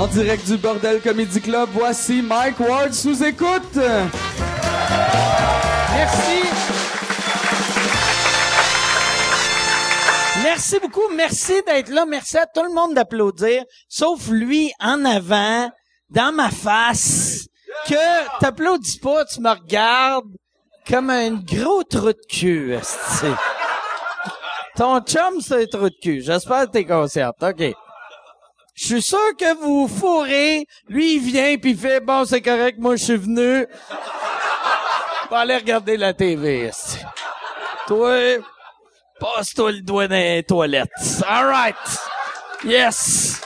En direct du Bordel Comedy Club, voici Mike Ward sous écoute. Merci. Merci beaucoup. Merci d'être là. Merci à tout le monde d'applaudir. Sauf lui en avant, dans ma face, que t'applaudis pas, tu me regardes comme un gros trou de cul. Ton chum, c'est un trou de cul. J'espère que t'es consciente. OK. Je suis sûr que vous fourrez. Lui, il vient puis il fait, bon, c'est correct, moi, je suis venu. Va aller regarder la TV. Toi, passe-toi le doigt dans les toilettes. All right. Yes.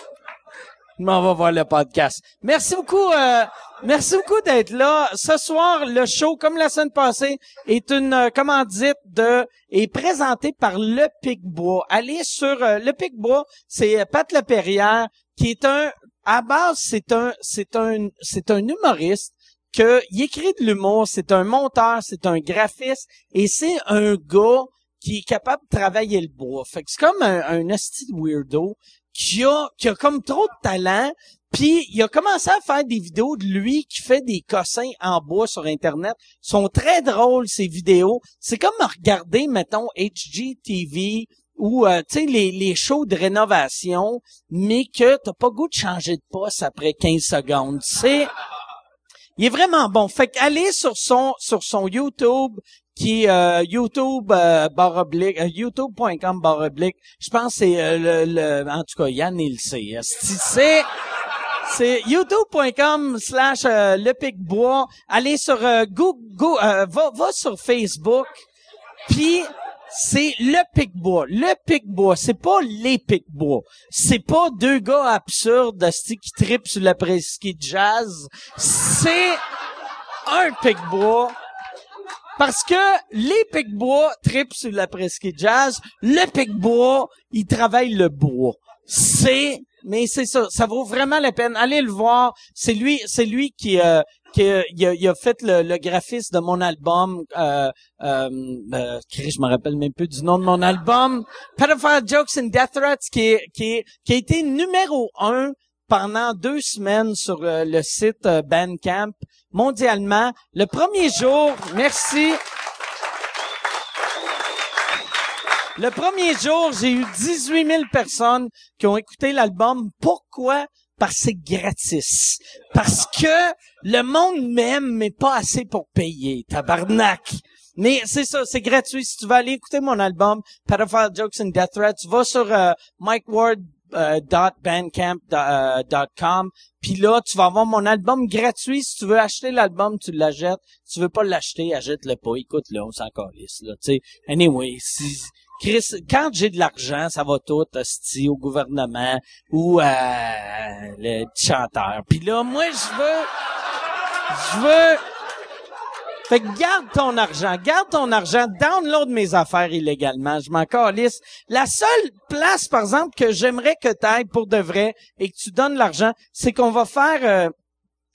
Voir le podcast. Merci beaucoup. euh, merci beaucoup d'être là. Ce soir, le show, comme la semaine passée, est une euh, commandite de est présenté par Le Picbois. Allez sur euh, Le Picbois, c'est euh, Pat Laperrière qui est un à base c'est un c'est un c'est un humoriste que il écrit de l'humour, c'est un monteur, c'est un graphiste et c'est un gars qui est capable de travailler le bois. Fait que c'est comme un, un weirdo qui a, qui a comme trop de talent, puis il a commencé à faire des vidéos de lui qui fait des cossins en bois sur Internet. Ils sont très drôles, ces vidéos. C'est comme regarder, mettons, HGTV ou, euh, tu sais, les, les shows de rénovation, mais que t'as pas goût de changer de poste après 15 secondes. C'est... Il est vraiment bon. Fait qu'allez sur son sur son YouTube qui euh, YouTube euh, barre oblique, euh, youtube.com barre oblique. Je pense que c'est euh, le, le- en tout cas Yann il sait. C'est c'est youtube.com slash euh, le Picbois. Allez sur Google, euh, va, va sur Facebook. Puis c'est le Picbois. Le Picbois, c'est pas les Picbois. C'est pas deux gars absurdes qui tripent sur la presqu'île jazz. C'est un Picbois. Parce que les Picbois tripent sur la presqu'île jazz. Le Picbois, il travaille le bois. C'est, mais c'est ça, ça vaut vraiment la peine. Allez le voir. C'est lui, c'est lui qui, euh, qui euh, il, a, il a fait le, le graphisme de mon album. Euh, euh, euh, je me rappelle même plus du nom de mon album. Pedophile Jokes and Death Threats, qui, qui, qui a été numéro un pendant deux semaines sur euh, le site euh, Bandcamp mondialement. Le premier jour, merci. Le premier jour, j'ai eu 18 000 personnes qui ont écouté l'album. Pourquoi? Parce que c'est gratis. Parce que le monde m'aime, mais pas assez pour payer. Tabarnak. Mais c'est ça, c'est gratuit. Si tu veux aller écouter mon album, Pedophile Jokes and Death Threats, tu vas sur euh, mikeward.bandcamp.com. Puis là, tu vas avoir mon album gratuit. Si tu veux acheter l'album, tu l'achètes. Si tu veux pas l'acheter, achète-le pas. Écoute-le, on s'en là. Tu sais, anyway, si, Chris, quand j'ai de l'argent, ça va tout, hostie, au gouvernement ou à le petit chanteur. Puis là, moi, je veux... Je veux... Fait que garde ton argent, garde ton argent, download mes affaires illégalement, je m'en calisse. La seule place, par exemple, que j'aimerais que tu ailles pour de vrai et que tu donnes l'argent, c'est qu'on va faire euh,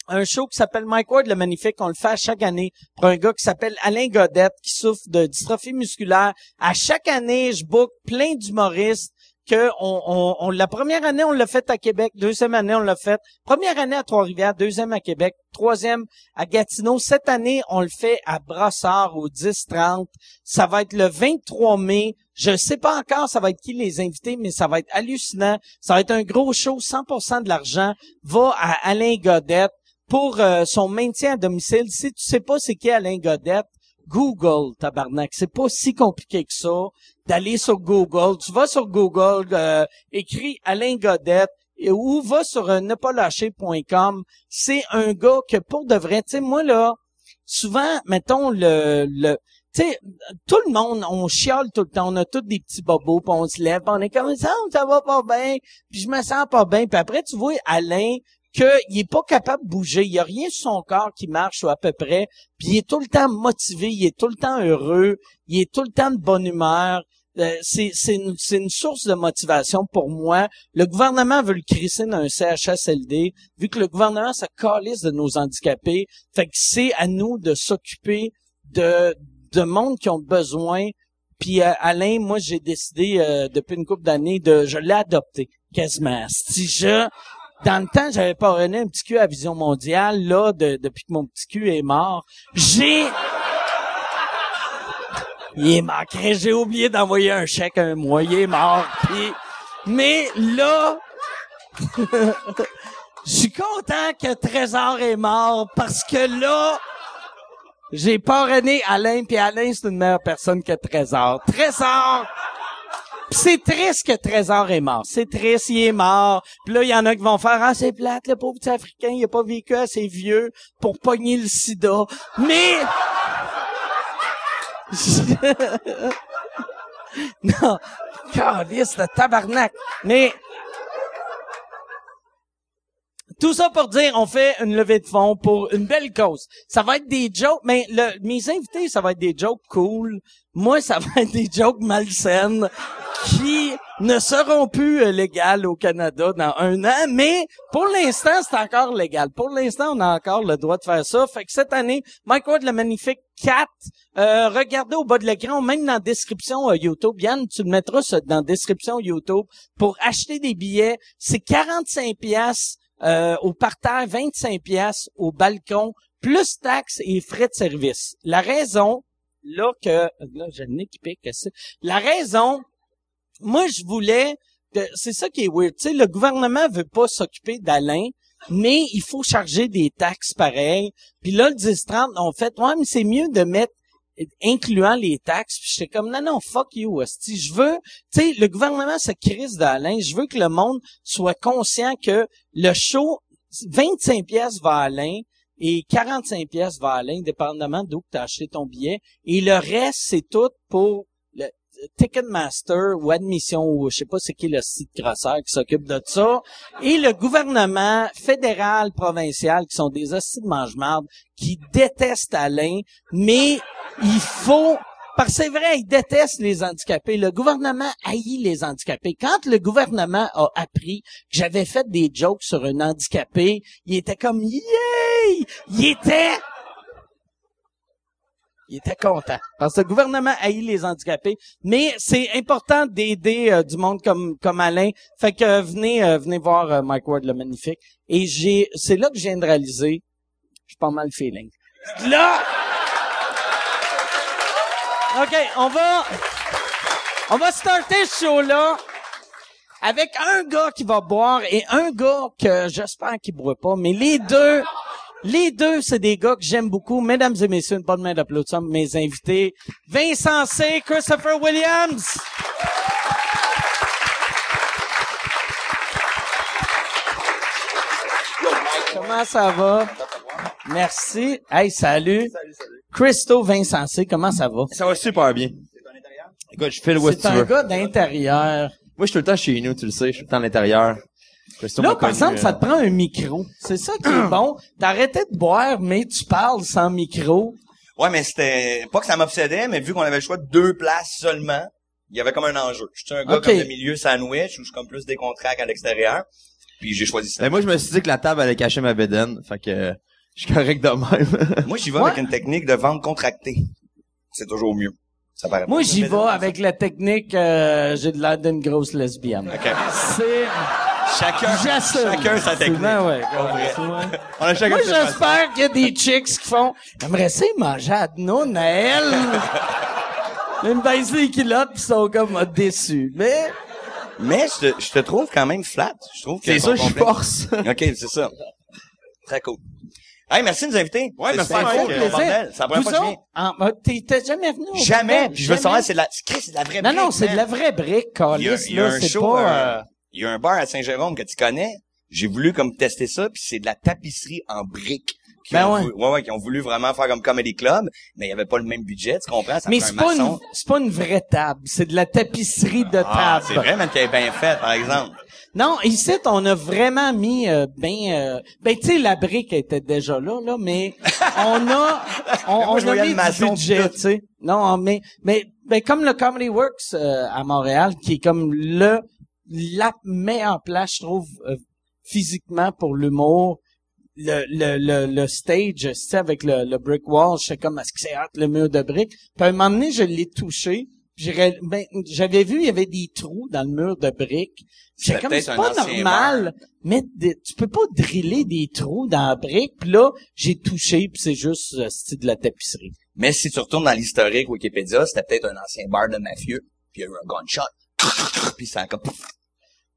un show qui s'appelle Mike Ward le Magnifique. On le fait à chaque année pour un gars qui s'appelle Alain Godette, qui souffre de dystrophie musculaire. À chaque année, je book plein d'humoristes que on, on, on- la première année, on l'a fait à Québec. Deuxième année, on l'a fait. Première année à Trois-Rivières. Deuxième à Québec. Troisième à Gatineau. Cette année, on le fait à Brassard au 10-30. Ça va être le 23 mai. Je sais pas encore ça va être qui les invités, mais ça va être hallucinant. Ça va être un gros show. 100% de l'argent va à Alain Godette pour euh, son maintien à domicile. Si tu sais pas c'est qui Alain Godette, Google, tabarnak. C'est pas si compliqué que ça d'aller sur Google. Tu vas sur Google, euh, écris Alain Godette, et- ou va sur euh. C'est un gars que pour de vrai, tu sais, moi là, souvent, mettons le, le tu sais, tout le monde, on chiale tout le temps, on a tous des petits bobos, puis on se lève, puis on est comme ça, ça va pas bien, puis je me sens pas bien, puis après tu vois Alain qu'il est pas capable de bouger, il y a rien sur son corps qui marche ou à peu près, puis il est tout le temps motivé, il est tout le temps heureux, il est tout le temps de bonne humeur. Euh, c'est c'est une, c'est une source de motivation pour moi. Le gouvernement veut le crisser dans un CHSLD, vu que le gouvernement se calisse de nos handicapés. Fait que c'est à nous de s'occuper de, de monde qui ont besoin. Puis euh, Alain, moi j'ai décidé euh, depuis une couple d'années de, je l'ai adopté quasiment. Si je dans le temps, j'avais parrainé un petit cul à Vision Mondiale. Là, de- depuis que mon petit cul est mort, j'ai... Il est mort. J'ai oublié d'envoyer un chèque un mois. Il est mort. Puis... Mais là... Je suis content que Trésor est mort parce que là, j'ai parrainé Alain, puis Alain, c'est une meilleure personne que Trésor. Trésor, Pis c'est triste que Trésor est mort. C'est triste, il est mort. Puis là, il y en a qui vont faire « Ah, c'est plate, le pauvre petit Africain, il a pas vécu assez vieux pour pogner le sida. » Mais... non, calice de tabarnak. Mais... Tout ça pour dire, on fait une levée de fonds pour une belle cause. Ça va être des jokes, mais le, mes invités, ça va être des jokes cool. Moi, ça va être des jokes malsaines qui ne seront plus euh, légales au Canada dans un an, mais pour l'instant, c'est encore légal. Pour l'instant, on a encore le droit de faire ça. Fait que cette année, Mike Ward, le magnifique 4, euh, regardez au bas de l'écran, même dans la description euh, YouTube. Yann, tu le mettras dans la description YouTube pour acheter des billets. C'est 45 pièces euh, au parterre, 25 pièces au balcon, plus taxes et frais de service. La raison, là que là j'ai le nez qui pique, la raison moi, je voulais, c'est ça qui est weird. Tu sais, le gouvernement veut pas s'occuper d'Alain, mais il faut charger des taxes pareilles. Puis là, le 10-30, on fait, ouais, mais c'est mieux de mettre, incluant les taxes. Puis j'étais comme, non, non, fuck you, hostie. Je veux, tu sais, le gouvernement se crise d'Alain. Je veux que le monde soit conscient que le show, 25 pièces va à Alain et 45 pièces va à Alain, dépendamment d'où tu as acheté ton billet. Et le reste, c'est tout pour Ticketmaster ou Admission ou je sais pas c'est qui le site grosseur qui s'occupe de ça et le gouvernement fédéral provincial qui sont des hosties de mange-marde qui détestent Alain mais il faut parce que c'est vrai, ils détestent les handicapés. Le gouvernement haït les handicapés. Quand le gouvernement a appris que j'avais fait des jokes sur un handicapé, il était comme yay! Il était il était content. Parce que le gouvernement haït les handicapés. Mais c'est important d'aider euh, du monde comme, comme Alain. Fait que euh, venez, euh, venez voir Mike Ward le magnifique. Et j'ai, c'est là que réaliser, je suis pas mal feeling. Là! OK, on va, on va starter ce show-là avec un gars qui va boire et un gars que j'espère qu'il boit pas, mais les deux, les deux, c'est des gars que j'aime beaucoup. Mesdames et messieurs, une bonne main d'applaudissements mes invités. Vincent C., Christopher Williams. Comment ça va? Merci. Hey, salut. Christo Vincent C., comment ça va? Ça va super bien. Écoute, je fais le où C'est un gars d'intérieur. Moi, je suis tout le temps chez nous, tu le sais. Je suis tout le temps à l'intérieur. Christo Là, par exemple, ça te prend un micro. C'est ça qui est bon. Arrêté de boire, mais tu parles sans micro. Ouais, mais c'était pas que ça m'obsédait, mais vu qu'on avait le choix de deux places seulement, il y avait comme un enjeu. Je suis un gars Ok. comme de milieu sandwich où je suis comme plus décontracté à l'extérieur. Puis j'ai choisi ça. Ben, moi, je me suis dit que la table allait cacher ma bédaine. Fait que, je suis correct de même. Moi, j'y vais Ouais. avec une technique de vente contractée. C'est toujours mieux. Ça paraît Moi, j'y vais avec la technique, euh, j'ai de l'air d'une grosse lesbienne. OK. C'est, Chacun, chacun sa technique. Ben ouais, Pas. On a chacun Moi, j'espère qu'il y a des chicks qui font, j'aimerais ça manger à Denoun à elle. Une baisse les culottes pis sont comme euh, déçus. Mais, Mais je te, je te trouve quand même flat. Je trouve que C'est ça, je force. OK, c'est ça. Très cool. Hey, merci de nous inviter. Ouais, C'est merci, Mike. cool, plaisir. autres, en- euh, t'es, t'es jamais venu au Jamais. Puis je veux savoir, c'est de la, c'est de la vraie Non, non, brique, c'est de la vraie brique, Calis, il y a là. un show, pas, il y a un bar à Saint-Jérôme que tu connais. J'ai voulu comme tester ça, puis c'est de la tapisserie en briques. Qui Ben ont ouais. voulu- ouais, ouais, qui ont voulu vraiment faire comme Comedy Club, mais il y avait pas le même budget, tu comprends? Ça Mais c'est pas, une, c'est pas une vraie table. C'est de la tapisserie de Ah, table. c'est vrai, man, qui est bien fait, par exemple. Non, ici, on a vraiment mis euh, ben... euh, ben, tu sais, la brique était déjà là, là, mais on a... On, Moi, on je a mis du budget, tu sais. Non, mais, mais ben, comme le Comedy Works euh, à Montréal, qui est comme le la meilleure place, je trouve, euh, physiquement pour l'humour, le, le, le, le stage, sais, avec le, le brick wall, je sais comme, est-ce que c'est hot, le mur de briques? Puis à un moment donné, je l'ai touché, ben, j'avais vu, il y avait des trous dans le mur de briques. J'ai C'était comme, c'est pas normal, mais tu peux pas driller des trous dans la brique. Puis là, j'ai touché, puis c'est juste euh, style de la tapisserie. Mais si tu retournes dans l'historique Wikipédia, c'était peut-être un ancien bar de mafieux, puis il y a eu un gunshot. Puis ça a comme...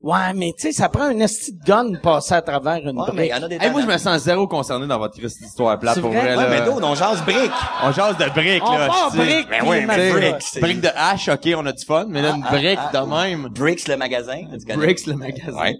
Ouais, mais tu sais, ça prend un esti de gun passer à travers une Ouais, mais il brique. y en a des Hey, moi, je me sens zéro concerné dans votre triste histoire plate, pour vrai? vrai, Ouais, là. mais d'où, on jase briques. On jase de briques, On là. va en tu sais. brique, Ben oui, mais briques, c'est- Briques de hache, ok, on a du fun, mais là, une brique de même. Bricks, le magasin. Bricks, le magasin. Ouais.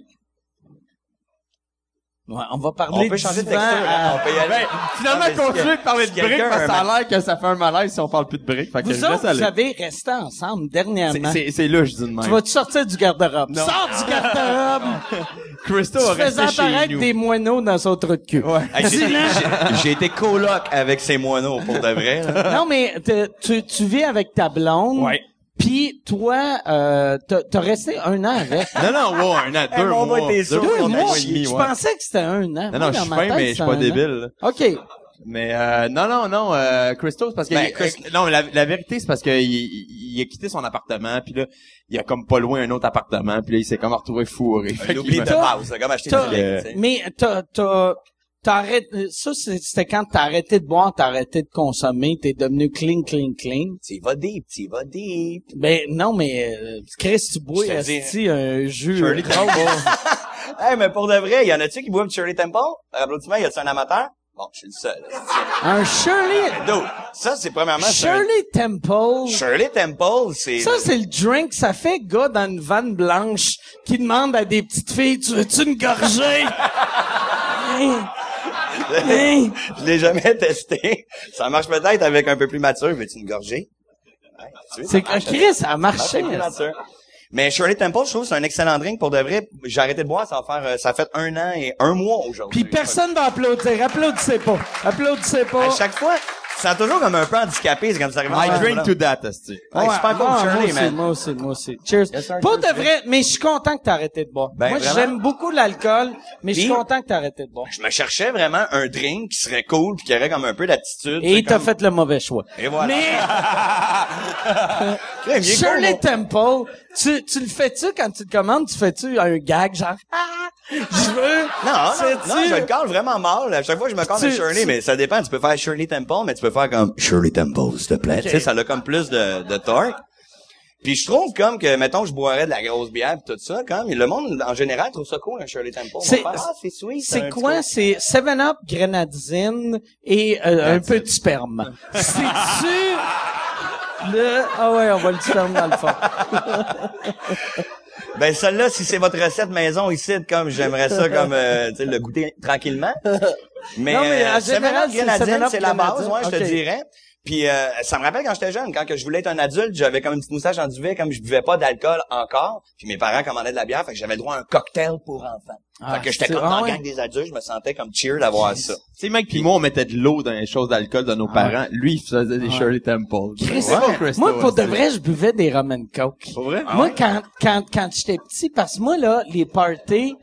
Ouais, on va parler On peut changer de texture. à- hein, On peut y aller. Ben, finalement, Ah, continuez de parler de briques, parce que a ça a l'air que ça fait un malaise si on parle plus de briques. Fait que Vous autres, vous avez resté ensemble dernièrement. C'est- C'est c'est là, je dis de Tu même. vas-tu sortir du garde-robe? Non. Sors du garde-robe! Christo tu a resté chez apparaître nous. des moineaux dans son trou de cul. Hey, j'ai- j'ai- J'ai été coloc avec ces moineaux, pour de vrai. Non, mais te- tu, tu vis avec ta blonde. Ouais. Puis toi, euh, t'as t'as resté un an avec. Non, non, wow, un an, deux Hey, mon mois. deux Deux on a mois. Je pensais que c'était un an. Non, Moi, non, je suis fin, tête, mais je suis pas an. débile. là. OK. Mais euh, non, non, non, euh, Christo, c'est parce que Ben, il- Chris- euh, non, la, la vérité, c'est parce que il, il- il a quitté son appartement, puis là, il a comme pas loin un autre appartement, puis là, il s'est comme retrouvé fourré. Il oublie de base, c'est comme acheter. Mais t'as, t'as, t'as arrêté, ça, c'est- c'était quand t'as arrêté de boire, t'as arrêté de consommer, t'es devenu clean, clean, clean. Tu vas deep, tu vas deep. Ben, non, mais, euh, Chris, tu bois, un jus. Shirley euh, Hey, mais pour de vrai, y en a-tu qui boivent du Shirley Temple? Applaudissements, y a-tu un amateur? Bon, je suis le seul. un Shirley, Dude, ça, c'est premièrement, un- Shirley Temple. Shirley Temple, c'est... Ça, c'est le drink, ça fait gars dans une vanne blanche qui demande à des petites filles, tu veux-tu une gorgée? Je l'ai jamais testé. Ça marche peut-être avec un peu plus mature. Veux-tu une gorgée? Ouais, tu C'est que Chris, ça a Ça marché. marche. Mais Shirley Temple, je trouve que c'est un excellent drink pour de vrai. J'ai arrêté de boire, ça va faire, euh, ça fait un an et un mois aujourd'hui. Puis personne va applaudir. Applaudissez pas. Applaudissez pas. À chaque fois, tu sens toujours comme un peu handicapé, c'est comme ça arrive. I drink to that, esti. Ouais, super cool, moi, aussi, man. moi aussi, moi aussi. Cheers. Yes, sir, Pas cheers, de vrai, mais je suis content que t'as arrêté de boire. Ben, moi, j'aime beaucoup l'alcool, mais je suis content que t'as arrêté de boire. Je me cherchais vraiment un drink qui serait cool puis qui aurait comme un peu d'attitude. tu Et t'as comme- fait le mauvais choix. Et voilà. Mais, Ouais, Shirley cool, Temple, tu, tu le fais-tu quand tu te commandes, tu fais-tu un gag genre, ah, je veux. Non, non, je le cale vraiment mal. À chaque fois, je me colle Tu- un Shirley, tu- mais ça dépend. Tu peux faire Shirley Temple, mais tu peux faire comme Shirley Temple, s'il te plaît. Tu sais, ça a comme plus de, de torque. Puis je trouve comme que, mettons, je boirais de la grosse bière pis tout ça, comme, et le monde, en général, trouve ça cool, un Shirley Temple. C'est- ah, c'est sweet. C'est un petit quoi? C'est 7-Up, grenadine et euh, un peu de sperme. C'est-tu le... Ah ouais, on va le sperme dans le fond. Ben, celle-là, si c'est votre recette maison ici, comme, j'aimerais ça, comme, euh, le goûter tranquillement. Mais, Non, mais en euh, général, Seven Up c'est la base, ouais, je te dirais. Puis euh, ça me rappelle quand j'étais jeune, quand que je voulais être un adulte, j'avais comme une petite moustache en duvet, comme je buvais pas d'alcool encore. Puis mes parents commandaient de la bière, fait que j'avais le droit à un cocktail pour enfants. Ah, fait que j'étais comme ah dans la gang des adultes, je me sentais comme cheer d'avoir ça. Tu sais, mec, pis moi, on mettait de l'eau dans les choses d'alcool de nos parents. Lui, il faisait des Shirley Temple. Chris, moi, pour de vrai, je buvais des rum and coke. Pour vrai? moi, quand, quand, quand j'étais petit, parce que moi, là, les parties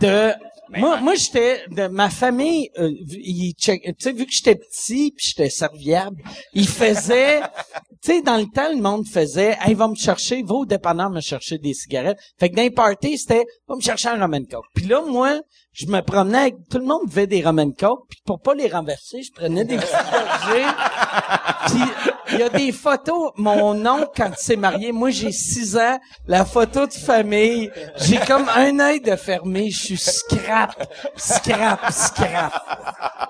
de... moi, moi, j'étais de ma famille. Euh, tu sais, vu que j'étais petit puis j'étais serviable, il faisait, tu sais, dans le temps, le monde faisait, hey, va me chercher, va au dépanneur me chercher des cigarettes. Fait que dans les parties, c'était, va me chercher un rum and coke. Puis là, moi, je me promenais avec, tout le monde buvait des rum and coke, puis pour pas les renverser, je prenais des petites gorgées. Puis il y a des photos. Mon oncle, quand il s'est marié, moi j'ai six ans, la photo de famille, j'ai comme un œil de fermé. Je suis scrap, scrap, scrap.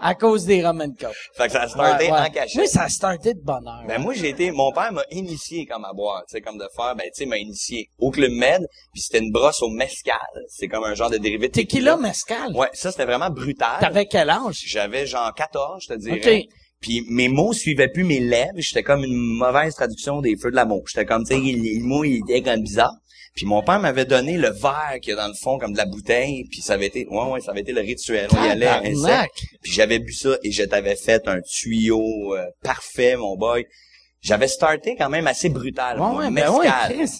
À cause des rum and coke. Fait que ça a starté Ouais, ouais. en cachette. Oui, ça a starté de bonne heure. Ben moi j'ai été, mon père m'a initié comme à boire, tu sais comme de faire, ben tu sais m'a initié au club Med, puis c'était une brosse au mescal, c'est comme un genre de dérivé de Tequila mescal? Ouais, ça c'était vraiment brutal. T'avais quel âge? J'avais genre 14, je te dirais. Puis mes mots suivaient plus mes lèvres, j'étais comme une mauvaise traduction des feux de l'amour. J'étais comme tu sais il- le mot il était comme bizarre. Puis mon père m'avait donné le verre qui est dans le fond comme de la bouteille, puis ça avait été ouais ouais, ça avait été le rituel. On y allait. Puis j'avais bu ça et je t'avais fait un tuyau euh, parfait mon boy. J'avais starté quand même assez brutal. Ouais, moi, ouais, ben ouais, mescal. Chris.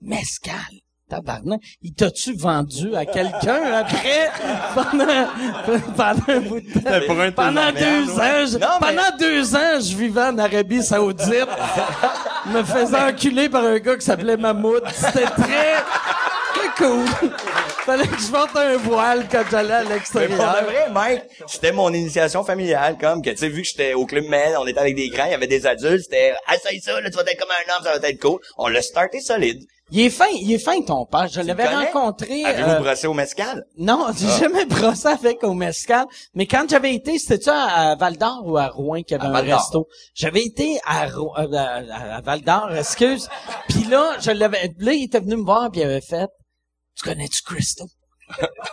Mescal. Tabarnak, il t'a-tu vendu à quelqu'un après, pendant, pendant un bout de temps? Pendant deux ans, je, Non, mais- pendant deux ans, je vivais en Arabie Saoudite. me faisais enculer par un gars qui s'appelait Mahmoud. C'était très, très cool. Fallait que je porte un voile quand j'allais à Mais pour l'extérieur. de vrai, Mike, c'était mon initiation familiale, comme que, tu sais, vu que j'étais au club Med, on était avec des grands, il y avait des adultes, c'était, essaye ça, là, tu vas être comme un homme, ça va être cool. On l'a starté solide. Il est fin, il est fin ton père. Je l'avais rencontré. Avez-vous euh, brossé au mescal? non, j'ai Ah. jamais brossé avec au mescal. Mais quand j'avais été, c'était-tu à, à Val d'Or ou à Rouen qu'il y avait À un resto? J'avais été à, euh, à, à Val d'Or, excuse. Puis là, je l'avais, là, il était venu me voir puis il avait fait, tu connais-tu Christo?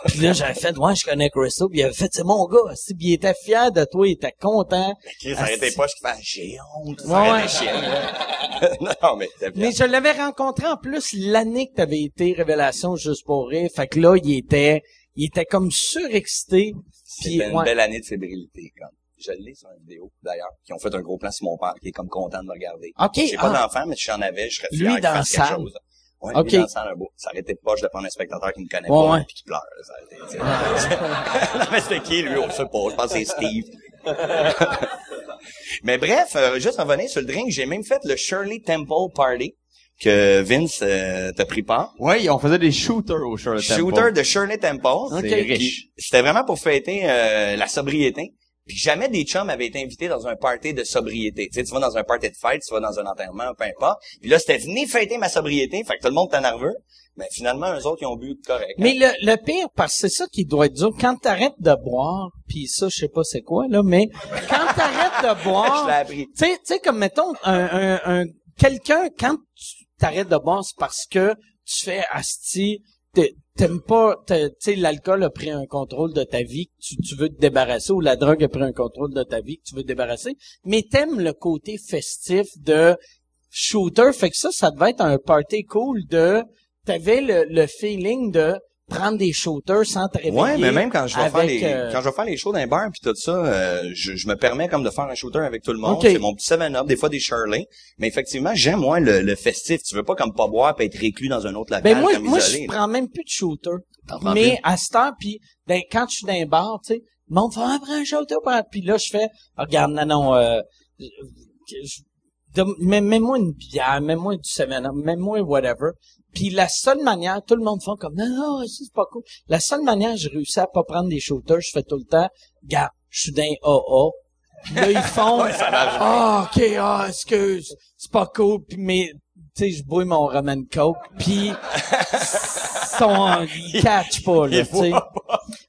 Puis là, j'avais fait, ouais, je connais Christo. Puis il avait fait, c'est mon gars. Si, Puis il était fier de toi, il était content. Chris, arrêtez pas, je fais, j'ai honte. Ouais, ouais. non, mais. Mais je l'avais rencontré en plus l'année que t'avais été Révélation juste pour rire. Fait que là, il était, il était comme surexcité. C'était une ouais. belle année de fébrilité, comme. Je l'ai sur une vidéo, d'ailleurs, qui ont fait un gros plan sur mon père, qui est comme content de me regarder. OK, J'ai pas ah. d'enfant, mais si j'en avais, je serais fier Lui dans quelque chose. Ouais, OK. lui dans beau. Ça aurait été poche de prendre un spectateur qui me connaît Ouais, pas, ouais. puis qui pleure. Ça non, mais c'était qui, lui? On sait pas. Je pense que c'est Steve. mais bref, euh, juste revenir sur le drink, j'ai même fait le Shirley Temple Party que Vince euh, t'a pris part. Ouais, on faisait des shooters au Shirley Temple. Shooter de Shirley Temple. Riche. C'était vraiment pour fêter euh, la sobriété. Puis jamais des chums avaient été invités dans un party de sobriété. Tu sais, tu vas dans un party de fête, tu vas dans un enterrement, peu importe. Puis là, c'était venez fêter ma sobriété. Fait que tout le monde était nerveux. Mais finalement, eux autres, ils ont bu correct. Mais le, le pire, parce que c'est ça qui doit être dur, quand t'arrêtes de boire, puis ça, je sais pas c'est quoi, là, mais quand t'arrêtes de Je l'ai boire, appris. tu sais, tu sais, comme mettons, un, un, un- quelqu'un, quand tu t'arrêtes de boire, c'est parce que tu fais asti, t'es- t'aimes pas, tu sais, l'alcool a pris un contrôle de ta vie, tu, veux te débarrasser, ou la drogue a pris un contrôle de ta vie, tu veux te débarrasser, mais t'aimes le côté festif de shooter, fait que ça, ça devait être un party cool de, t'avais le, le feeling de prendre des shooters sans te réveiller. Ouais, mais même quand je vais faire les euh, quand je vais faire les shows les bars puis tout ça, euh, je, je me permets comme de faire un shooter avec tout le monde. C'est mon petit 7 up, des fois des Shirley. Mais effectivement, j'aime moi le, le festif. Tu veux pas comme pas boire puis être réclus dans un autre local Ben moi, comme moi isolé. je là. prends même plus de shooter. Mais plus? à cette heure, puis ben, quand je suis dans un bar, tu sais, le monde fait ah, prends un shooter, puis là je fais Ah, regarde, non, non, euh, je- mets-moi une bière, mets-moi du 7 up, mets-moi whatever. Puis la seule manière, tout le monde fait comme non, non, c'est pas cool. La seule manière, je réussis à pas prendre des shooters, je fais tout le temps, regarde, je suis dans un AA. Puis là, ils font, ah, ok, ah, excuse, c'est pas cool, puis mais, tu sais, je bois mon Roman Coke, puis sont, ils catchent pas, là, tu sais.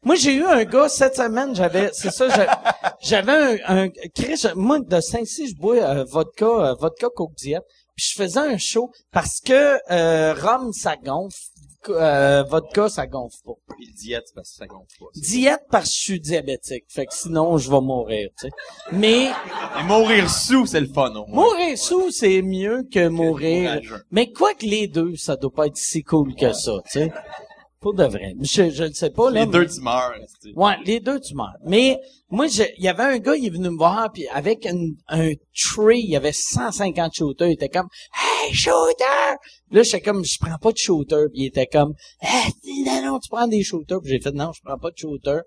Moi, j'ai eu un gars cette semaine, j'avais, c'est ça, j'a- j'avais un, un, Chris, moi, de Saint-Cy, je bois euh, vodka, euh, vodka Coke Diet, puis je faisais un show parce que euh, rhum, ça gonfle, euh, vodka, ça gonfle pas. Puis diète, parce que ça gonfle pas. Diète parce que je suis diabétique, fait que sinon, je vais mourir, tu sais. Mais Et mourir sous, c'est le fun, au moins. mourir sous, c'est mieux que mourir. Mais quoi que les deux, ça doit pas être si cool que ça, tu sais. Pour de vrai. Je, je le sais pas, là. Les deux, tu meurs. c'est- Ouais, les deux, tu meurs. Mais moi, il y avait un gars, il est venu me voir, puis avec une- un tray, il y avait 150 shooters. Il était comme, « Hey, shooter! » Là, j'étais comme, « Je prends pas de shooter. » Puis il était comme, « Hey, non, non, tu prends des shooters. » Puis j'ai fait, « Non, je prends pas de shooter. »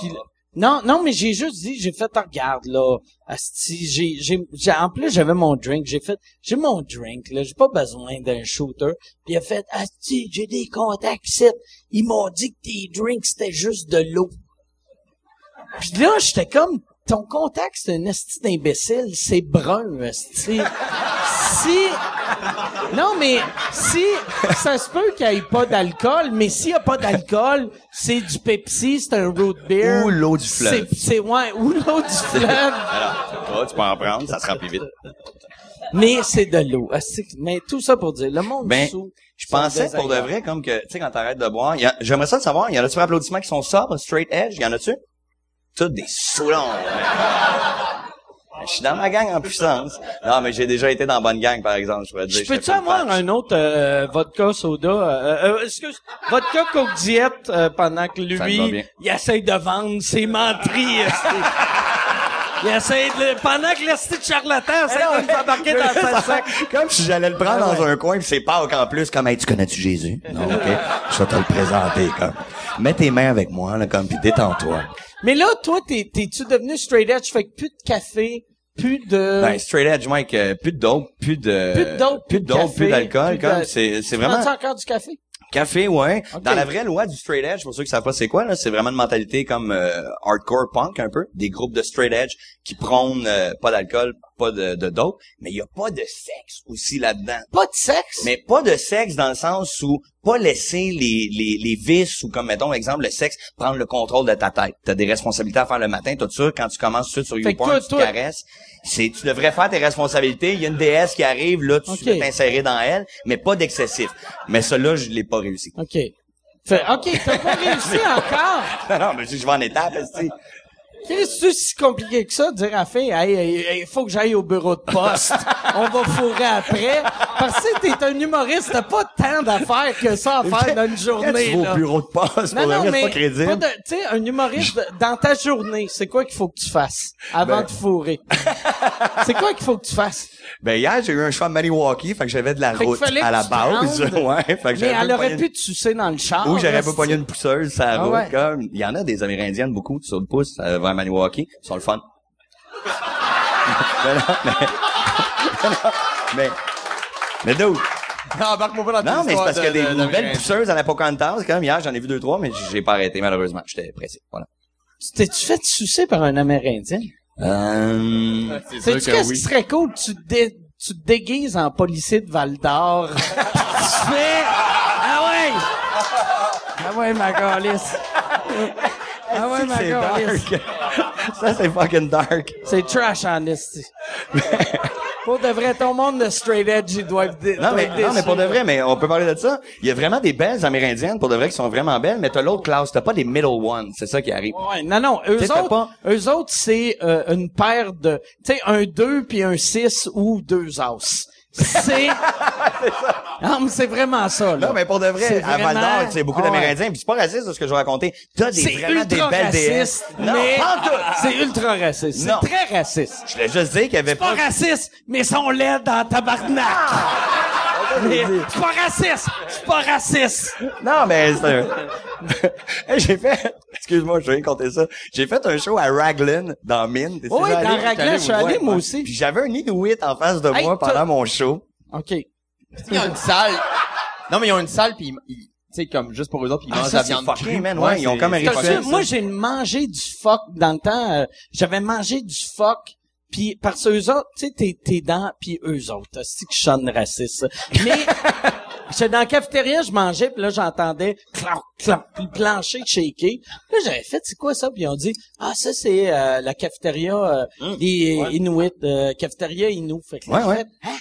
Puis non, non, mais j'ai juste dit, j'ai fait, Ah, regarde, là, asti, j'ai, j'ai, j'ai- en plus, j'avais mon drink, j'ai fait, j'ai mon drink, là, j'ai pas besoin d'un shooter. Puis il a fait, asti, j'ai des contacts. Ils m'ont dit que tes drinks, c'était juste de l'eau. Puis là, j'étais comme, ton contact, c'est un esti d'imbécile, c'est brun, esti. Si, non, mais si, ça se peut qu'il n'y ait pas d'alcool, mais s'il n'y a pas d'alcool, c'est du Pepsi, c'est un root beer. Ou l'eau du fleuve. C'est, ouais, ou l'eau du fleuve. Alors, tu peux en prendre, ça se remplit vite. mais c'est de l'eau. Mais tout ça pour dire, le monde Ben, sous. Je pensais pour de vrai comme que, tu sais, quand t'arrêtes de boire, j'aimerais ça le savoir, y en a-tu applaudissements qui sont sobres, straight edge, y en a-tu? Tous des saoulons. Je suis dans ma gang en puissance. Non, mais j'ai déjà été dans la bonne gang, par exemple, je pourrais dire. Je peux-tu avoir patch. un autre euh, vodka soda? Euh, euh, excuse, vodka Coke Diet euh, pendant que lui, il essaye de vendre ses menteries. esti. Il essaie de, pendant que l'esti de charlatan essaie de nous embarquer dans sa sac. Comme si j'allais le prendre Ah dans un coin, puis c'est Pâques en plus, comme, hey, tu connais-tu Jésus? Non, OK. Je vais te le présenter, comme. Mets tes mains avec moi, là, comme, puis détends-toi. Mais là, toi, t'es, t'es-tu devenu straight edge? Fait que plus de café, plus de... Ben, straight edge, Mike, euh, plus de dope, plus de... plus de dope, plus de dope, café, plus d'alcool, plus de- comme, c'est, c'est Tu vraiment... prends-tu encore du café? Café, ouais. Dans la vraie loi du straight edge, pour ceux qui savent pas c'est quoi, là, c'est vraiment une mentalité comme euh, hardcore punk un peu, des groupes de straight edge qui prônent euh, pas d'alcool, pas de, de dope, mais il y a pas de sexe aussi là-dedans. Pas de sexe? Mais pas de sexe dans le sens où pas laisser les, les, les vices ou comme mettons exemple le sexe prendre le contrôle de ta tête. T'as des responsabilités à faire le matin, tout ça. Quand tu commences tout de suite sur YouPorn, tu toi- caresses. C'est, tu devrais faire tes responsabilités. Il y a une déesse qui arrive, là, tu Ok. vas t'insérer dans elle, mais pas d'excessif. Mais ça là, je l'ai pas réussi. OK. Fait, OK, t'as pas réussi encore. non, non, mais je je vais en étape, c'est si compliqué que ça de dire à la fille, hey, il faut que j'aille au bureau de poste. On va fourrer après. Parce que t'es un humoriste, t'as pas tant d'affaires que ça à faire dans une Quand tu journée, vas au bureau de poste, Non, pour non, mais, pas crédible. tu sais, un humoriste, dans ta journée, c'est quoi qu'il faut que tu fasses avant Ben- de fourrer? c'est quoi qu'il faut que tu fasses? Ben, hier, j'ai eu un choix à Maniwaki, fait que j'avais de la Fait route à que la base. ouais, fait que Mais elle aurait pu te sucer dans le char. Ou j'aurais pas pogné une pousseuse la Ah route, ouais. comme. Il y en a des Amérindiennes, beaucoup, sur le pouce, euh, vers Maniwaki. Ils sont le fun. mais non, mais... mais... Non, embarque-moi pas dans non, mais c'est parce que des des nouvelles pousseuses à la Pocahontas, comme hier, j'en ai vu deux, trois, mais j'ai pas arrêté, malheureusement. J'étais pressé, voilà. Tu T'es-tu fait sucer par un Amérindien? Euh... C'est sûr Sais-tu que qu'est-ce oui. qui serait cool? Tu te, dé- tu te déguises en policier de Val d'Or. tu fais... Ah ouais! Ah ouais, ma galisse. Ah ouais, c'est dark? Ça, c'est fucking dark. C'est trash en esti. Pour de vrai, ton monde de straight edge, ils doivent dé- Non, mais, non, mais pour de vrai, mais on peut parler de ça. Il y a vraiment des belles Amérindiennes, pour de vrai, qui sont vraiment belles, mais t'as l'autre classe, t'as pas des middle ones. C'est ça qui arrive. Ouais, non, non, eux autres, pas- eux autres, c'est euh, une paire de, tu sais, un 2 puis un 6 ou deux as. C'est, non, mais c'est vraiment ça, là. Non, mais pour de vrai, à Val d'Or, c'est beaucoup d'Amérindiens, puis c'est pas raciste ce que je vais raconter. T'as des vraiment des belles raciste, Non, mais c'est ultra raciste. Non. C'est très raciste. Je voulais juste dire qu'il y avait Pas pas... raciste, mais sont laids dans tabarnak. Mais C'est pas raciste. C'est pas raciste. Non, mais c'est un... Hey, j'ai fait... Excuse-moi, je viens de compter ça. J'ai fait un show à Raglan, dans Mine. Oui, déjà dans? Raglan, je suis allé, moi aussi. Puis j'avais un Inuit en face de Hey, moi pendant mon show. OK. Ils ont une salle. Non, mais ils ont une salle puis ils- tu sais, comme juste pour eux autres, puis ils Ah, mangent ça, la viande fucké, crue. man. Ouais, ils ont comme un moi, j'ai mangé du fuck dans le temps. euh, J'avais mangé du fuck. Puis parce que eux autres, tu sais, t'es, t'es dans, puis eux autres, c'est que je raciste. Mais j'étais dans la cafétéria, je mangeais, puis là j'entendais clank, clank, puis le plancher shaker. Là j'avais fait, c'est quoi ça? Puis ils ont dit, ah ça c'est euh, la cafétéria euh, des Inuits, euh, cafétéria Inou. Fait que là, Ouais, ouais. fait, hein?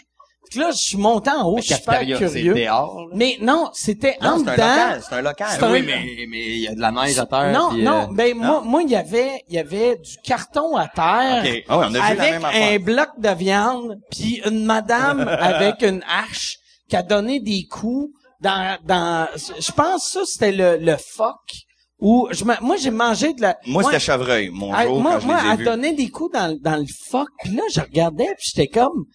Fait que là je suis monté en haut, je suis super curieux. dehors. Mais non, c'était en Non, c'est un dedans. local. C'est un local. Oui, mais mais il y a de la neige à terre. Non, puis, non, euh, ben moi, moi il y avait, il y avait du carton à terre Ok. Ah ouais, on a vu la avec même affaire. un bloc de viande, puis une madame avec une hache qui a donné des coups dans, dans, je pense ça c'était le, le phoque ou je, moi j'ai mangé de la. Moi, c'était chevreuil, mon jour, moi, quand je moi, les ai elle vus. donnait des coups dans, le- dans le phoque, puis là je regardais, puis j'étais comme.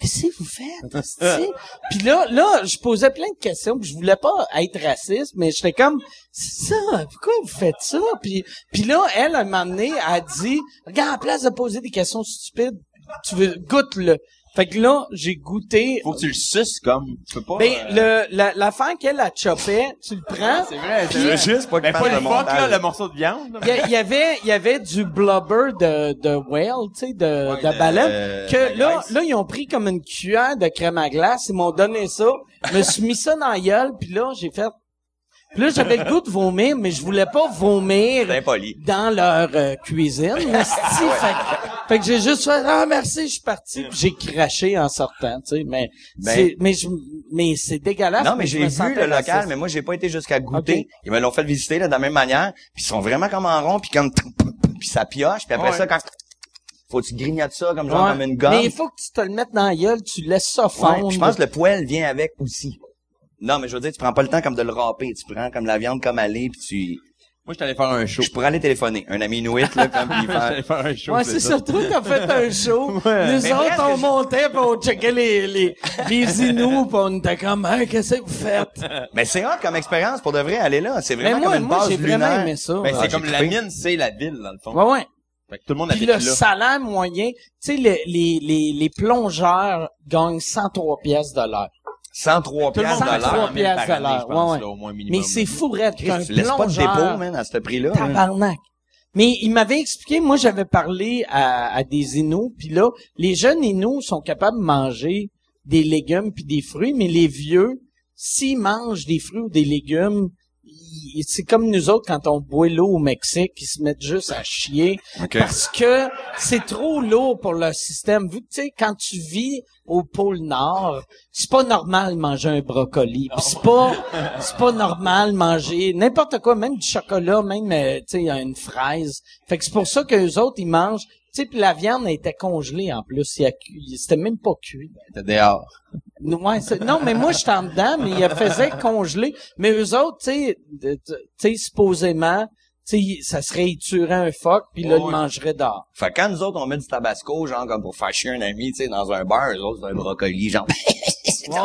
Qu'est-ce que vous faites? Puis là, là, je posais plein de questions, puis je voulais pas être raciste, mais j'étais comme, c'est ça, pourquoi vous faites ça? Puis, puis là, elle, à un moment donné, a dit, regarde, à place de poser des questions stupides, tu veux, goûte-le. Fait que là, j'ai goûté. Faut que tu le suces comme. Tu peux pas. Ben, euh, le, la, l'affaire qu'elle a chopé, tu le prends. C'est vrai, c'est vrai. Juste pas Mais pas le de fuck, là, le morceau de viande. là. Il y, avait, il y avait du blubber de, de whale, tu sais, de, Ouais, de de- baleine, que là, graisse. là, ils ont pris comme une cuillère de crème à glace, ils m'ont donné ça, je me suis mis ça dans la gueule, puis là, j'ai fait, puis là, j'avais le goût de vomir, mais je voulais pas vomir C'est impoli. dans leur euh, cuisine, esti. fait, que- fait que j'ai juste fait, ah, merci, je suis parti, puis j'ai craché en sortant, tu sais, mais, Ben- c'est, mais je, mais c'est dégueulasse. Non, mais j'ai vu le local, mais moi, j'ai pas été jusqu'à goûter. Ils me l'ont fait visiter, là, de la même manière. Puis ils sont vraiment comme en rond, puis comme... Puis ça pioche, puis après Ouais. ça, quand... Faut que tu grignotes ça comme genre Ouais. comme une gomme. Mais il faut que tu te le mettes dans la gueule, tu laisses ça fondre. je pense que le poêle vient avec aussi. Non, mais je veux dire, tu prends pas le temps comme de le râper. Tu prends comme la viande comme elle est, puis tu... Moi, j'étais allé faire un show. Je pourrais aller téléphoner. Un ami Inuit, là, comme il fait. faire un show. Ouais, c'est t'as fait un show. Nous Mais autres, on je- montait pis on checkait les, les, les Inuits pis on était comme, hey, qu'est-ce que vous faites? Mais c'est hot comme expérience pour de vrai aller là. C'est vraiment Mais moi- comme une moi, base j'ai vraiment lunaire. aimé ça. Ben, Ah, c'est comme la mine, c'est la ville, dans le fond. Ouais, ouais. Fait que tout le monde Puis le là. salaire moyen, tu sais, les, les, les, les plongeurs gagnent 103 pièces de l'heure. 103 Tout le monde piastres 103 l'heure. par piastres l'heure. pense, Ouais, là, au moins minimum. Mais c'est fou, raide, qu'un laisses pas de dépôt, man, à ce prix-là. hein. Mais il m'avait expliqué, moi j'avais parlé à, à des Inuits, puis là, les jeunes Inuits sont capables de manger des légumes puis des fruits, mais les vieux, s'ils mangent des fruits ou des légumes, c'est comme nous autres quand on boit l'eau au Mexique, ils se mettent juste à chier OK. parce que c'est trop lourd pour leur système. Vu que tu sais, quand tu vis au pôle Nord, c'est pas normal de manger un brocoli. Puis c'est pas, c'est pas normal de manger n'importe quoi, même du chocolat, même euh, tu sais une fraise. Fait que c'est pour ça que les autres ils mangent. Tu sais, puis la viande était congelée en plus. C'était même pas cuit. T'es dehors. Non, mais moi, j'étais en dedans, mais il faisait congeler. Mais eux autres, tu sais, supposément, sais, ça serait éturer un phoque, puis là, Ouais. ils mangeraient dehors. Fait que quand nous autres, on met du tabasco, genre, comme pour faire chier un ami, tu sais, dans un bar, eux autres, c'est un brocoli, genre. Ouais,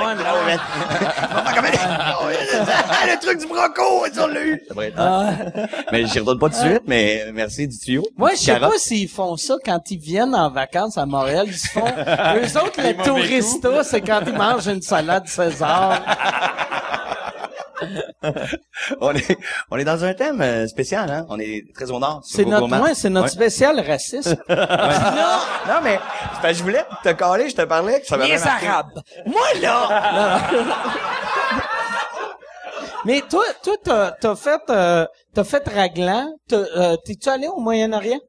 mais le truc du broco, on l'a eu. Hot. Mais j'y retourne pas tout de suite, mais merci du tuyau. Moi, je sais pas s'ils font ça quand ils viennent en vacances à Montréal. Ils se font... Eux autres, les touristas, c'est quand ils mangent une salade César. on est, on est dans un thème euh, spécial, hein? On est très au nord. C'est notre, ouais, c'est notre Ouais. spécial racisme. Non, mais, parce que je voulais te caler, je te parlais, que ça Les. Arabes. Moi, là! Mais toi, toi, t'as, t'as fait, euh, t'as fait Raglan. T'as, euh, t'es-tu allé au Moyen-Orient?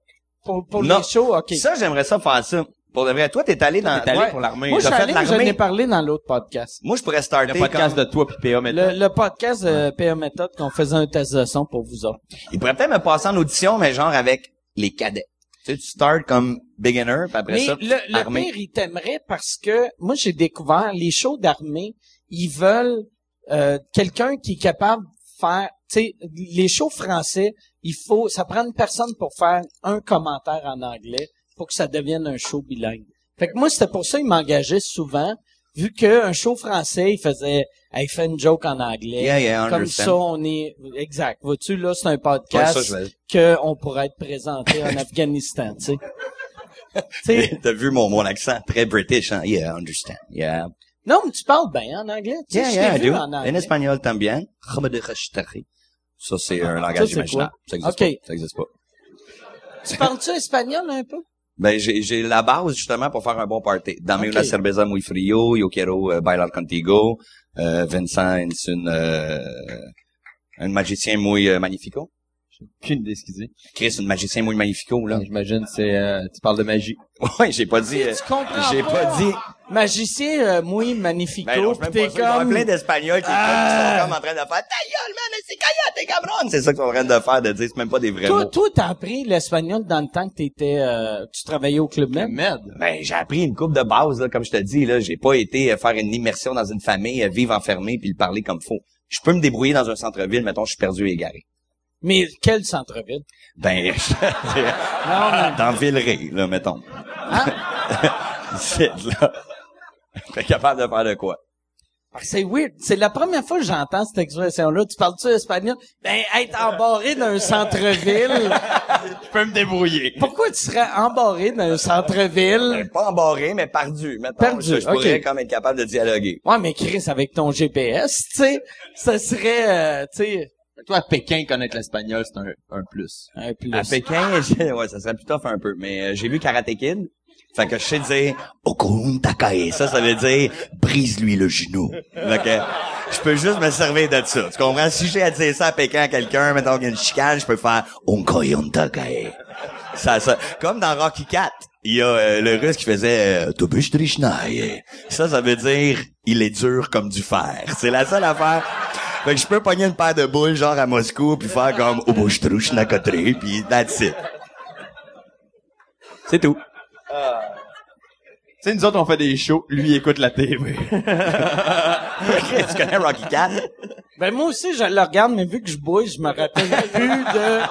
Pour, pour Non. les shows? OK. Ça, j'aimerais ça faire ça. Pour de vrai. Toi, t'es allé dans, T'es allé Ouais. pour l'armée. Moi, je suis allé, mais je l'armée. n'ai parlé dans l'autre podcast. Moi, je pourrais starter Le podcast comme- de toi puis PA maintenant. Le, le podcast de PA Méthode qu'on faisait un test de son pour vous autres. Il pourrait peut-être me passer en audition, mais genre avec les cadets. Tu sais, tu start comme beginner, puis après Mais ça, le, le armée. pire, il t'aimerait parce que moi, j'ai découvert les shows d'armée, ils veulent euh, quelqu'un qui est capable de faire... Tu sais, les shows français, il faut... Ça prend une personne pour faire un commentaire en anglais pour que ça devienne un show bilingue. Fait que moi, c'était pour ça qu'il m'engageait souvent, vu qu'un show français, il faisait... il fait une joke en anglais. Yeah, yeah, Comme understand. ça, on est... Exact. Vois-tu, là, c'est un podcast ça, je vais- que on pourrait être présenté en Afghanistan, tu sais. T'as vu mon, mon accent? Très british, hein? Yeah, I understand. Yeah. Non, mais tu parles bien en anglais. Tu sais, Yeah, je yeah, I do. en anglais. En espagnol también. Ça, c'est un langage c'est imaginaire. Ça existe pas. Ça existe pas. Tu parles-tu espagnol un peu? Ben, j'ai, j'ai la base, justement, pour faire un bon party. Dame Ok. una cerveza muy frío, yo quiero eh, bailar contigo. Euh, Vincent une, euh, un magicien muy euh, magnifico. Aucune idée ce qu'il dit. Chris, un magicien muy magnifico, là. J'imagine, c'est, euh, tu parles de magie. Ouais, j'ai pas dit, euh, tu comprends j'ai pas. pas dit, Magicien, euh, muy magnifico, Ben non, pis t'es même pas sûr. Il y a comme... plein d'Espagnols qui, Ah. qui sont comme en train de faire « Ta gueule, man, c'est caillate, cabron! » C'est ça qu'ils sont en train de faire, de dire, c'est même pas des vrais Toi, mots. toi, t'as appris l'espagnol dans le temps que t'étais, euh, tu travaillais au Club Med? Med. Ben, j'ai appris une coupe de base, là, comme je te dis, là. J'ai pas été euh, faire une immersion dans une famille, euh, vivre enfermé puis le parler comme faut. Je peux me débrouiller dans un centre-ville, mettons, je suis perdu et égaré. Mais quel centre-ville? Ben, Non, non. dans Villeray, là, mettons. Hein? C'est, là. T'es capable de faire de quoi? Ah, C'est weird. C'est la première fois que j'entends cette expression-là. Tu parles-tu espagnol? Ben, être embarré d'un centre-ville. Je peux me débrouiller. Pourquoi tu serais embarré d'un centre-ville? Ben, pas embarré, mais perdu, mettons. Perdu, Je, je pourrais ok. comme être capable de dialoguer. Ouais, mais Chris, avec ton GPS, tu sais, ça serait, euh, tu sais, Toi, à Pékin, connaître l'espagnol, c'est un, un plus. un plus. À Pékin, j'ai- ouais, ça serait plus tough un peu, mais euh, j'ai vu Karate Kid. Fait que je sais dire Okun Takae. Ça, ça veut dire brise-lui le genou. Fait que je peux juste me servir de ça. Tu comprends? Si j'ai à dire ça à Pékin à quelqu'un, mettons qu'il y a une chicane, je peux faire Onkoyon Takae. Ça, ça, comme dans Rocky 4, il y a euh, le russe qui faisait euh, Tobush Drishnai. Ça, ça veut dire il est dur comme du fer. C'est la seule affaire. Fait que je peux pogner une paire de boules genre à Moscou puis faire comme Obush Nakatre puis that's it. C'est tout. Tu sais, nous autres, on fait des shows, lui, il écoute la TV. tu connais Rocky 4? Ben moi aussi, je le regarde, mais vu que je bois, je me rappelle plus de...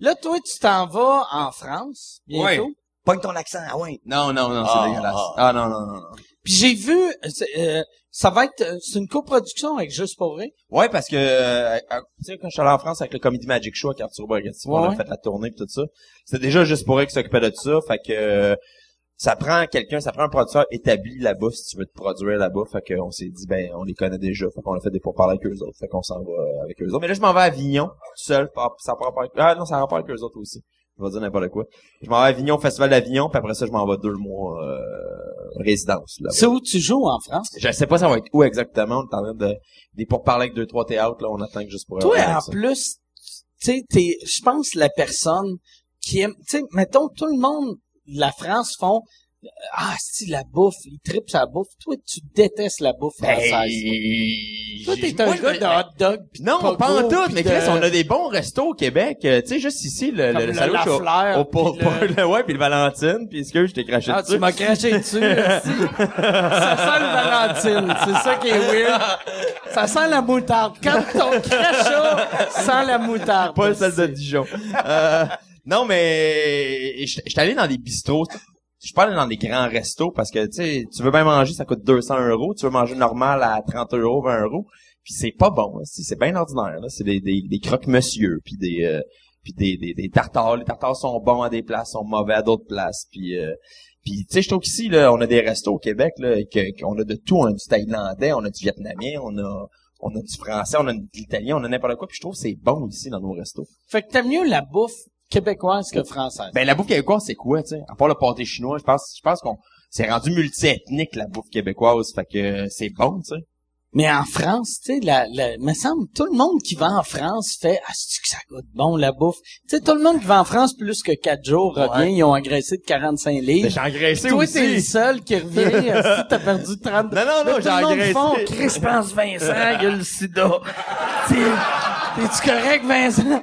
Là, toi, tu t'en vas en France, bientôt? Ouais. Pogne ton accent, ah ouais. Non, non, non, c'est Ah, dégueulasse. ah. Ah, non, non, non, non. Puis j'ai vu, euh, ça va être, euh, c'est une coproduction avec Juste pour vrai. Ouais, parce que, euh, euh, tu sais, quand je suis allé en France avec le Comedy Magic Show avec Arthur Borghetti, Ouais, on a ouais. fait la tournée pis tout ça. C'était déjà juste pour eux qui s'occupait de ça, fait que, euh, ça prend quelqu'un, ça prend un producteur établi là-bas si tu veux te produire là-bas, fait qu'on s'est dit, ben, on les connaît déjà, fait qu'on a fait des pourparlers avec eux autres, fait qu'on s'en va avec eux autres. Mais là, je m'en vais à Avignon, tout seul, pas- ça part pas avec, ah non, ça a rapport avec eux autres aussi. Je vais dire n'importe quoi. Je m'en vais à Avignon, Festival d'Avignon, puis après ça, je m'en vais deux mois, euh, résidence, là C'est où tu joues en France? je sais pas ça va être où exactement. On est en train de, des pour parler avec deux, trois théâtres, là. On attend que juste pour Toi, en ça. plus, tu sais, t'es, je pense, la personne qui aime, tu sais, mettons, tout le monde, de la France font, ah, si, la bouffe, ils trippent sur la bouffe. Toi, tu détestes la bouffe française. Toi, t'es un Ben, gars de hot dog. pis Non, pas en tout, pis mais de- Chris, on a des bons restos au Québec. Euh, tu sais, juste ici, le, le, le sandwich au, au pour, puis le- pour- le- ouais, puis le Valentine, puis excuse, je t'ai craché Ah, dessus. tu m'as craché dessus. ça sent le Valentine. C'est ça qui est weird. Ça sent la moutarde. Quand ton crachat sent la moutarde. pas celle de Dijon. Euh, non, mais je allé dans des bistrots. Je allé dans des grands restos parce que, tu sais, tu veux bien manger, ça coûte 200 euros. Tu veux manger normal à 30 euros, 20 euros. Puis c'est pas bon. C'est bien ordinaire. C'est des, des, des croque-monsieur, puis des... euh, des, des, des tartares. Les tartares sont bons à des places, sont mauvais à d'autres places. Puis, euh, puis tu sais, je trouve qu'ici, là, on a des restos au Québec, là, qu'on a de tout. On a du thaïlandais, on a du vietnamien, on a, on a du français, on a de l'italien, on a n'importe quoi. Puis je trouve que c'est bon ici dans nos restos. Fait que t'aimes mieux la bouffe québécoise que française. Ben la bouffe québécoise, c'est quoi, tu sais? À part le pâté chinois, je pense, je pense qu'on c'est rendu multiethnique la bouffe québécoise, fait que c'est bon, tu sais. Mais en France, tu sais, la, la, me semble, tout le monde qui va en France fait, ah, c'est que ça goûte bon, la bouffe? Tu sais, tout le monde qui va en France plus que quatre jours revient, ils ont engraissé de 45 livres. Ben, j'ai engraissé Toi, t'es le aussi. seul qui revient, si t'as perdu 30. Non, non, non, Là, tout j'ai le monde engraissé. font, Chris pense Vincent, il a le sida. T'es- T'es-tu correct, Vincent?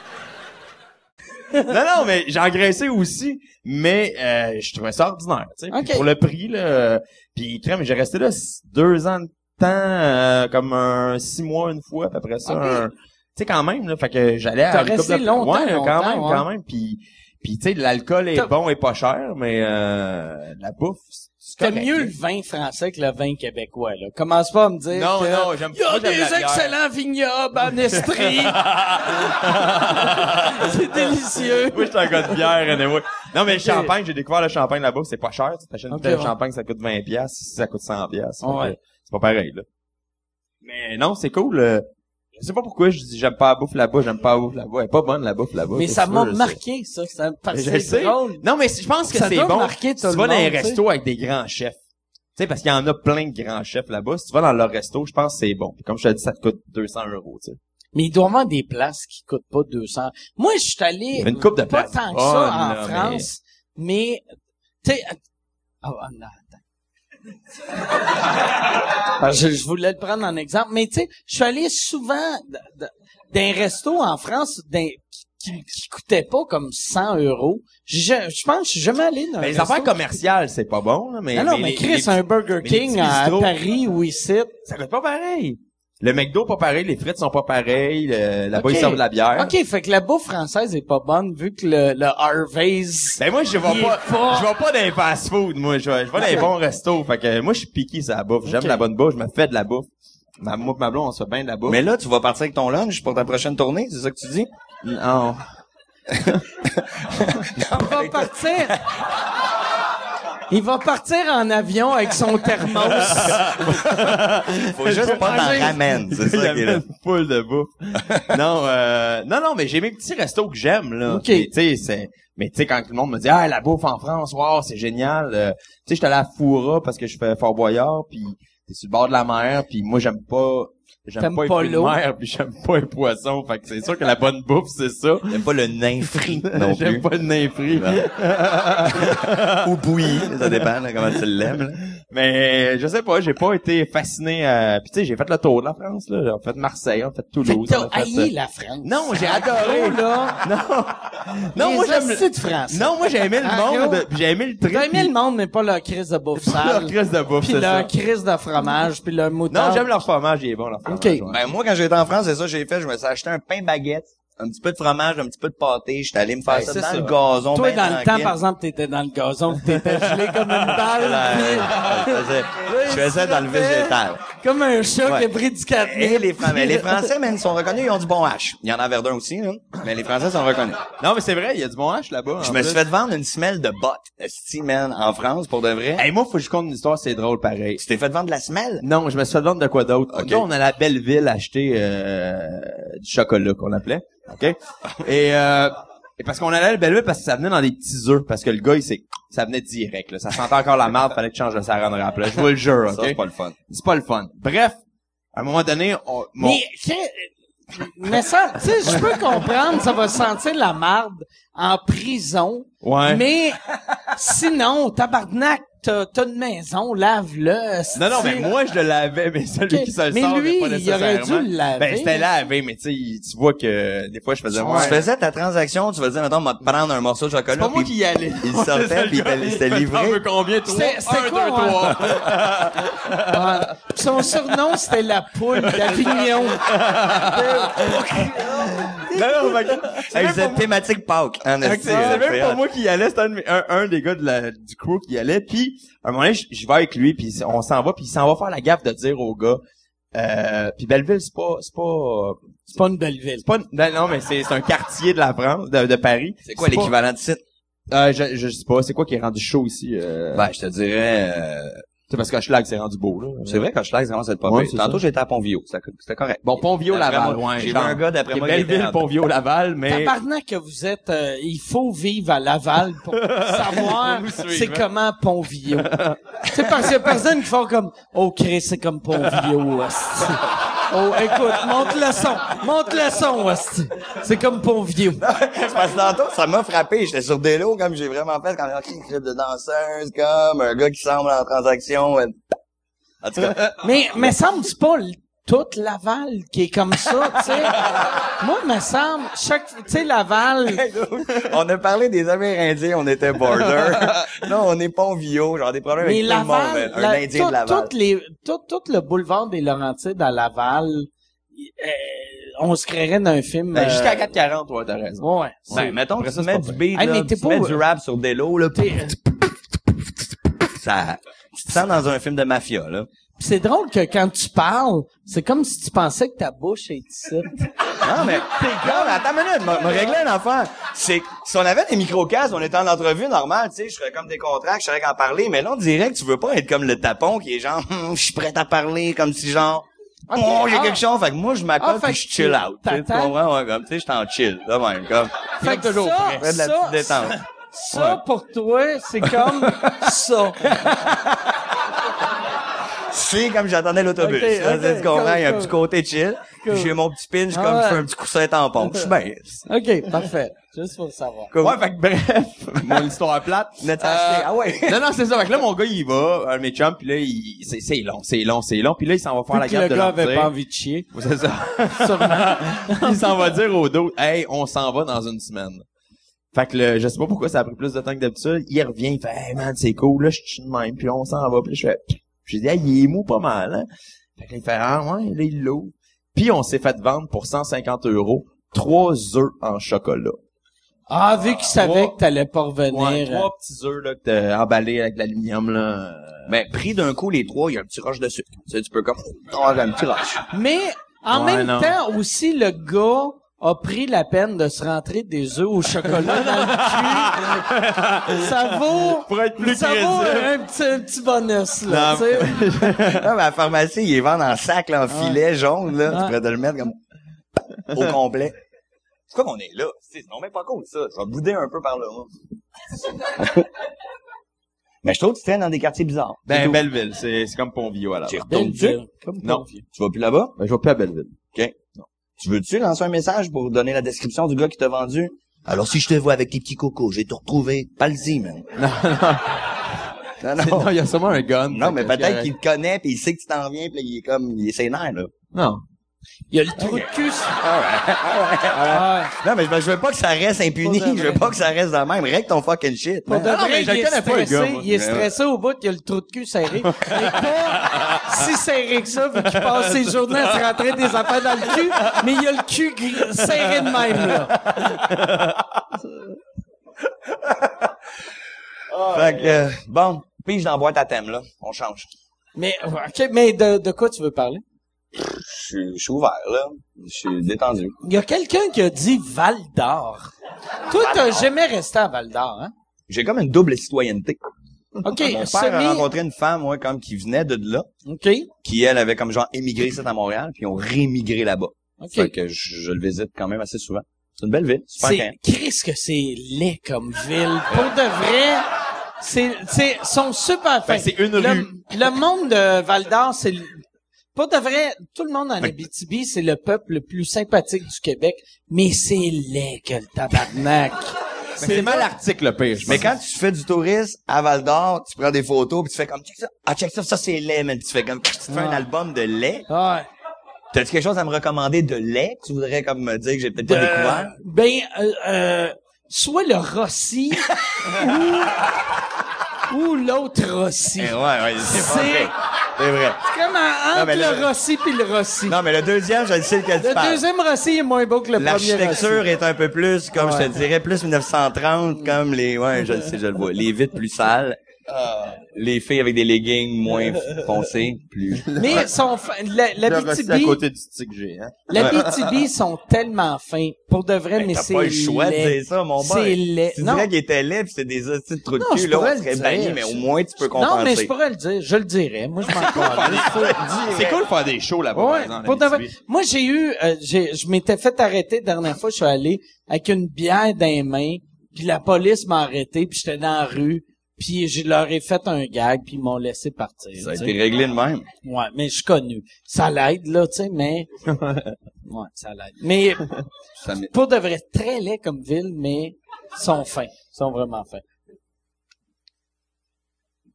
non, non, mais j'ai engraissé aussi, mais euh, je trouvais ça ordinaire, tu sais. Pour le prix, là, puis crème, j'ai resté là deux ans de temps, euh, comme un six mois une fois, puis après ça, un- tu sais, quand même, là, fait que j'allais à T'as resté de- longtemps, ouais, longtemps, quand même, ouais. quand même, puis puis tu sais, l'alcool est bon et pas cher, mais euh, la bouffe, correct, mieux le vin français que le vin québécois, là. Commence pas à me dire Non, que non, j'aime- Il y a des excellents vignobles en Estrie. c'est délicieux. Moi, je suis un gars de bière, anyway. Non, mais le champagne, j'ai découvert le champagne là-bas, c'est pas cher. Tu t'achètes une Ok, bouteille de ouais. champagne, ça coûte 20 pièces, ça coûte 100 pièces. Ouais. C'est pas pareil, là. Mais non, c'est cool. Je sais pas pourquoi je dis j'aime pas la bouffe là-bas, j'aime pas la bouffe là-bas. Elle est pas bonne la bouffe là-bas. Mais ça m'a marqué, ça. ça parce que c'est drôle. Non, mais je pense que c'est bon. marquer tu vas dans un resto avec des grands chefs. Tu sais, parce qu'il y en a plein de grands chefs là-bas. Si tu vas dans leur resto, je pense que c'est bon. Puis comme je te dis, ça te coûte 200 euros, tu sais. Mais il doit avoir des places qui coûtent pas 200. Moi, je suis allé une coupe de pas places tant que bonnes, ça en France, mais, tu sais, ah, ah, non, attends. Parce que je, je voulais le prendre en exemple, mais tu sais, je suis allé souvent d- d- dans un resto en France d'un- qui, qui, coûtait pas comme 100 euros. Je, je pense que je suis jamais allé dans un Mais les resto affaires commerciales, c'est pas bon, là, mais. Non, non, mais, Chris, les- un Burger King à Paris ou ici. Ça coûte pas pareil. Le McDo pas pareil, les frites sont pas pareilles, le- là-bas ils servent de la bière. OK, fait que la bouffe française est pas bonne vu que le, le Harvey's... Ben moi je vais pas, pas- je vais pas dans les fast food moi, je vais, je vais dans les bons restos. Fait que moi je suis piqué sur la bouffe, j'aime la bonne bouffe, je me fais de la bouffe. Ma moi ma blonde on se fait bien de la bouffe. Mais là, tu vas partir avec ton lunch pour ta prochaine tournée, c'est ça que tu dis? non. On va partir. Il va partir en avion avec son thermos. Faut juste pas manger. t'en ramène. C'est Il y ça qui est là. une foule de bouffe. non, euh, non, non, mais j'ai mes petits restos que j'aime, là. Ok. Mais, Tu sais, c'est, mais tu sais, quand tout le monde me dit, ah, la bouffe en France, wow, c'est génial. euh, tu sais, j'étais allé à Foura parce que je fais Fort Boyard, puis t'es sur le bord de la mer, puis moi, j'aime pas, j'aime pas les pas fruits de l'eau? mer, puis j'aime pas les poissons. Fait que c'est sûr que la bonne bouffe, c'est ça. J'aime pas le nain frit non plus. J'aime pas le nain frit. Ou bouilli. Ça dépend, là, comment tu l'aimes, là. Mais je sais pas, j'ai pas été fasciné. Euh... Puis tu sais, j'ai fait le tour de la France. Là. On fait Marseille, on fait Fait Toulouse. que on t'as fait, haï euh, la France. Non, j'ai adoré. Là. Non, non, moi j'aime. C'est de France. Non, moi j'ai aimé le Ah, monde, puis j'ai aimé le trip. T'as aimé puis le monde, mais pas leur crise de bouffe leur sale. crise de bouffe, Puis c'est ça. leur crise de fromage, puis leur mouton. Non, j'aime leur fromage, il est bon leur fromage. Ok. Ben, moi, quand j'étais en France, c'est ça que j'ai fait. Je me suis acheté un pain baguette, un petit peu de fromage, un petit peu de pâté. J'étais allé me faire Ben, ça dans ça. le gazon. Toi, ben dans le temps, par exemple, t'étais dans le gazon, t'étais gelé comme une balle. Je faisais, je faisais dans le végétal. Comme un chat qui a pris du Et catnip. les, Fran- mais les Français, man, ils sont reconnus, ils ont du bon hache. Il y en a à Verdun aussi, là. Mais les Français sont reconnus. Non, mais c'est vrai, il y a du bon hache là-bas. Je me plus. suis fait vendre une semelle de bottes, esti, man, en France, pour de vrai. Hey, moi, faut que je compte une histoire, c'est drôle pareil. Tu t'es fait vendre de la semelle? Non, je me suis fait vendre de quoi d'autre. Ok. Là, on allait à Belleville acheter euh, du chocolat qu'on appelait. OK? Et, euh, et parce qu'on allait à Belleville parce que ça venait dans des petits œufs. Parce que le gars, il s'est, ça venait direct. Là. Ça sentait encore la merde, fallait que tu changes de saran wrap. Là. Je vous le jure, OK? C'est pas le fun. C'est pas le fun. Bref, à un moment donné, on, mon- Mais, que- mais ça, tu sais, je peux comprendre, ça va sentir la marde en prison. Ouais. Mais, sinon, tabarnak, t'as, t'as une maison, lave-le. Non, non, mais moi, je le lavais, mais celui Ok. qui se le Mais sort, lui, pas il aurait nécessairement. dû le laver. Ben, c'était lavé, mais tu sais, tu vois que des fois, je faisais moi. Tu faisais ta transaction, tu vas dire, mettons, on va te prendre un morceau de chocolat. C'est pas moi puis qui y allais. Il sortait, puis il fait, livré. T'en veux combien, toi? C'était- quoi, deux, ouais? trois. Ouais. Puis son surnom, c'était la poule d'Avignon. Non, non, même vous êtes thématique Pâques. En que esti, C'est euh, même c'est pas moi qui y allais, c'était un, des gars de la, du crew qui y allait. Puis, à un moment donné, je, je vais avec lui, puis on s'en va, puis il s'en va faire la gaffe de dire au gars, euh, puis Belleville, c'est pas, c'est pas, C'est pas une belle ville. c'est pas, une- non, non, mais c'est, c'est un quartier de la France, de, de Paris. C'est quoi pas- l'équivalent de site? Euh, je, je sais pas, c'est quoi qui est rendu chaud ici? Euh, Ben, je te dirais, euh, c'est parce que Schlag c'est rendu beau, là. c'est vrai que Schlag, c'est vraiment cette pas Ouais, pire. c'est Tantôt, ça. j'étais à Pont-Viau. C'était correct. Bon, Pont-Viau, D'après Laval, moi, ouais. j'ai vu un gars, d'après moi, Belleville, à- Pont-Viau, Laval, mais... Tabarnak que vous êtes, euh, il faut vivre à Laval pour savoir c'est hein. comment Pont-Viau. tu sais, parce qu'il y a personne qui font comme, oh, Chris, c'est comme Pont-Viau, hostie. Oh, écoute, monte le son, monte le son, hostie. C'est comme. C'est parce que tantôt, ça m'a frappé. J'étais sur des lots, comme j'ai vraiment fait, quand j'ai OK, clip de danseuse, comme un gars qui semble en transaction. euh, En tout cas, Mais, mais semble c'est pas toute Laval qui est comme ça, tu sais. Moi, me semble, chaque, tu sais, Laval, on a parlé des Amérindiens, on était border. non, on est Pont-Viau, genre des problèmes mais avec tout le monde. Un la- Indien tout, de Laval. toutes les, tout, tout le boulevard des Laurentides à Laval, euh, on se créerait d'un film. Ben, euh, jusqu'à 4,40, toi, t'as raison. Ouais. Ben, mettons que Après tu ça, mets du beat, Hey, là, tu pas- mets du rap sur des lots, là, ça, tu te sens dans un film de mafia, là. Pis c'est drôle que quand tu parles, c'est comme si tu pensais que ta bouche est ici. Non, mais, non, mais attends une minute, m'a réglé une affaire. C'est, que si on avait des micro-cases, on était en entrevue normale, tu sais, je ferais comme des contrats, je saurais qu'en parler, mais là, on dirait que tu veux pas être comme le tapon qui est genre, Hum, je suis prêt à parler, comme si genre, Ok, oh, j'ai ah. quelque chose, fait que moi, je m'accorde Ah, je chill out, tu comprends, ouais, comme, tu sais, je suis en chill, là, même, comme, Fait que toujours ça, près de la ça, petite détente. ça, pour toi, c'est comme ça. C'est comme j'attendais l'autobus. Ok, Là, ok, tu comprends, il y a un cool, petit côté chill. Cool. J'ai mon petit pinch, Ah comme ouais. je fais un petit coussin tampon. Je suis bien. OK, parfait. Juste pour le savoir. Cool. Ouais, fait que bref, mon histoire plate. Acheté? Ah ouais. non, non, c'est ça. Fait que là, mon gars, il va, un mes chums, puis là, il, c'est, c'est long, c'est long, c'est long. Puis là, il s'en va faire la Puis gaffe le de gars leur avait pas envie de chier. C'est ça. Sûrement. il s'en va dire au dos, hey, on s'en va dans une semaine. Fait que le, je sais pas pourquoi ça a pris plus de temps que d'habitude. Il revient, il fait, hey man, c'est cool, là, je suis de même, puis on s'en va. Puis je fais, j'ai dit, hey, il est mou pas mal, hein? Fait que là, il fait, ah ouais, là, il l'ouvre. Puis on s'est fait vendre pour 150 euros trois œufs en chocolat. Ah, vu qu'il savait que t'allais pas revenir. Ouais, euh, trois petits œufs là, que t'as emballés avec de l'aluminium là. Mais pris d'un coup, les trois, il y a un petit rush de sucre. Tu sais, tu peux comme, oh, un petit rush. Mais, en Ouais, même non. temps, aussi, le gars a pris la peine de se rentrer des œufs au chocolat dans le cul, ça vaut, Pour être plus ça vaut un petit, un petit bonus, là, tu sais. Non, mais à la pharmacie, ils vendent en sac, là, en filet jaune, là. Tu pourrais te le mettre comme au complet. C'est quoi qu'on est là? C'est non même pas cool, ça. Je vais bouder un peu par là. moi. mais je trouve que tu traînes dans des quartiers bizarres. Ben. Belleville, c'est, c'est comme Pont-Vio, alors. Tu retournes-tu? Comme Non. Pont-Vieux. Tu vas plus là-bas? Ben, je vais plus à Belleville. OK. Tu veux-tu lancer un message pour donner la description du gars qui t'a vendu? Alors, si je te vois avec tes petits cocos, je vais te retrouver. Parle-y, man. Non, Non, non. non. Non, il y a sûrement un gun. Non, mais peut-être qu'il te connaît pis il sait que tu t'en viens pis là, il est comme, il est sénère, là. Non. Il y a le trou de cul. sur- Ah, Non, mais je je veux pas que ça reste impuni. Je veux pas que ça reste de même. Règle ton fucking shit. Pour man. de Ah non, mais je il le est connais pas, le stressé, gars, moi. il est stressé au bout, il a le trou de cul serré. Mais pas si serré que ça, vu qu'il passe ses journées à se rentrer des affaires dans le cul, mais il a le cul serré de même, là. Fait que, euh, bon, pige dans la boîte à thème, là. On change. Mais, OK, mais de, de quoi tu veux parler? Je suis- ouvert, là. Je suis détendu. Il y a quelqu'un qui a dit Val d'Or. Toi, t'as jamais resté à Val d'Or, hein? J'ai comme une double citoyenneté. OK, Mon père a rencontré une femme, ouais, comme qui venait de là, OK, qui, elle, avait comme genre émigré ici à Montréal, puis ils ont rémigré là-bas. OK. Fait que je, je le visite quand même assez souvent. C'est une belle ville, super C'est. Chris que c'est laid comme ville. Pour de vrai, c'est, c'est, sont super fins. Ben, c'est une le, rue. Le monde de Val d'Or, c'est pour de vrai, tout le monde en Abitibi, c'est le peuple le plus sympathique du Québec, mais c'est laid que le tabarnak. Mais c'est mal article, le pire, Mais quand tu fais du tourisme à Val d'Or, tu prends des photos puis tu fais comme check ça. Ah check ça, ça c'est lait, man. Puis tu fais comme tu fais un Ouais. album de lait. Ouais. T'as-tu quelque chose à me recommander de lait que tu voudrais comme me dire que j'ai peut-être pas Euh, découvert? ben, euh, euh, soit le Rossi ou, ou l'autre Rossi. Eh ouais, ouais, c'est pas C'est- vrai. C'est vrai. Comme en- entre le le- Rossi puis le Rossi. Non, mais le deuxième, je le sais lequel tu le parles. deuxième Rossi est moins beau que le premier Rossi. L'architecture est un peu plus, comme je te dirais, plus 1930, comme les, ouais, je le sais, je le vois. Les vitres plus sales. Les filles avec des leggings moins foncés, plus. Mais sont fin- la, Le Rossi à côté du stick G, hein. l'Abitibi sont tellement fins. Pour de vrai, mais T'as c'est pas le choix de laid. dire ça, mon C'est boy. laid. Tu Non. dirais qu'il était laid pis c'était des hosties de trous de cul, là, on serait banni, mais au moins tu peux compenser. Non, mais je pourrais le dire. Je le dirais. Moi, je m'en parle. C'est cool de faire des shows là-bas, par Ouais, exemple. pour de en vrai. Abitibi. Moi, j'ai eu, euh, j'ai, je m'étais fait arrêter la dernière fois, je suis allé avec une bière dans les mains, puis la police m'a arrêté, puis j'étais dans la rue, puis je leur ai fait un gag, puis ils m'ont laissé partir. Ça a été réglé de même. Ouais, mais je suis connu. Ça l'aide, là, tu sais, mais... ouais, ça l'aide. Mais, Ça pour de vrai, très laid comme ville, mais sont fins. sont vraiment fins.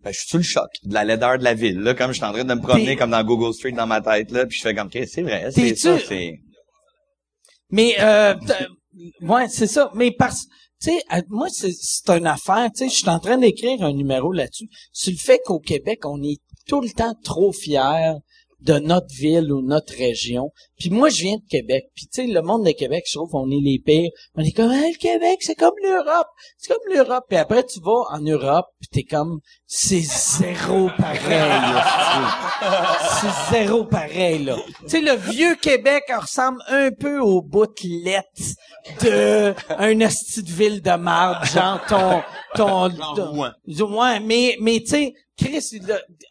Ben, je suis sous le choc de la laideur de la ville, là, comme je suis en train de me promener T'es- comme dans Google Street dans ma tête, là, puis je fais comme, OK, c'est vrai, c'est ça, c'est... Mais euh, ouais, c'est ça. Mais parce, tu sais, moi c'est c'est une affaire. Tu sais, je suis en train d'écrire un numéro là-dessus sur le fait qu'au Québec, on est tout le temps trop fiers de notre ville ou notre région. Puis moi, je viens de Québec. Puis tu sais, le monde de Québec, je trouve qu'on est les pires. On est comme, Ah, le Québec, c'est comme l'Europe. C'est comme l'Europe. Puis après, tu vas en Europe, puis t'es comme, c'est zéro pareil. hostie. c'est zéro pareil, là. Tu sais, le vieux Québec ressemble un peu aux bouttelettes de un esti de ville de marde, genre ton, ton, Rouen. Ouais, mais, mais tu sais, Chris,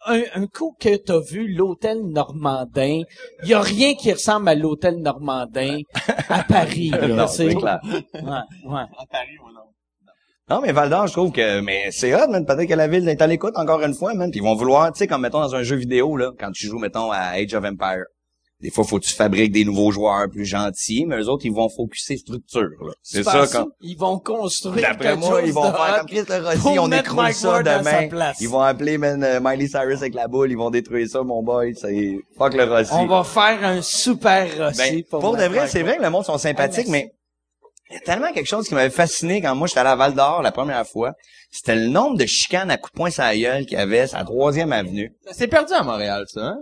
un, un coup que t'as vu l'hôtel Normandin, y a rien qui ressemble à l'hôtel Normandin à Paris, là, Non, tu sais. c'est clair. Ouais, ouais. Non, mais Val d'Or, je trouve que, mais c'est hot, man. Peut-être que la ville est à l'écoute encore une fois, man. Puis ils vont vouloir, tu sais, comme mettons dans un jeu vidéo, là, quand tu joues, mettons, à Age of Empire. Des fois, faut que tu fabriques des nouveaux joueurs plus gentils, mais eux autres, ils vont focuser structure, là. C'est ça, comme, Ils vont construire D'après moi, chose ils vont faire comme Chris le Rossi, on écroule ça Ward à sa demain. place. Ils vont appeler man, euh, Miley Cyrus avec la boule, ils vont détruire ça, mon boy. C'est fuck le Rossi. On va faire un super Rossi Ben, pour, pour de vrai, c'est vrai que le monde sont sympathiques, Ah, mais il y a tellement quelque chose qui m'avait fasciné quand moi j'étais à la Val d'Or la première fois. C'était le nombre de chicanes à coups de poing sur la gueule qu'il y avait sur la troisième avenue. C'est perdu à Montréal, ça, hein?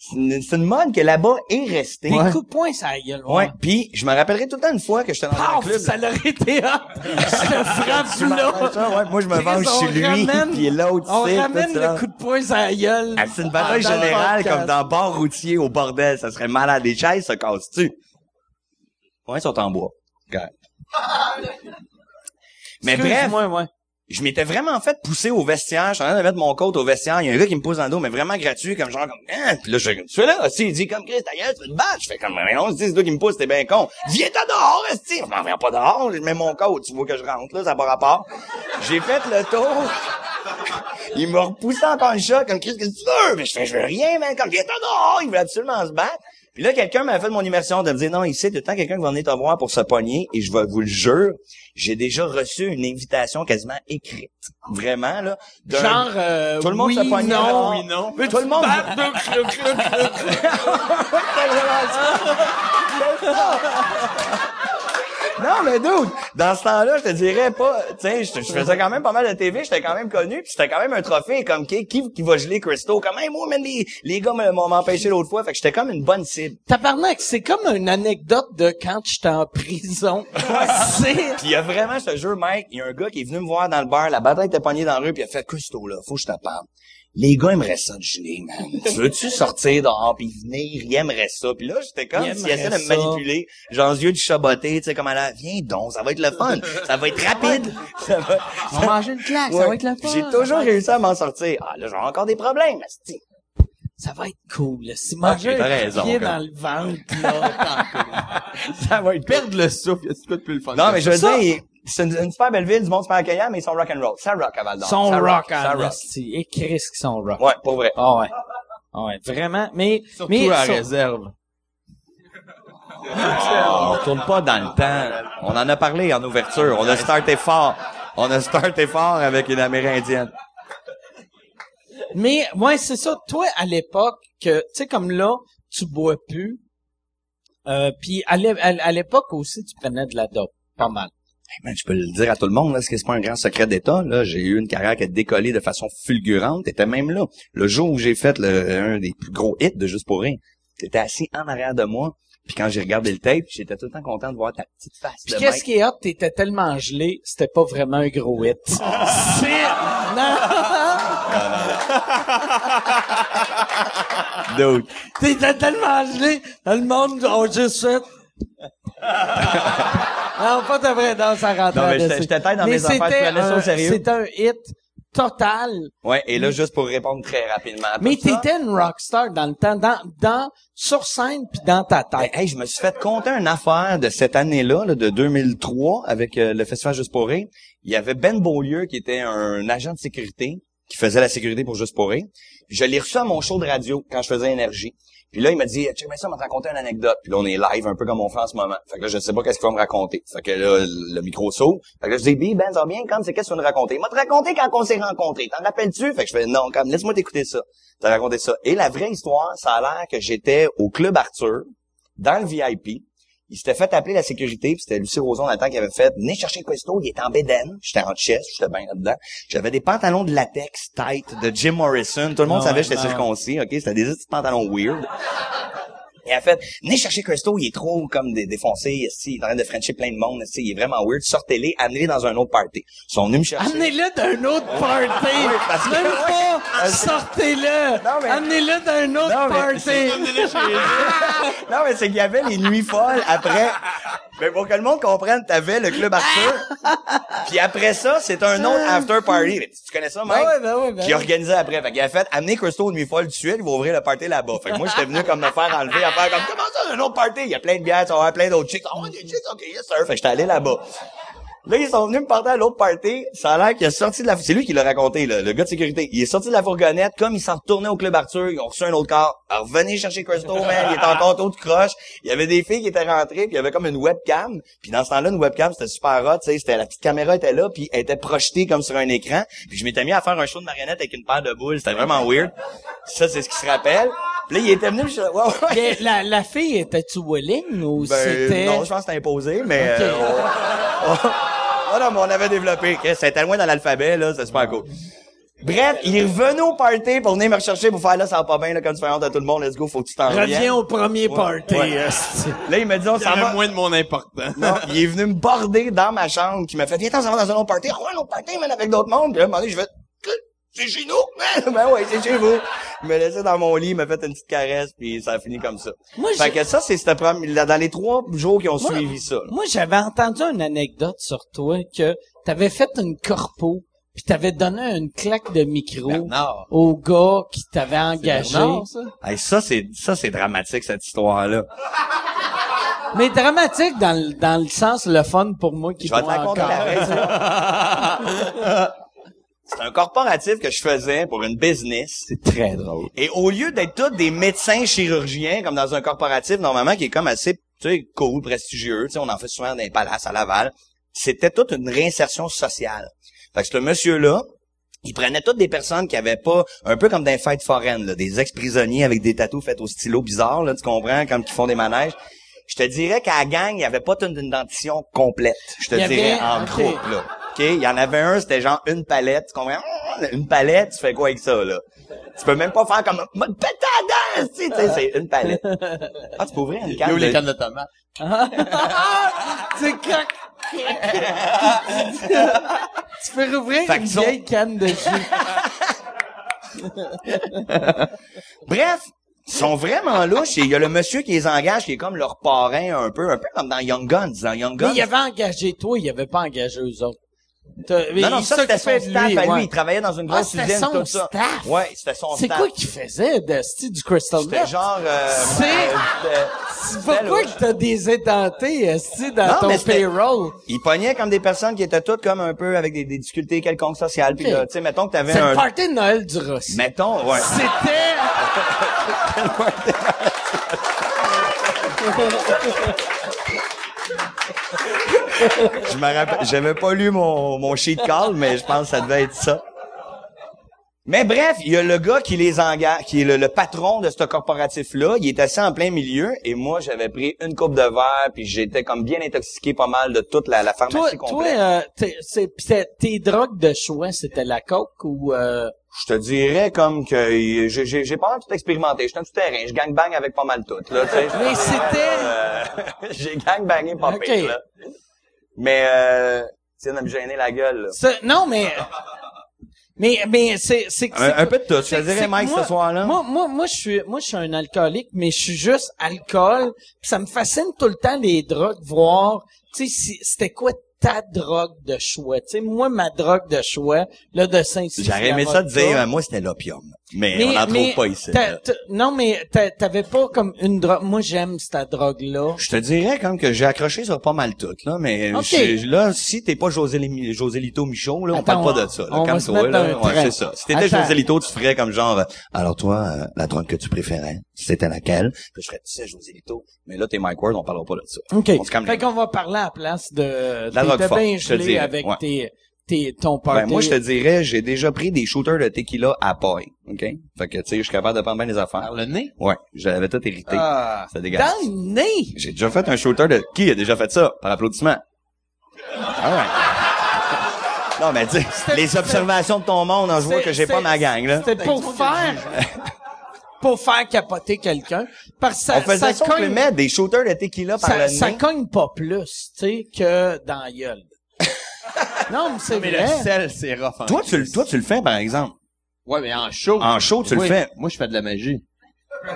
C'est une, c'est une mode que là-bas est restée. Des Ouais. coups de poing, ça gueule. Ouais. Puis je me rappellerai tout le temps une fois que j'étais dans un Paf, club. ça l'aurait été hot. Je frappe Tu m'en là. ça? Ouais, moi je me venge chez lui, ramène- puis l'autre On ici, ramène ça. le coup de poing la gueule. Ah, c'est une bataille Ah, le générale comme dans bar routier au bordel. Ça serait malade. Les chaises se cassent-tu? Ouais, ils sont en bois. Mais bref, Excuse-moi, ouais. Je m'étais vraiment fait pousser au vestiaire. Je suis en train de mettre mon coat au vestiaire. Il y a un gars qui me pousse dans le dos, mais vraiment gratuit, comme genre, comme, hein? Puis là, je comme, tu là? Si, il dit, comme, Chris, gueule, tu veux te battre? Je fais comme, mais non, c'est toi qui me pousse, t'es bien con. Viens-t'en dehors, esti! Je m'en viens pas dehors, je mets mon coat, tu vois que je rentre, là, ça n'a pas rapport. J'ai fait le tour. Il m'a repoussé encore une shot, comme, Chris, qu'est-ce que tu veux? Mais je fais, je veux rien, man, comme, viens-t'en dehors! Il voulait absolument se battre. Puis là, quelqu'un m'a fait mon immersion de me dire, non, ici, tout le temps quelqu'un qui va venir te voir pour se pogner, et je vais vous le jure, j'ai déjà reçu une invitation quasiment écrite. Vraiment, là. d'un- Genre, euh, tout le monde oui, se pognait. non. Oui, non. Mais tout le monde. Non, mais dude, dans ce temps-là, je te dirais pas, tu sais, je, je faisais quand même pas mal de TV, j'étais quand même connu, puis c'était quand même un trophée, comme qui, qui, qui va geler Christo, comme, hey, moi, man, les, les gars m'ont empêché l'autre fois, fait que j'étais comme une bonne cible. Tabarnak, c'est comme une anecdote de quand j'étais en prison. c'est... Puis il y a vraiment, je te jure, Mike, il y a un gars qui est venu me voir dans le bar, la bataille était pognée dans la rue, puis il a fait, Christo, là, faut que je te parle. Les gars aimeraient ça de geler, man. Tu veux-tu sortir dehors puis venir? Ils aimeraient ça. Puis là, j'étais comme Ils s'il essaie de me manipuler. Genre, les yeux du chaboté, tu sais, comme elle a, viens donc, ça va être le fun. Ça va être rapide. Ça va, On va manger une claque, ça va être le fun. J'ai toujours réussi à m'en sortir. Ah, là, j'ai encore des problèmes, asti. Ça va être cool, là. Si manger un raison, pied dans le ventre, là, Ça va être perdre le souffle. A quoi de plus le fun? Non, mais je veux dire, c'est une, une super belle ville, du monde super accueillant, mais ils sont rock'n'roll. Ça rock à Val d'Or. Son Ça rock, Ça rock. Et Chris qui sont rock. Ouais, pour vrai. Ah ouais. Ah ouais, vraiment. Mais, Surtout mais, à sur- réserve. On tourne pas dans le temps. On en a parlé en ouverture. On a starté fort. On a starté fort avec une Amérindienne. mais, ouais, c'est ça. Toi, à l'époque, que, tu sais, comme là, tu bois plus. Euh, puis à l'époque aussi, tu prenais de la dope. Pas mal. Man, je peux le dire à tout le monde, là, parce que c'est pas un grand secret d'État. Là, j'ai eu une carrière qui a décollé de façon fulgurante. T'étais même là. Le jour où j'ai fait le, un des plus gros hits de Juste pour rien, t'étais assis en arrière de moi. Puis quand j'ai regardé le tape, j'étais tout le temps content de voir ta petite face Puis qu'est-ce qui est hot, t'étais tellement gelé, c'était pas vraiment un gros hit. c'est... Non! Dude. T'étais tellement gelé, le monde a juste fait... non, pas de vrai, non, ça rentrait. Non, mais j'étais- tête dans Mais mes affaires, au un- sérieux. C'était un hit total. Ouais, et là, juste pour répondre très rapidement à Mais t'étais une rockstar dans le temps, dans, dans, sur scène puis dans ta Ben, tête. hey, je me suis fait compter une affaire de cette année-là, là, de 2003, avec euh, le Festival Juste pour rire. Il y avait Ben Beaulieu, qui était un agent de sécurité, qui faisait la sécurité pour Juste pour rire. Je l'ai reçu à mon show de radio, quand je faisais Énergie. Puis là, il m'a dit, check bien ça, te raconter une anecdote. Puis là, on est live, un peu comme on fait en ce moment. Fait que là, je sais pas qu'est-ce qu'il va me raconter. Fait que là, le micro s'ouvre. Fait que là, je dis, Bi, Ben, ça va bien, comme c'est qu'est-ce que tu veux me raconter? Il m'a raconté quand on s'est rencontrés. T'en rappelles-tu? Fait que je fais, non, comme, laisse-moi t'écouter ça. T'as raconté ça. Et la vraie histoire, ça a l'air que j'étais au Club Arthur, dans le VIP. Il s'était fait appeler la sécurité, puis c'était Lucie Roson temps qui avait fait venez chercher Questo, il était en bédaine, j'étais en chest, j'étais bien là-dedans. J'avais des pantalons de latex tight de Jim Morrison, tout le monde Ah savait que j'étais circoncis, OK, c'était des petits pantalons weird. Et elle a fait, venez chercher Christo, il est trop comme dé- défoncé, il est en train de frencher plein de monde, il est vraiment weird, sortez-les, amenez-les dans un autre party. Ils sont venus me chercher. Amenez-le d'un autre party. parce que- Même ouais. pas, sortez-le. Non, mais- Amenez-le d'un autre Non, mais party. non, mais c'est qu'il y avait les nuits folles après. Mais pour que le monde comprenne, t'avais le club Arthur. Puis après ça, c'est un autre after party. Mais Tu connais ça, Mike? Ben ouais, ben ouais, ben Qui organisait après. Fait qu'il a fait amener Christo aux nuits folles suite, il va ouvrir le party là-bas. Fait que moi, j'étais venu comme me faire enlever, à comme, comment ça, un autre party? Il y a plein de bières, tu vas avoir plein d'autres chicks. Oh, des chicks, ok, yes sir. Fait que j'étais allé là-bas. Là, ils sont venus me porter à l'autre party. Ça a l'air qu'il est sorti de la... C'est lui qui l'a raconté, là, le gars de sécurité. Il est sorti de la fourgonnette, comme il s'en retournait au Club Arthur, ils ont reçu un autre corps. Alors, venez chercher Christo, man, il était encore tôt de croche. Il y avait des filles qui étaient rentrées, puis il y avait comme une webcam. Puis dans ce temps-là, une webcam, c'était super hot, tu sais, c'était la petite caméra était là, puis elle était projetée comme sur un écran. Puis je m'étais mis à faire un show de marionnette avec une paire de boules. C'était vraiment weird. Ça, c'est ce qui se rappelle. Puis là, il était venu, je... ouais, ouais. Mais la, la fille, était-tu willing ou Ben, c'était... non, je pense que c'était imposé, mais... Euh, on- on- Ah non, mais on avait développé. C'était loin dans l'alphabet, là, c'est super cool. Bref, il est revenu au party pour venir me rechercher pour faire là, ça va pas bien, là, comme tu fais honte à tout le monde, let's go, faut que tu t'en Reviens au premier party. ouais. esti. Là, il me dit, on s'en va. moins de mon important. Non, il est venu me border dans ma chambre, qui m'a fait, viens, on s'en va dans un autre party. Ah ouais, un autre party, man, avec d'autres mondes. Puis là, je vais, c'est chez nous? Ben ouais, c'est chez vous. il m'a laissé dans mon lit, il m'a fait une petite caresse, puis ça a fini comme ça. Moi, fait que ça, c'est dans les trois jours qui ont Moi- suivi ça. là. Moi, j'avais entendu une anecdote sur toi que t'avais fait une corpo puis t'avais donné une claque de micro Bernard. au gars qui t'avait engagé. Bernard, ça? Hey, ça, c'est, ça, c'est dramatique, cette histoire-là. Mais dramatique dans le, dans le sens le fun pour moi qui Je vais te bois raconter encore. la raison. Un corporatif que je faisais pour une business. C'est très drôle. Et au lieu d'être tous des médecins chirurgiens, comme dans un corporatif, normalement, qui est comme assez, tu sais, cool, prestigieux, tu sais, on en fait souvent dans les palaces à Laval, c'était toute une réinsertion sociale. Fait que ce monsieur-là, il prenait toutes des personnes qui avaient pas, un peu comme dans les fêtes foraines, là, des ex-prisonniers avec des tatous faits au stylo bizarre, là, tu comprends, comme qui font des manèges. Je te dirais qu'à la gang, il n'y avait pas une dentition complète. Je te dirais avait- en ok. groupe, là. OK? Il y en avait un, c'était genre une palette. Tu comprends? Une palette, tu fais quoi avec ça, là? Tu peux même pas faire comme, dent, tu sais, c'est une palette. Ah, tu peux ouvrir une canne Yo, les cannes de tomates? C'est tu peux rouvrir Fait une vieille canne de jus. Bref, ils sont vraiment louches et il y a le monsieur qui les engage qui est comme leur parrain un peu, un peu comme dans Young Guns. Dans Young Guns. Mais il avait engagé toi, il avait pas engagé eux autres. Non, non, ça, c'était son staff lui, à lui. ouais. Il travaillait dans une Ah, grosse c'était usine, tout ça. staff? Ouais, c'était son C'est staff. quoi qu'il faisait de style du Crystal C'était Meth? genre, euh, C'est- euh, C'est pourquoi que t'as des édentés, esti, dans Non, ton c'était- payroll? il pognait comme des personnes qui étaient toutes comme un peu avec des, des difficultés quelconques sociales. Puis Ok. là, tu sais, mettons que t'avais C'est un... le party de Noël du Rossi. Mettons, ouais. C'était... Je me rappelle, j'avais pas lu mon, mon sheet call, mais je pense que ça devait être ça. Mais bref, il y a le gars qui les engage, qui est le, le patron de ce corporatif-là. Il est assis en plein milieu et moi, j'avais pris une coupe de verre puis j'étais comme bien intoxiqué pas mal de toute la, la Toi, pharmacie toi complète. euh, t'es- c'est- t'es- drogues de choix, c'était la coke ou... Euh... Je te dirais comme que j'ai, j'ai, j'ai pas mal tout expérimenté. J'étais un tout terrain. Je gangbang avec pas mal tout, là. Mais c'était... Euh, j'ai gangbangé pas Ok. pire, là. Mais, euh, tu viens de me gêner la gueule, là. Non, mais... Mais, mais c'est... c'est Un, un peu de tout. Je te dirais, c'est- Mike, moi- ce soir-là. Moi, moi, moi, je suis, moi, je suis un alcoolique, mais je suis juste alcool. Puis ça me fascine tout le temps les drogues, voir, tu sais, si- c'était quoi ta drogue de choix? Tu sais, moi, ma drogue de choix, là, de saint J'aurais aimé ça de dire, euh, moi, c'était l'opium. Mais, on n'en trouve pas ici. non, mais t'avais pas comme une drogue. Moi, j'aime cette drogue-là. Je te dirais comme que j'ai accroché sur pas mal tout, là, mais là, si t'es pas José, Lito Michaud, là, on parle pas de ça. Là, on va se Calme-toi, mettre là. Ouais, c'est ça. Si t'étais. José Lito, tu ferais comme genre, euh, alors toi, euh, la drogue que tu préférais, c'était laquelle? Puis je ferais, tu sais, José Lito. Mais là, t'es Mike Ward, on parlera pas de ça. OK. On se calme Fait qu'on va parler à la place de... La drogue bien gelé avec ouais. tes, tes, ton party. Ben, moi, je te dirais, j'ai déjà pris des shooters de tequila à paille, OK? Fait que, tu sais, je suis capable de prendre bien les affaires. Par le nez? Ouais, j'avais tout hérité. Ah. C'est dégueulasse. Dans le nez! J'ai déjà fait un shooter de... Qui a déjà fait ça? Par applaudissement. Ah ouais. Non, mais tu sais, les observations de ton monde, en je vois que j'ai pas ma gang, là. C'était pour faire... pour faire capoter quelqu'un. Parce que ça, On faisait ça ça, cogne, mettre des shooters de tequila par ça, le ça nez. cogne pas plus, tu sais, que dans la gueule. non, mais c'est Mais vrai. le sel, c'est rough. en Toi, tu, le- toi, tu le fais, par exemple. Ouais, mais en show. En show, tu le Oui. fais. Moi, je fais de la magie.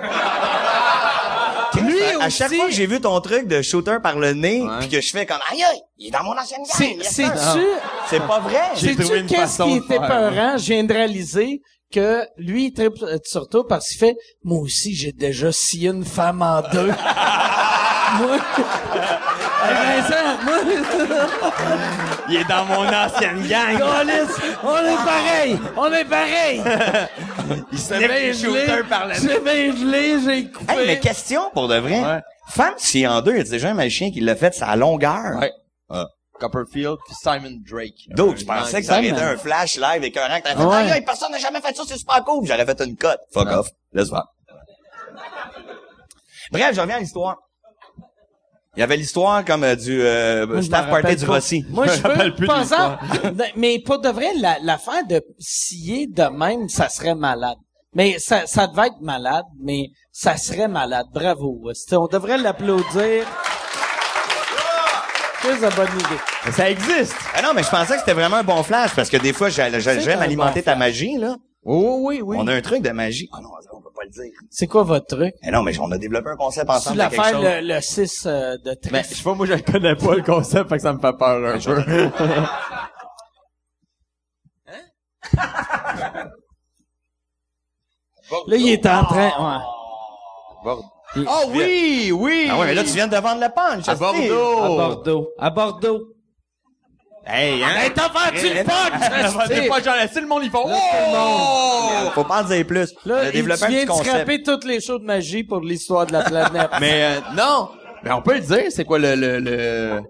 Lui à aussi, chaque fois que j'ai vu ton truc de shooter par le nez, Ouais. puis que je fais comme aïe aïe, il est dans mon ancienne gang. c'est, yes, c'est-tu, sir. C'est pas vrai. J'ai trouvé une qu'est-ce façon qui de était faire, peurant? Je viens de réaliser que lui, il tripe euh, sur toi parce qu'il fait, moi aussi, j'ai déjà scié une femme en deux. moi, Hey, Vincent, moi, Il est dans mon ancienne gang. Câlisse, on est pareil, on est pareil. Il se met bien gelé, shooter par nez. j'ai bien gelé, j'ai coupé. Hey, mais question pour de vrai. Ouais. Femme si en deux, il y a déjà un magicien qui l'a fait, c'est à longueur. Ouais. Ah. Copperfield puis Simon Drake. Donc, je pensais que ça aurait été un flash live écœurant que t'avais fait, Ouais. aïe, personne n'a jamais fait ça, c'est super cool. J'aurais fait une cote. Fuck Non. off. Laisse voir. Bref, je reviens à l'histoire. Il y avait l'histoire comme euh, du euh, Moi, je staff m'en party rappelle du pas. Rossi. Moi, je me rappelle veux, plus de par l'histoire. exemple, mais pour de vrai, la- l'affaire de scier de même, ça serait malade. Mais ça, ça devait être malade, mais ça serait malade. Bravo. C'était- On devrait l'applaudir. C'est une bonne idée. Mais ça existe. Ah non, mais je pensais que c'était vraiment un bon flash parce que des fois, C'est j'aime un alimenter bon ta flash. magie, là. Oh, oui, oui. On a un truc de magie. Ah non, on peut pas le dire. C'est quoi votre truc? Mais non, mais on a développé un concept Tu ensemble. quelque l'affaire, chose. le, le 6 euh, de Mais trèfle. je sais pas, moi je connais pas le concept, fait que ça me fait peur un peu. Là, il est en train... Ouais. Oh oui, oui! Ah ouais, mais là, tu viens de vendre le punch. À. Bordeaux! À Bordeaux. À Bordeaux. Hey, hein? Hey, t'as vendu le C'est punch! pas genre, laissez le monde, ils font, Là, tout le oh! Faut pas en dire plus. Là, il vient petit de scraper toutes les shows de magie pour l'histoire de la planète. Mais, euh, non! Mais on peut le dire, c'est quoi le, le, le...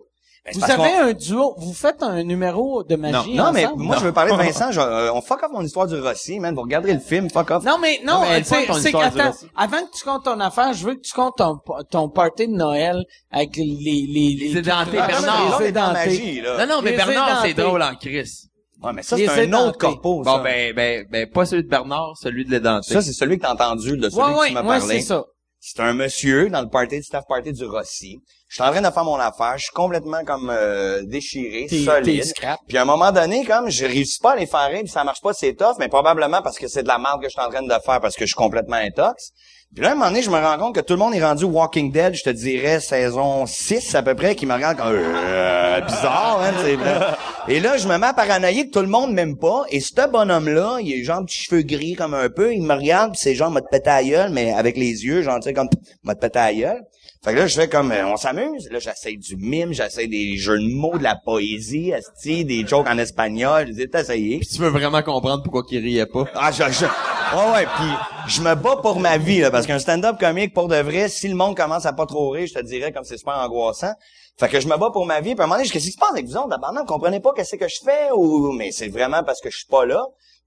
Ben, vous avez un duo, vous faites un numéro de magie Non, mais ensemble? moi, je veux parler de Vincent. je- euh, on fuck off mon histoire du Rossi, man. Vous regarderez le film, fuck off. Non, mais non, Non, mais c'est du qu'attends, avant que tu comptes ton affaire, je veux que tu comptes ton, ton party de Noël avec les... Les, les, Les édentés, Ah, Bernard. Les les dans édentés. magie, là. Non, non, mais Les Bernard, c'est drôle en crise. Ouais, mais ça, Les c'est un édentés. autre corpo, ça. Bon, ben, ben, ben, pas celui de Bernard, celui de l'édenté. Ça, c'est celui que t'as entendu, de celui Ouais, que tu m'as ouais, parlé. c'est ça. C'est un monsieur dans le party, le staff party du Rossi. Je suis en train de faire mon affaire. Je suis complètement comme euh, déchiré, solide. scrap. Puis à un moment donné, comme je réussis pas à les faire rire, puis ça marche pas, c'est tough, mais probablement parce que c'est de la merde que je suis en train de faire parce que je suis complètement intox. Puis là, à un moment donné, je me rends compte que tout le monde est rendu Walking Dead, je te dirais saison 6 à peu près, qui me regarde comme euh, bizarre, hein. Et là, je me mets à paranoïer que tout le monde m'aime pas. Et ce bonhomme-là, il a genre de cheveux gris comme un peu, il me regarde, puis c'est genre m'a te péter à gueule, mais avec les yeux, genre tu sais comme m'a te péter à gueule. Fait que là, je fais comme, euh, on s'amuse. Là, j'essaie du mime, j'essaie des jeux de mots, de la poésie, esti, des jokes en espagnol. Je dis, essayé. Puis tu veux vraiment comprendre pourquoi qu'il riait pas. Ah, je, je, ouais, ouais, puis je me bats pour ma vie, là, parce qu'un stand-up comique, pour de vrai, si le monde commence à pas trop rire, je te dirais comme c'est super angoissant. Fait que je me bats pour ma vie, puis à un moment donné, qu'est-ce qui se passe avec vous autres, d'abord, vous comprenez pas qu'est-ce que je fais, ou, mais c'est vraiment parce que je suis pas là.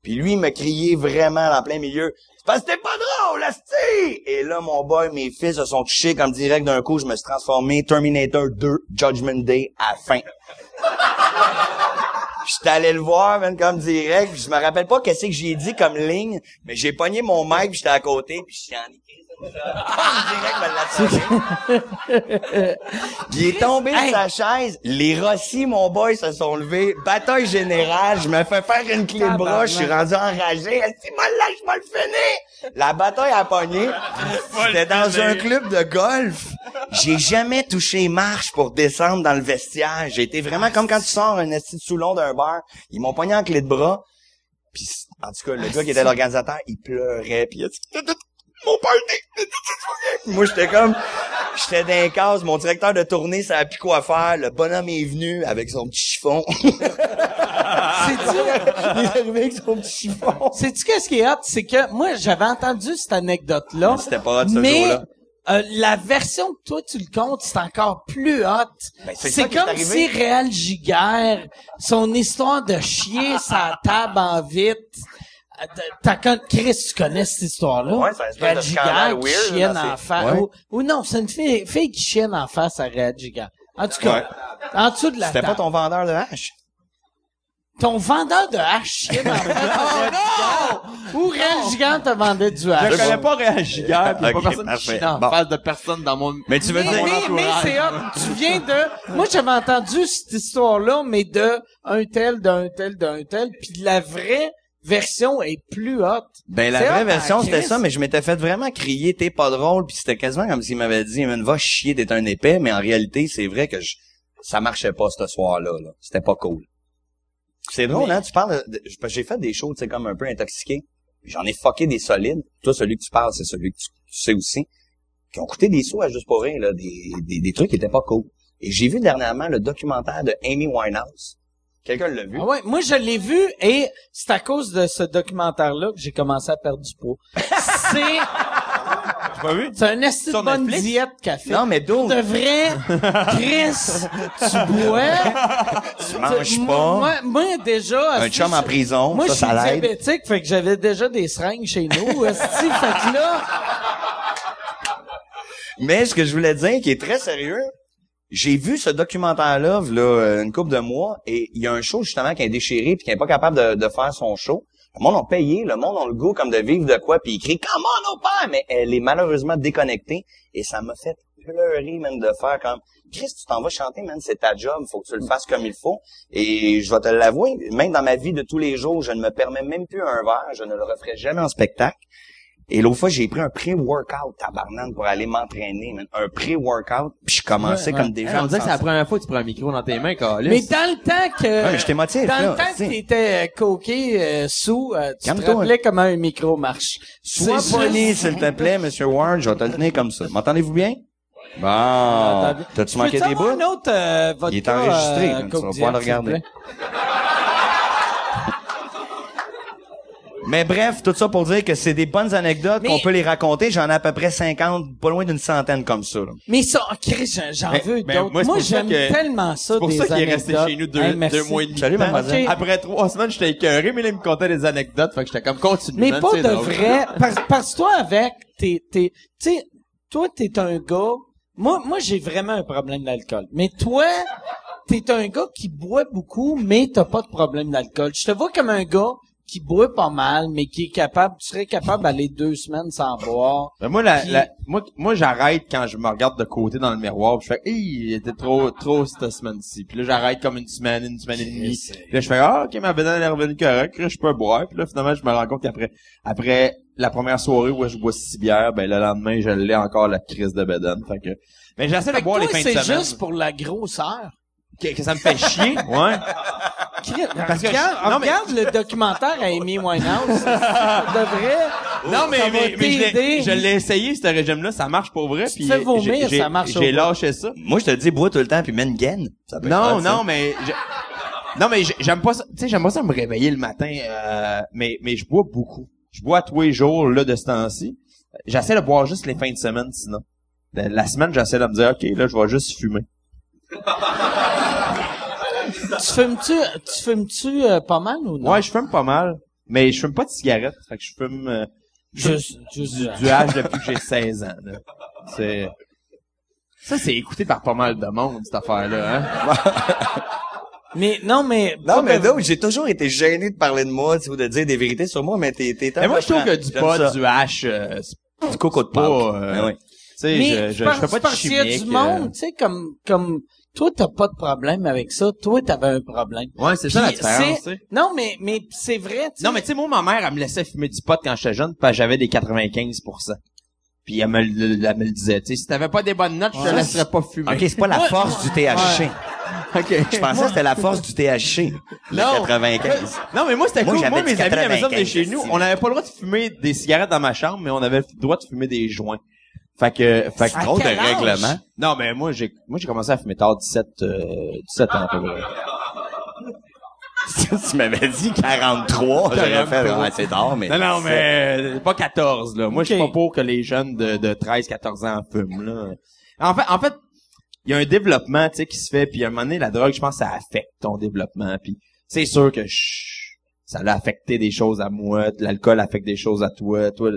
Puis lui, il me criait vraiment en plein milieu, parce que t'es pas drôle, asti! Et là, mon boy, mes fils se sont touchés comme direct d'un coup, je me suis transformé Terminator 2, Judgment Day, à fin. J'étais allé le voir, même comme direct. puis je me rappelle pas qu'est-ce que j'ai dit comme ligne, mais j'ai pogné mon mic, j'étais à côté, puis je suis il est tombé de Hey! sa chaise. Les Rossi, mon boy, se sont levés. Bataille générale. Je me fais faire une clé de bras. Je suis rendu enragé. Est-ce que moi, là, je vais le finir? La bataille a pogné. C'était dans un club de golf. J'ai jamais touché marche pour descendre dans le vestiaire. J'ai été vraiment comme quand tu sors un esti de Soulon d'un bar. Ils m'ont pogné en clé de bras. Puis, en tout cas, le gars qui était l'organisateur, il pleurait. Puis il a dit, mon party! Moi, j'étais comme, j'étais dans les cases, mon directeur de tournée, ça a plus quoi faire. Le bonhomme est venu avec son petit chiffon. C'est-tu, il est arrivé avec son petit chiffon. sais-tu qu'est-ce qui est hot? C'est que moi, j'avais entendu cette anecdote-là. C'était pas hot, ce Mais, jour-là. euh, la version que toi, tu le comptes, c'est encore plus hot. Ben, c'est c'est comme si Réal Giguère, son histoire de chier sa table en vite, T'as. Chris, tu connais cette histoire-là? Ouais, qui weird, chienne là, en face. Ouais. Ou, ou non, c'est une fille, fille qui chienne en face à Réal Giguère. En tout cas, en dessous de la C'était pas ton vendeur de hache? Ton vendeur de hache chienne en face à Réal Giguère. Ou Réal Giguère te vendait du hache? Je connais pas Réal Giguère, pis y a Ok, pas personne qui en Bon. face de personne dans mon... Mais tu veux Mais, dire... mais, mais c'est. Tu viens de... Moi, j'avais entendu cette histoire-là, mais de un tel, d'un tel, d'un tel, puis la vraie version est plus hot. Ben la vraie hot, version hein, c'était ça, mais je m'étais fait vraiment crier t'es pas drôle, puis c'était quasiment comme s'il m'avait dit man, va chier t'es un épais, mais en réalité c'est vrai que je, ça marchait pas ce soir-là. Là. C'était pas cool. C'est drôle, Mais- hein? Tu parles, de- j'ai fait des shows, tu sais, comme un peu intoxiqué. J'en ai fucké des solides. Toi, celui que tu parles, c'est celui que tu, tu sais aussi. Qui ont coûté des sous à juste pour rien, là, des, des, des trucs qui étaient pas cool. Et j'ai vu dernièrement le documentaire de Amy Winehouse. Quelqu'un l'a vu? Ah ouais, moi, je l'ai vu et c'est à cause de ce documentaire-là que j'ai commencé à perdre du poids. c'est... pas vu? C'est un esti de bonne Netflix? diète qu'a fait. Non, mais d'où? De vrai, Chris, tu bois. Tu manges pas. Moi, moi, déjà. un chum en prison, Moi, ça, je suis diabétique, fait que j'avais déjà des seringues chez nous. esti, fait que là, Mais ce que je voulais dire, qui est très sérieux, j'ai vu ce documentaire-là, là, une couple de mois, et il y a un show, justement, qui est déchiré puis qui est pas capable de, faire son show. Le monde a payé, le monde a le goût comme de vivre de quoi, puis il crie « Come on, au père! » Mais elle est malheureusement déconnectée, et ça m'a fait pleurer, man, de faire comme, Chris, tu t'en vas chanter, man, c'est ta job, faut que tu le fasses comme il faut. Et je vais te l'avouer, même dans ma vie de tous les jours, je ne me permets même plus un verre, je ne le referai jamais en spectacle. Et l'autre fois, j'ai pris un pré-workout, tabarnane, pour aller m'entraîner, man. Un pré-workout, puis je commençais Ouais, ouais. comme des Hey, gens. on dirait que c'est la première fois que tu prends un micro dans tes mains, Carlis. Mais dans le temps que... Ouais, mais j'étais motivé, Dans là, le temps que t'étais euh, coqué euh, sous, euh, tu te Calme-toi. rappelais comment un micro marche. Sois C'est poli, juste- s'il te plaît, Monsieur Ward, je vais te le tenir comme ça. M'entendez-vous bien? Bon. T'as-tu manqué des bouts? un autre euh, vodka, Il est enregistré, man, tu vas pouvoir le te regarder. plaît? Mais bref, tout ça pour dire que c'est des bonnes anecdotes Mais- qu'on peut les raconter. J'en ai à peu près 50, pas loin d'une centaine comme ça. là. Mais ça, oh, Chris, j'en- j'en Mais- veux mais d'autres. moi, c'est Moi, pour ça j'aime que- tellement ça, C'est pour des ça qu'il est resté anecdotes. chez nous deux, Hey, merci. deux mois et demi. Salut, de temps. mademoiselle. Ok. Après trois semaines, j'étais écœuré, mais là, il me contait des anecdotes, fait que j'étais comme continue. Mais man, pas c'est de drôle. vrai. Parce, parce que toi, avec, t'es, t'es, tu sais, toi, t'es un gars, moi, moi, j'ai vraiment un problème d'alcool. Mais toi, t'es un gars qui boit beaucoup, mais t'as pas de problème d'alcool. Je te vois comme un gars qui boit pas mal, mais qui est capable, tu serais capable d'aller deux semaines sans boire. Ben, moi, la, la- moi, moi, j'arrête quand je me regarde de côté dans le miroir, je fais, hey, il était trop, trop cette semaine-ci. Puis là, j'arrête comme une semaine, une semaine et demie. Puis là, je fais, ah, ok, ma bédaine est revenue correcte, je peux boire. Puis là, finalement, je me rends compte qu'après, après la première soirée où je bois six bières, ben, le lendemain, je l'ai encore la crise de bédaine. Fait que, mais j'essaie de boire toi, les fins de c'est semaine. juste pour la grosseur. Que, que ça me fait chier, ouais. Parce que- regarde, non, mais- regarde le documentaire à Amy Winehouse. Ça devrait. Non, mais, mais, mais je l'ai- t'aider. je l'ai essayé, ce régime-là, ça marche pour vrai. Puis fais vomir, ça marche J'ai lâché ça. Moi, je te le dis, bois tout le temps puis mets une gaine. Ça peut être Non, non, mais je- non, mais j'ai- j'aime pas ça. Tu sais, j'aime pas ça me réveiller le matin, euh, mais mais je bois beaucoup. Je bois tous les jours là de ce temps-ci. J'essaie de boire juste les fins de semaine, sinon. La, la semaine, j'essaie de me dire, ok, là, je vais juste fumer. Tu fumes-tu, tu fumes-tu euh, pas mal ou non? Ouais, je fume pas mal, mais je fume pas de cigarettes. Fait que je fume euh, Juste, juste du, du hash depuis que j'ai 16 ans. là. C'est ça, c'est écouté par pas mal de monde cette affaire-là. Hein? Mais non, mais Non, mais j'ai toujours été gêné de parler de moi, tu sais, ou de dire des vérités sur moi, mais t'es, t'es Mais moi, je trouve que du J'aime pot, ça. du hash, euh, c'est du coco de pas, Pâques. euh, Ben oui. tu sais, mais je, je, fais pas de parce qu'il y a chimique. du monde, tu sais, comme, comme, toi, t'as pas de problème avec ça. Toi, t'avais un problème. Ouais, c'est ça la différence, c'est- tu sais. Non, mais, mais c'est vrai, tu sais. Non, mais tu sais, moi, ma mère, elle me laissait fumer du pot quand j'étais jeune, parce que j'avais des 95 Puis elle me, le- elle me le disait, tu sais, si t'avais pas des bonnes notes, je te laisserais pas fumer. OK, c'est pas la force du THC. Ouais. OK. Je pensais que c'était la force du THC. Le Non. 95. Non, mais moi, c'était Moi, cool. j'avais Moi, dit mes amis à la maison de 95, chez nous, on n'avait pas le droit de fumer des cigarettes dans ma chambre, mais on avait le droit de fumer des joints. Fait que, fait que, Drôle de quel âge? règlement. non, mais moi, j'ai, moi, j'ai commencé à fumer tard 17, euh, 17 ans, à peu près. tu m'avais dit 43, j'aurais fait, 43. ouais, c'est tard, mais. Non, non, mais euh, pas 14, là. Moi, je suis pas pour que les jeunes de, de 13, 14 ans fument, là. En fait, en fait, il y a un développement, tu sais, qui se fait, puis à un moment donné, la drogue, je pense, ça affecte ton développement, puis c'est sûr que je- ça l'a affecté des choses à moi, l'alcool affecte des choses à toi, toi,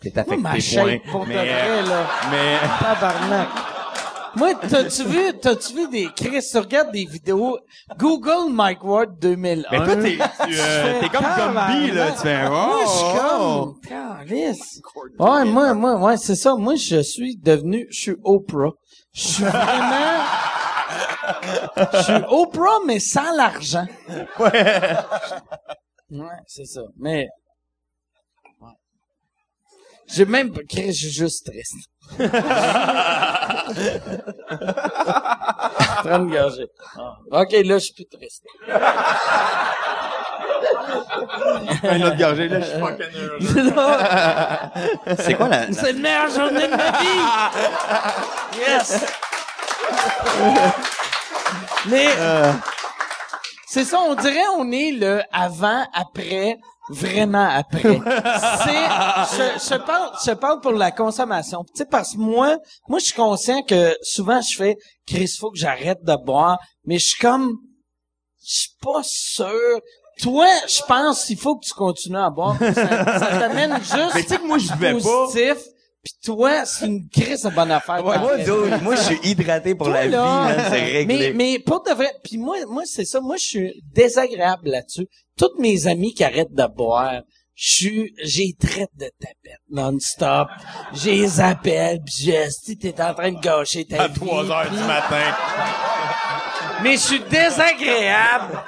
t'es affecté, ma point. pour Mais, vrai, là. mais, Tabarnak. Moi, t'as-tu vu, t'as-tu vu des, Chris, tu regardes des vidéos, Google Mike Ward 2001. mais toi, t'es, tu, euh, t'es comme Gumby, là, tu fais, oh, Moi, je suis oh. comme. Ouais, moi, moi, ouais, c'est ça. Moi, je suis devenu, je suis Oprah. Je suis vraiment, je suis Oprah, mais sans l'argent. Ouais. Ouais, c'est ça. Mais. J'ai même, Chris, je suis juste triste. en train de gager. Ah. Ok, là, je suis plus triste. Un autre gorgée, là, je suis fucking heureux. C'est quoi la, C'est la meilleure journée de ma vie! Yes! Mais, c'est ça, on dirait on est le avant, après, vraiment après. C'est, je, je parle, je parle pour la consommation. Tu sais, parce que moi, moi, je suis conscient que souvent je fais, Chris, faut que j'arrête de boire, mais je suis comme, je suis pas sûr. Toi, je pense qu'il faut que tu continues à boire. Ça, ça t'amène juste Mais tu sais que moi, je vais pas. positif. Puis toi, c'est une crise de bonne affaire. moi, t'arrêtes. dude, moi, je suis hydraté pour Toi, la vie, là, c'est réglé. Mais, mais pour de vrai, puis moi, moi c'est ça. Moi, je suis désagréable là-dessus. Toutes mes amis qui arrêtent de boire, je suis, j'ai traite de tapette non-stop. J'ai les appels, pis je, si t'es en train de gâcher ta À vie. 3 heures du matin. mais je suis désagréable.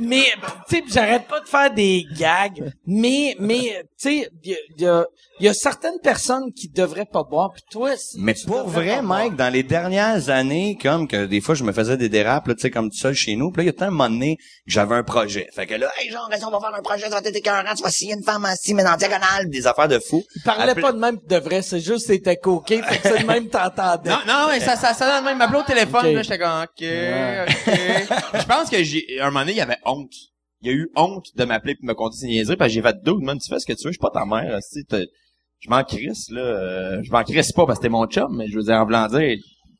Mais, tu sais, pis j'arrête pas de faire des gags. Mais, mais, tu sais, il y, a- y a, y a certaines personnes qui devraient pas boire. Puis toi, si Mais tu pour vrai, pas boire. Mike, dans les dernières années, comme que des fois je me faisais des dérapes, là, tu sais, comme tout seul chez nous, puis là, il y a tout un moment donné que j'avais un projet. Fait que là, hey, genre, on va faire un projet, ça va être écœurant, tu vas signer une femme assis, mais en diagonale, des affaires de fou. Il parlait Après- pas de même de vrai, c'est juste que c'était coqué, fait que c'est le même t'entendais. Non, non, mais ça, ça, ça donne même. Il m'appelait au téléphone, Ok. là, j'étais comme, ok, Ouais. ok. Je pense que j'ai, un moment donné, il y avait honte. Il a eu honte de m'appeler pour me compter ses niaiseries, parce que j'ai fait deux, man, tu fais ce que tu veux, je suis pas ta mère, sais, je m'en crisse, là, euh, je m'en crisse pas parce que t'es mon chum, mais je veux dire, en voulant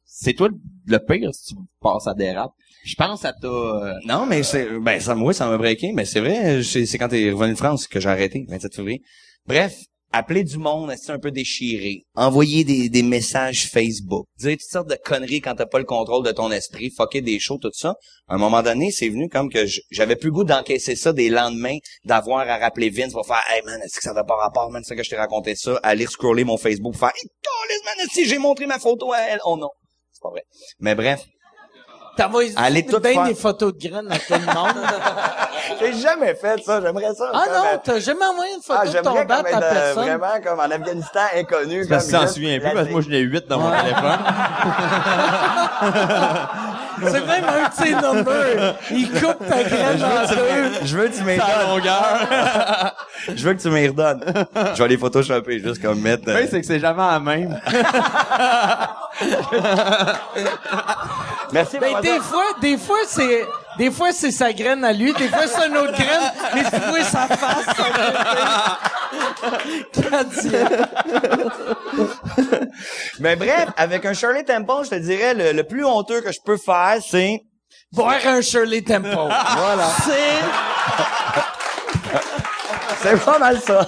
c'est toi le pire si tu passes à des raps. Je pense à ta, euh, Non, mais c'est, ben, ça, moi, ça m'a breaké, mais c'est vrai, c'est quand t'es revenu de France que j'ai arrêté, 27 février. Bref, appeler du monde, c'est un peu déchiré? Envoyer des, des messages Facebook. Dire toutes sortes de conneries quand t'as pas le contrôle de ton esprit. Fucker des shows, tout ça. À un moment donné, c'est venu comme que j'avais plus goût d'encaisser ça des lendemains, d'avoir à rappeler Vince pour faire, hey man, est-ce que ça n'a pas rapport, man, c'est que je t'ai raconté ça, aller scroller mon Facebook, faire, hey, man, si j'ai montré ma photo à elle. Oh non. C'est pas vrai. Mais bref. T'envoies Allez tout bien faire. des photos de graines à tout le monde. J'ai jamais fait ça, j'aimerais ça. ah non, t'as jamais envoyé une photo de ton bat à euh, personne. vraiment comme en Afghanistan inconnu. parce que comme t'en juste souviens plus, parce que moi, j'en ai huit dans mon téléphone. C'est même un de ses numbers. Il coupe ta graine en deux. Je veux que tu longueur. Je veux que tu m'y redonnes. Je vais les photoshopper, juste comme mettre... euh, Oui, c'est que c'est jamais la même. Merci, Ben. Des fois, des fois, c'est, des fois, c'est sa graine à lui, des fois, c'est une autre graine, mais tu vois sa face, Mais bref, avec un Shirley Temple, je te dirais, le, le plus honteux que je peux faire, c'est... Boire un Shirley Temple. Voilà. C'est, C'est pas mal ça.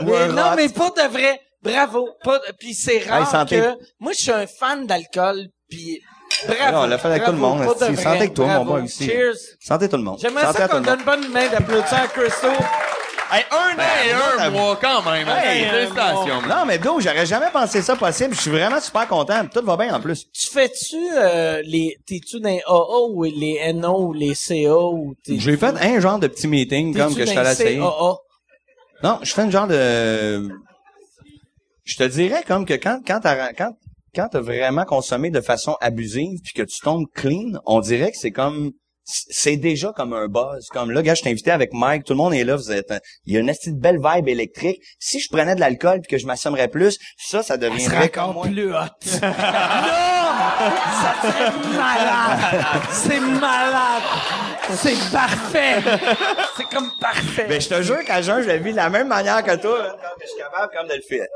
Mais non, mais pas de vrai. Bravo. Pas, puis c'est rare Hey, que, moi, je suis un fan d'alcool, puis bravo. Non, on l'a fait avec bravo, tout le monde, vrai. Santé avec toi, mon Bravo. boy, aussi. Cheers. Santé tout le monde. J'aimerais Santé ça qu'on le donne une bonne main d'applaudissements à Crystal. Hey, un an et un mois quand même. Hey, Hey, félicitations, man. Non, mais Do, j'aurais jamais pensé ça possible. Je suis vraiment super content. Tout va bien en plus. Tu fais-tu euh, les t'es-tu dans les AA ou les NO ou les CA ou t'es J'ai fait un genre de petit meeting comme que je suis allé essayer. CAA? Non, je fais une genre de... Je te dirais comme que quand quand t'as quand quand t'as vraiment consommé de façon abusive puis que tu tombes clean, on dirait que c'est comme c'est déjà comme un buzz. Comme là, gars, je t'ai invité avec Mike, tout le monde est là, vous êtes, il y a une petite belle vibe électrique. Si je prenais de l'alcool puis que je m'assommerais plus, ça, ça deviendrait encore moi. plus hot. non! Ça serait malade! C'est malade! C'est parfait! C'est comme parfait! Ben, je te jure qu'à jeun, je le vis de la même manière que toi, je suis capable comme de le faire.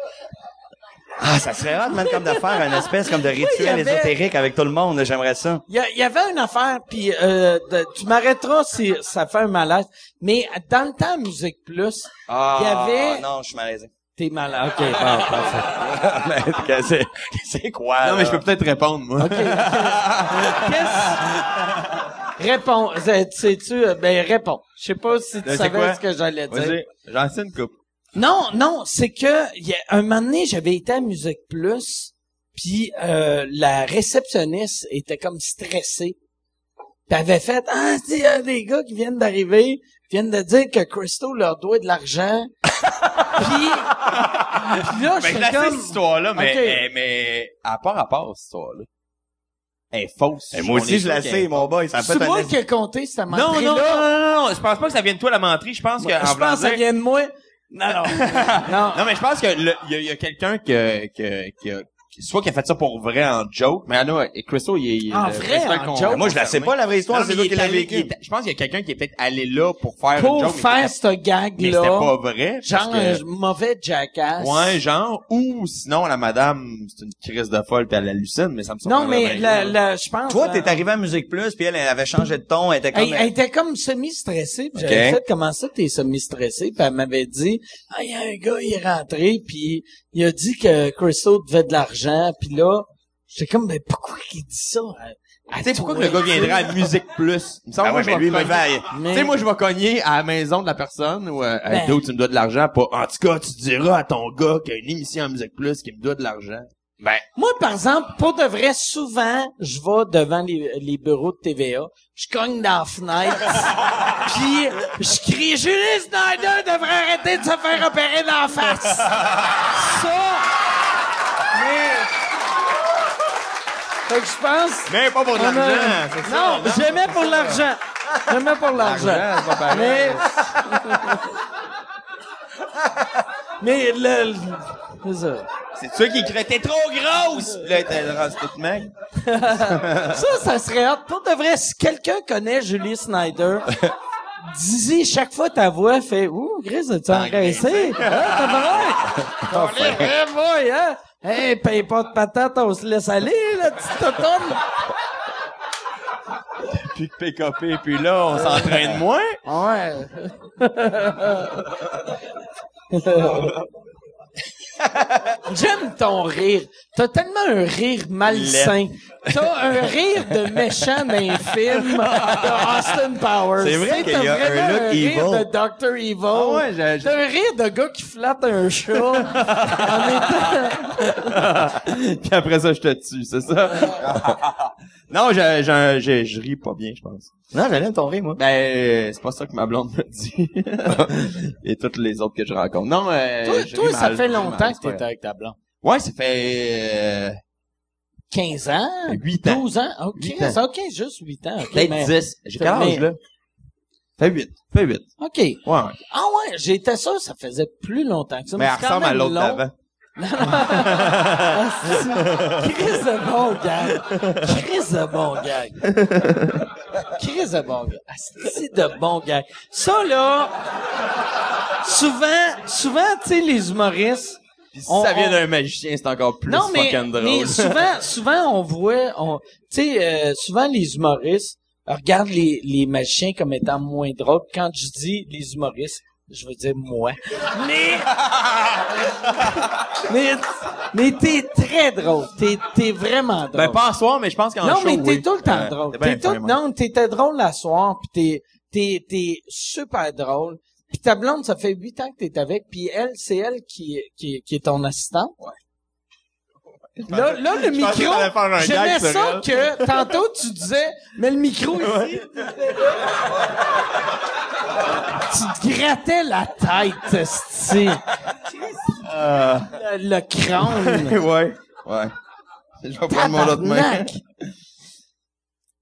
Ah, ça serait rare, man, comme de faire une espèce comme de rituel avait- ésotérique avec tout le monde. là, J'aimerais ça. Il y, y avait une affaire, puis euh, de- tu m'arrêteras si ça fait un malaise, mais dans le temps Musique Plus, Ah, il y avait... non, je suis malaisé. T'es malade. OK, bon, parfait. Mais que c'est, c'est quoi, Non, mais je peux peut-être répondre, moi. OK. Qu'est-ce... Réponds. Euh, Sais-tu... euh, Ben, réponds. Je sais pas si tu C'est savais quoi? ce que j'allais dire. Vas-y, j'en sais une coupe. Non, non, c'est que il y a, un moment donné, j'avais été à Musique Plus, puis euh, la réceptionniste était comme stressée. Puis avait fait Ah, tu sais, il y a des gars qui viennent d'arriver, qui viennent de dire que Christo leur doit de l'argent. puis, puis là, Ben, je je la sais, comme cette histoire-là, mais, Ok. eh, mais, elle a pas rapport, cette histoire-là. Elle est fausse. Et moi aussi, je la sais, mon boy. C'est fait moi un... qui ai compté cette Non, non, non, non, non, non, je pense pas que ça vienne de toi, la menterie. Je pense que, en Je pense que ça vient de moi. Non, non. non. Non, mais je pense que le- il y a, il y a quelqu'un que, que, qui a, qui- soit qui a fait ça pour vrai en joke, mais Anna et Christo, il est, il est En le vrai, principal en con- joke? Moi, je la sais pas, la vraie histoire, Non, c'est mais il qui est allé- vécu. il est- Je pense qu'il y a quelqu'un qui est peut-être allé là pour faire une Pour joke, mais faire c'était- ce mais gag-là, c'était pas vrai. parce genre que- un mauvais jackass. Ouais, genre, ou sinon, la madame, c'est une crise de folle pis elle hallucine, mais ça me Non, surprendrait mais la, la, je pense... Toi, la- t'es arrivé à Musique Plus, puis elle, elle avait changé de ton, elle était comme... Elle, elle était comme semi-stressée. Puis Ok. j'avais fait comment ça t'es semi-stressée? Puis elle m'avait dit, ah, il y a un gars, il est rentré, puis il a dit que Crystal devait de l'argent. Puis là, j'étais comme, mais pourquoi il dit ça? Tu sais, pourquoi que le gars viendrait à Musique Plus? Il me semble Ah que je mais vais lui, me. Mais- Tu sais, moi, je vais cogner à la maison de la personne ou, euh, hey, Ben. tu me dois de l'argent, pas, en tout cas, tu diras à ton gars qu'il y a une émission à Musique Plus qui me doit de l'argent. Ben, Moi, par exemple, pour de vrai, souvent, je vais devant les, les bureaux de TVA, je cogne dans la fenêtre, puis je crie « Julie Snyder devrait arrêter de se faire opérer dans la face! » Ça... Mais... Fait que je pense... mais pas pour a- l'argent, c'est ça. Non, j'aimais pour l'argent. J'aimais pour l'argent. L'argent, c'est pas pareil. Mais... Mais le... le- C'est ça. C'est toi qui crée, t'es trop grosse! Puis là, t'es rendu toute maigre. Ça, ça serait hot. Pour de vrai, si quelqu'un connaît Julie Snyder, dis chaque fois ta voix fait Ouh, Gris, as-tu engraissé? Ah, t'as vrai, boy, hein? Hey, paye pas de patate, on se laisse aller, la petite automne. Puis que PKP, puis là, on s'entraîne moins. Ouais. J'aime ton rire. T'as tellement un rire malsain. T'as un rire de méchant dans un film de Austin Powers. C'est vrai qu'il y a t'as un rire evil. de Dr. Evil. Ah ouais, j'ai- j'ai- T'as un rire de gars qui flatte un chat en étant... Puis après ça, je te tue, c'est ça? non, je, je, je, je ris pas bien, je pense. Non, j'aime ton rire, moi. Ben, c'est pas ça que ma blonde me dit. Et toutes les autres que je rencontre. Non, euh, Toi, je toi, ris ça mal, fait longtemps que t'es avec ta blonde. Ouais, ça fait... Euh, 15 ans? 8 ans. 12 ans? OK, Huit ans. OK, juste 8 ans. ok, Peut-être mais- 10. J'ai mais- quel âge, là? Fait 8. Fait 8. OK. Ouais, ouais. Ah ouais, j'étais sûr ça faisait plus longtemps que ça. Mais elle c'est quand ressemble à l'autre d'avant. Ah, c'est- Chris de bon gag. Chris de bon gag. Chris de bon gag. Asti de bon gag. Ça, là, souvent, souvent, tu sais, les humoristes, Puis si On- ça vient d'un magicien, c'est encore plus non, mais, fucking drôle. mais souvent, souvent, on voit, on, tu sais, euh, souvent les humoristes regardent les, les magiciens comme étant moins drôles. Quand je dis les humoristes, je veux dire moi. Mais, mais, mais t'es très drôle. T'es, t'es vraiment drôle. Ben, pas en soir, mais je pense qu'en non, show, mais t'es oui. tout le temps Euh, drôle. t'es tout, non, t'étais drôle la soir, pis t'es, t'es, t'es super drôle. Puis ta blonde, ça fait huit ans que t'es avec, puis elle, c'est elle qui, est- qui, qui est ton assistante? Là, là, le micro, j'aimais ça que tantôt tu disais, mais le micro ici, tu te grattais la tête, esti. Euh, le, le crâne. ouais. Ouais. Je vais prendre mon autre main.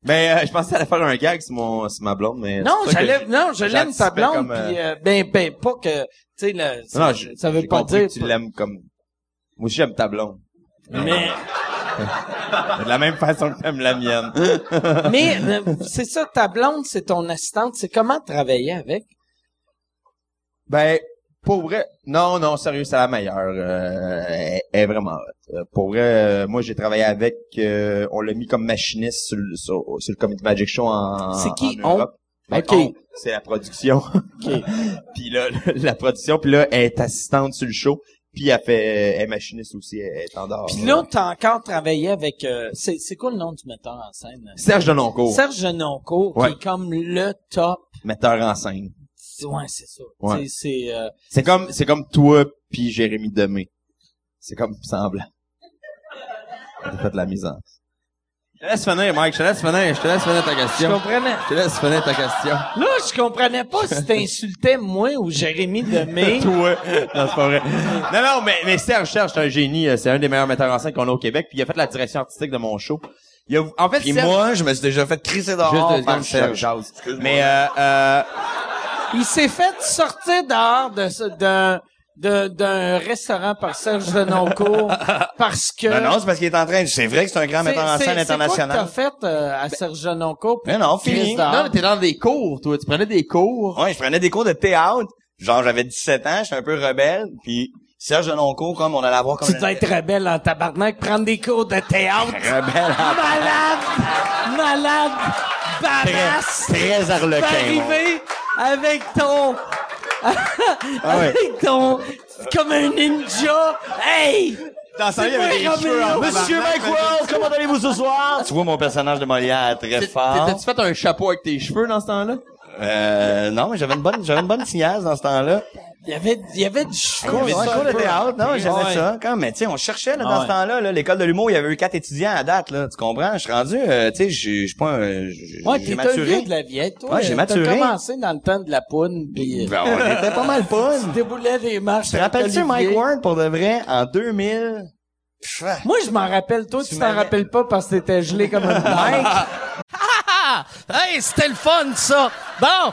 Ben, euh, je pensais aller faire un gag sur mon, sur ma blonde, mais. Non, j'allais, non, je l'aime ta blonde, comme, euh, euh, ben, ben, pas que, tu sais, ça, Non, je- ça veut pas dire. que tu l'aimes comme, moi aussi j'aime ta blonde. Mais, De la même façon que t'aimes la mienne. mais, euh, c'est ça, ta blonde, c'est ton assistante, c'est comment travailler avec? Ben, pour vrai, non, non, sérieux, c'est la meilleure. Euh, elle, elle est vraiment hot. Euh, Pour vrai, euh, moi j'ai travaillé avec, euh, on l'a mis comme machiniste sur, le- sur, sur le Comedy Magic Show en C'est qui, en Europe. Ben, Ok. on, c'est la production. OK. puis là, la production, puis là, elle est assistante sur le show. Puis elle fait, elle est machiniste aussi, elle est en dehors. Puis là, t'as encore travaillé avec, euh, c'est, c'est quoi le nom du metteur en scène? Serge Denoncourt, Serge Genoncourt, Ouais. qui est comme le top. metteur en scène. Ouais, c'est ça. Ouais. C'est, c'est, euh, C'est comme, c'est comme toi puis Jérémy Demé. C'est comme semblant. T'as fait de la mise en. Je te laisse finir, Mike. Je te laisse finir. Je te laisse finir ta je question. comprenais? Je te laisse finir ta question. Là, je comprenais pas si t'insultais moi ou Jérémy Demé. Toi. Non, c'est pas vrai. Non, non, mais, mais Serge, Serge, c'est un génie. euh, C'est un des meilleurs metteurs en scène qu'on a au Québec. Puis il a fait la direction artistique de mon show. Il a, en fait, Puis Serge- moi, je me suis déjà fait crisser dehors Juste par Serge. Serge. Excuse-moi. Mais, euh, euh, Il s'est fait sortir dehors de de- d'un restaurant par Serge Denoncourt parce que Non, non, c'est parce qu'il est en train. C'est vrai que c'est un grand metteur en scène c'est quoi que international. t'as fait euh, à Serge Denoncourt? Non, Chris fini. non, mais t'es dans des cours, toi. Tu prenais des cours. Ouais, je prenais des cours de théâtre. Genre, j'avais 17 ans, j'étais un peu rebelle. Puis Serge Denoncourt, comme on allait avoir comme... Tu dois être rebelle en tabarnak, prendre des cours de théâtre. rebelle en Malade! Malade! Badass! très arlequin. Va arriver avec ton... Ah ouais. avec ton... Comme un ninja! Hey! Dans avait des cheveux en Monsieur comment allez-vous ce soir? Tu vois mon personnage de Molière très fort. T'as-tu fait un chapeau avec tes cheveux dans ce temps-là? Euh, non, mais j'avais une bonne, j'avais une bonne signasse dans ce temps-là. Il y avait, il y avait du Cours, cheveu. ouais, cours de théâtre, non, j'avais Ouais. ça. Quand, mais tu sais, on cherchait, là, dans Ouais. ce temps-là, là, l'école de l'humour, il y avait eu quatre étudiants à date, là. Tu comprends? Je suis rendu, euh, tu sais, je suis pas un, Ouais, t'es maturé. de la vieille, toi. Ouais, j'ai T'as maturé. commencé dans le temps de la poune, pis... Ben, on était pas mal pas. Tu déboulais des marches Te rappelles-tu Mike. Ward pour de vrai en 2000? Pff, Moi, je m'en rappelle. Toi, tu t'en rappelles pas parce que t'étais gelé comme un Mike, Ah! Hey, fun! Bon!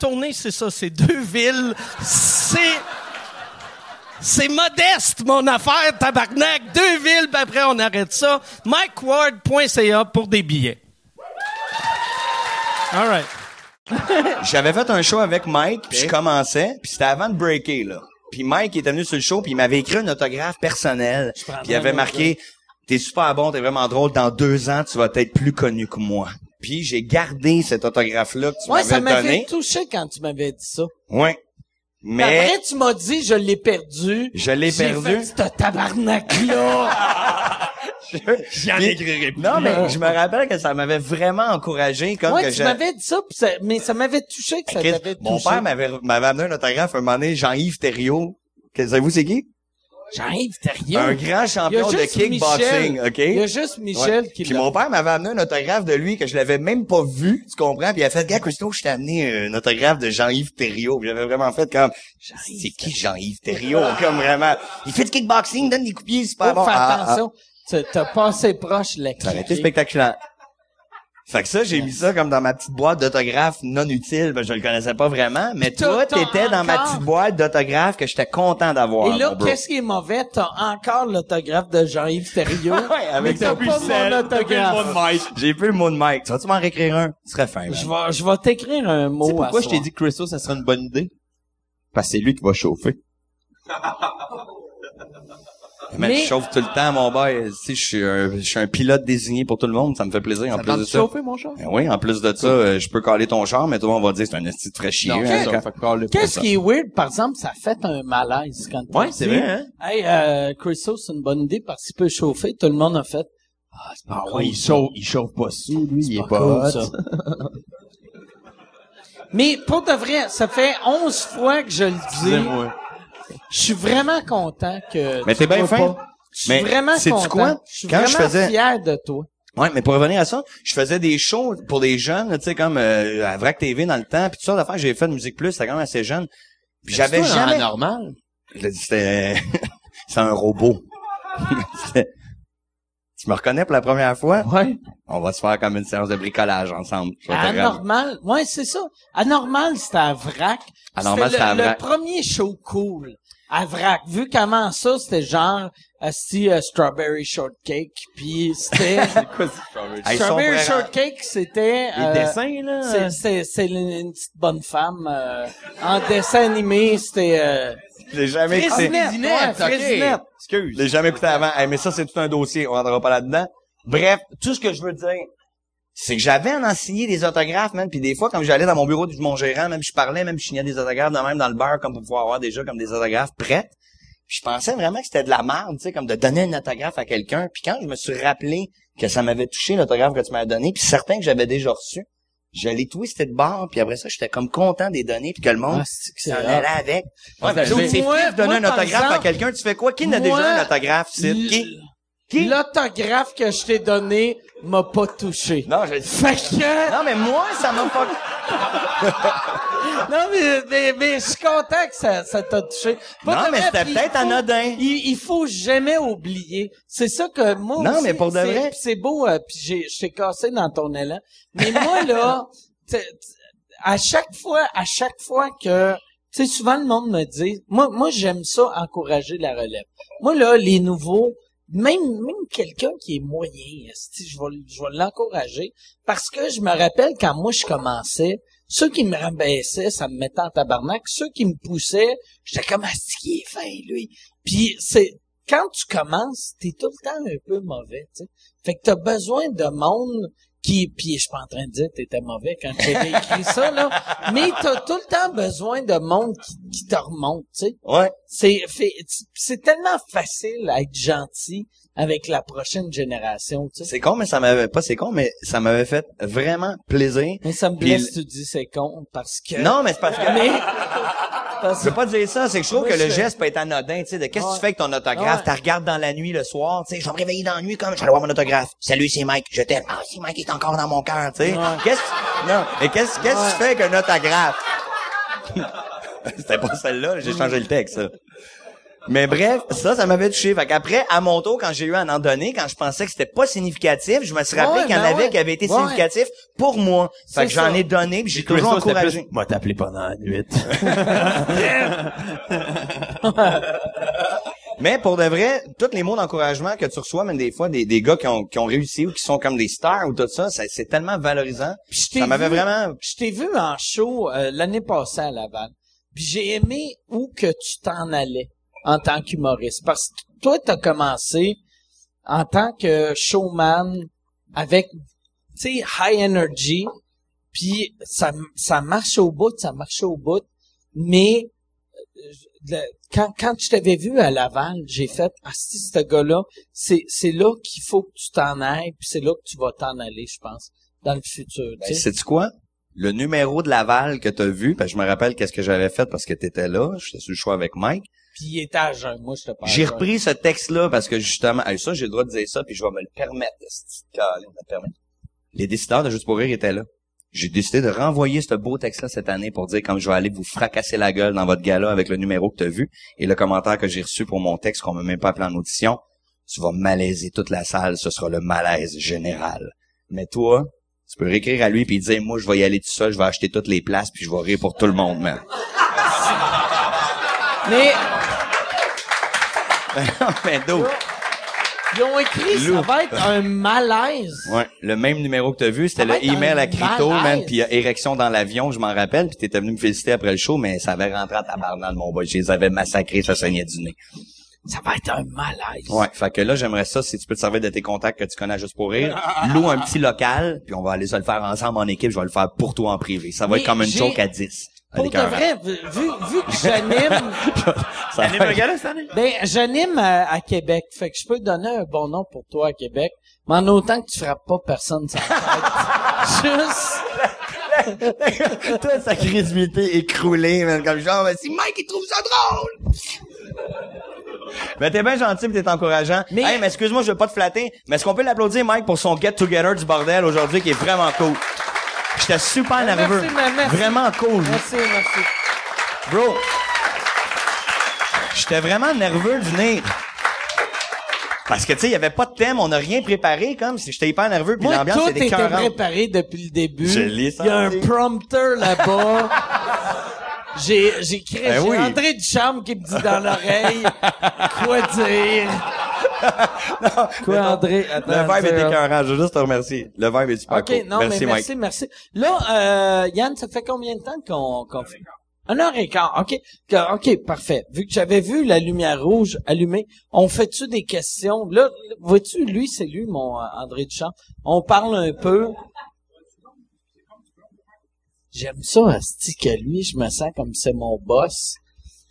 tournée, c'est ça. C'est deux villes. C'est... C'est modeste, mon affaire, tabarnak. Deux villes, puis après, on arrête ça. MikeWard.ca pour des billets. All right. j'avais fait un show avec Mike, puis je commençais, puis c'était avant de breaker, là. Puis Mike était venu sur le show, puis il m'avait écrit un autographe personnel, puis il avait marqué « T'es super bon, t'es vraiment drôle, dans deux ans, tu vas être plus connu que moi. » Puis j'ai gardé cet autographe-là que tu Ouais, ça m'avais m'avait donné. touché quand tu m'avais dit ça. Ouais. Mais Après, tu m'as dit, je l'ai perdu. je l'ai perdu. fait ce tabarnak-là. J'en écrirai Non, mais je me rappelle que ça m'avait vraiment encouragé comme ouais, que tu je... m'avais dit ça, pis ça- mais ça m'avait touché que ça Chris, t'avait touché. Mon père m'avait, m'avait amené un autographe un moment donné, Jean-Yves Thériault. Que- Savez-vous c'est qui? J'arrive, t'es rien. Un grand champion de kickboxing, Michel. OK? Il y a juste Michel Ouais. qui Puis mon père m'avait amené un autographe de lui que je l'avais même pas vu, tu comprends? Puis il a fait, gars, Christo, je t'ai amené un autographe de Jean-Yves Thériault. Puis j'avais vraiment fait comme, c'est qui Jean-Yves Thériault? comme vraiment, il fait du kickboxing, donne des coups de pied, pas Faut bon. faire Ah, ah. attention. Tu T'as passé proche, le Ça aurait été spectaculaire. Fait que ça, j'ai mis ça comme dans ma petite boîte d'autographes non utile, ben, je le connaissais pas vraiment, mais toi, t'étais dans ma petite boîte d'autographes que j'étais content d'avoir. Et là, qu'est-ce qui est mauvais? T'as encore l'autographe de Jean-Yves Thériault. Ouais, avec mais t'as ça, pas mon autographe. J'ai plus le mot de Mike. Tu vas-tu m'en réécrire un? Ce serait fin. Je vais, je vais t'écrire un mot. Sais pourquoi à je t'ai dit que Christo, ça serait une bonne idée? Parce que c'est lui qui va chauffer. Mais, Mais- je chauffe tout le temps, mon boy. Tu sais, je suis un, je suis un pilote désigné pour tout le monde. Ça me fait plaisir, en plus de ça. chauffer, mon chat? Ben oui, en plus de ça, euh, je peux caler ton char, mais toi, on va dire que c'est un esti de frais chier. Hein, Qu'est-ce qui est weird, par exemple, ça fait un malaise quand tu Ouais, le c'est vrai, hein? Hey, euh, Christo, c'est une bonne idée parce qu'il peut chauffer. Tout le monde a fait. Ah, c'est pas Ah cool, ouais, il chauffe, il chauffe pas sous, lui, il est pas pas cool, hot. ça. Mais pour de vrai, ça fait 11 fois que je le dis. Je suis vraiment content que. Mais tu t'es bien fin. pas. Je suis Mais vraiment content. quoi? Je suis Quand vraiment je faisais- fier de toi. Ouais, mais pour revenir à ça, je faisais des shows pour des jeunes, là, tu sais, comme euh, à Vrac TV dans le temps, puis tout ça d'affaires. J'ai fait de musique plus, c'était quand même assez jeune. Puis j'avais C'est jamais. normal. C'était, c'est un robot. Tu me reconnais pour la première fois? Ouais. On va se faire comme une séance de bricolage ensemble. Anormal. Ouais, c'est ça. Anormal, c'était à vrac. Anormal, C'était c'était à vrac. le premier show cool. À vrac. Vu comment ça, c'était genre, asti, euh, Strawberry Shortcake. Puis c'était, Hey, Strawberry son frère- Shortcake, c'était, Les euh, dessins, là. c'est, c'est, c'est une, une petite bonne femme, euh, en dessin animé, c'était, euh, Je l'ai jamais écouté. Ouais. Excuse. Je l'ai jamais écouté avant. Hey, mais ça, c'est tout un dossier. On rentrera pas là-dedans. Bref, tout ce que je veux dire, c'est que j'avais en signé des autographes, man. Puis des fois, quand j'allais dans mon bureau de mon gérant, même je parlais, même je signais des autographes, de même dans le bar, comme pour pouvoir avoir déjà comme des autographes prêts. Puis je pensais vraiment que c'était de la merde, tu sais, comme de donner un autographe à quelqu'un. Puis quand je me suis rappelé que ça m'avait touché l'autographe que tu m'avais donné, puis certains que j'avais déjà reçus, je l'ai twisté de bord, puis après ça, j'étais comme content des données, puis que le monde Ah, s'en allait avec. Ouais, mais- c'est donner un autographe à quelqu'un. Tu fais quoi? Qui n'a déjà un autographe, c'est l- Qui? L'autographe que je t'ai donné m'a pas touché. Non, je Fait que, Non, mais moi, ça m'a pas... non, mais, mais, mais je suis content que ça, ça t'a touché. Pas Non, mais c'était peut-être anodin. Il, il faut jamais oublier. C'est ça que moi Non, aussi, mais pour de vrai. C'est beau, euh, puis j'ai, je t'ai cassé dans ton élan. Mais moi, là, t'sais, t'sais, à chaque fois, à chaque fois que, tu sais, souvent le monde me dit, moi, moi, j'aime ça encourager la relève. Moi, là, les nouveaux, même même quelqu'un qui est moyen, je vais je vais l'encourager parce que je me rappelle quand moi je commençais, ceux qui me rabaissaient, ça me mettait en tabarnak, ceux qui me poussaient, j'étais comme asti qui est fin lui? Puis c'est quand tu commences, t'es tout le temps un peu mauvais, tu sais. Fait que t'as besoin de monde qui, puis je suis pas en train de dire que t'étais mauvais quand j'avais écrit ça, là, mais t'as tout le temps besoin de monde qui, qui te remonte, tu sais. Ouais. C'est, c'est tellement facile à être gentil avec la prochaine génération, tu sais. C'est con, mais ça m'avait pas c'est con, mais ça m'avait fait vraiment plaisir. Mais ça me blesse, le- tu dis c'est con, parce que... Non, mais c'est parce que Mais... parce Je veux pas dire ça, c'est que je trouve que le geste peut être anodin, tu sais, de qu'est-ce que tu fais avec ton autographe, tu regardes dans la nuit le soir, tu sais, je vais me réveiller dans la nuit comme je vais aller voir mon autographe. Salut, c'est Mike, je t'aime. Ah, si Mike est encore dans mon cœur, tu sais. Qu'est-ce que non, qu'est-ce qu'est-ce que tu fais avec un autographe? C'était pas celle-là, j'ai changé le texte. Mais bref, ça, ça m'avait touché. Fait qu'après, à mon tour, quand j'ai eu à en donner, quand je pensais que c'était pas significatif, je me suis rappelé Ouais, qu'il y en ben avait ouais. qui avaient été Ouais. significatifs pour moi. Fait C'est que j'en ça. ai donné, puis j'ai toujours c'était encouragé. plus, Moi, t'appelé pendant la nuit. Mais pour de vrai, tous les mots d'encouragement que tu reçois, même des fois, des, des gars qui ont, qui ont réussi ou qui sont comme des stars ou tout ça, ça- c'est tellement valorisant. Puis je t'ai Ça m'avait vu- vraiment... Je t'ai vu en show euh, l'année passée à Laval. Puis j'ai aimé où que tu t'en allais en tant qu'humoriste. Parce que toi, t'as commencé en tant que showman avec, tu sais, high energy. Puis ça, ça marche au bout, ça marche au bout. Mais euh, le- quand, quand je t'avais vu à Laval, j'ai fait, ah si, ce gars-là, c'est, c'est là qu'il faut que tu t'en ailles, puis c'est là que tu vas t'en aller, je pense, dans le futur. tu Ben, sais. sais-tu quoi? Le numéro de Laval que t'as vu, parce que je me rappelle qu'est-ce que j'avais fait parce que t'étais là, j'étais sur le choix avec Mike. Puis il était à jeun. Moi, je te parle. J'ai repris ce texte-là parce que justement, ça, j'ai le droit de dire ça, puis je vais me le permettre. me permettre. Les décideurs de Juste pour rire étaient là. J'ai décidé de renvoyer ce beau texte-là cette année pour dire comme je vais aller vous fracasser la gueule dans votre gala avec le numéro que t'as vu et le commentaire que j'ai reçu pour mon texte qu'on m'a même pas appelé en audition. Tu vas malaiser toute la salle, ce sera le malaise général. Mais toi, tu peux réécrire à lui puis dire moi je vais y aller tout seul, je vais acheter toutes les places puis je vais rire pour tout le monde, man. Mais Mais ils ont écrit, ça va être un malaise. Ouais, le même numéro que t'as vu, c'était Ça va le être email un à Crito, man, puis a érection dans l'avion, je m'en rappelle, puis t'étais venu me féliciter après le show, mais ça avait rentré à tabarnak, mon boy. Je les avais massacrés, ça saignait du nez. Ça va être un malaise. Ouais, fait que là, j'aimerais ça, si tu peux te servir de tes contacts que tu connais juste pour rire, loue un petit local, puis on va aller se le faire ensemble en équipe, je vais le faire pour toi en privé. Ça va Mais être comme une j'ai- joke à 10. Pour de vrai, vu, vu que j'anime, Ça va être- cette année? ben, j'anime à, à Québec. Fait que je peux te donner un bon nom pour toi à Québec. Mais en autant que tu frappes pas personne la tête. Juste, Toi, sa crédibilité écroulée, man, comme genre, ben, si Mike, il trouve ça drôle! Ben, t'es bien gentil pis t'es encourageant. Mais- Hey, mais excuse-moi, je veux pas te flatter, mais est-ce qu'on peut l'applaudir, Mike, pour son get-together du bordel aujourd'hui, qui est vraiment cool? J'étais super Ben, nerveux. merci, ben, merci. Vraiment cool. merci, merci. Bro. J'étais vraiment nerveux de venir. Parce que, tu sais, il y avait pas de thème, on n'a rien préparé, comme, si j'étais hyper nerveux, puis Moi, l'ambiance tout était était écœurante. préparé depuis le début. Je l'ai Il y a un prompteur là-bas. J'ai, j'ai créé, Ben j'ai oui. André Duchamp qui me dit dans l'oreille quoi dire? Quoi, André? Attends, Le vibe dire- était écœurant, je veux juste te remercier. Le vibe est super OK, cool. non, merci, mais Mike. merci, merci. Là, euh, Yann, ça fait combien de temps qu'on, qu'on fait? Un heure et quart, OK. OK, parfait. Vu que j'avais vu la lumière rouge allumée, on fait-tu des questions? Là, vois-tu, lui, c'est lui, mon euh, André Duchamp. On parle un peu. J'aime ça, asti, que lui, je me sens comme c'est mon boss.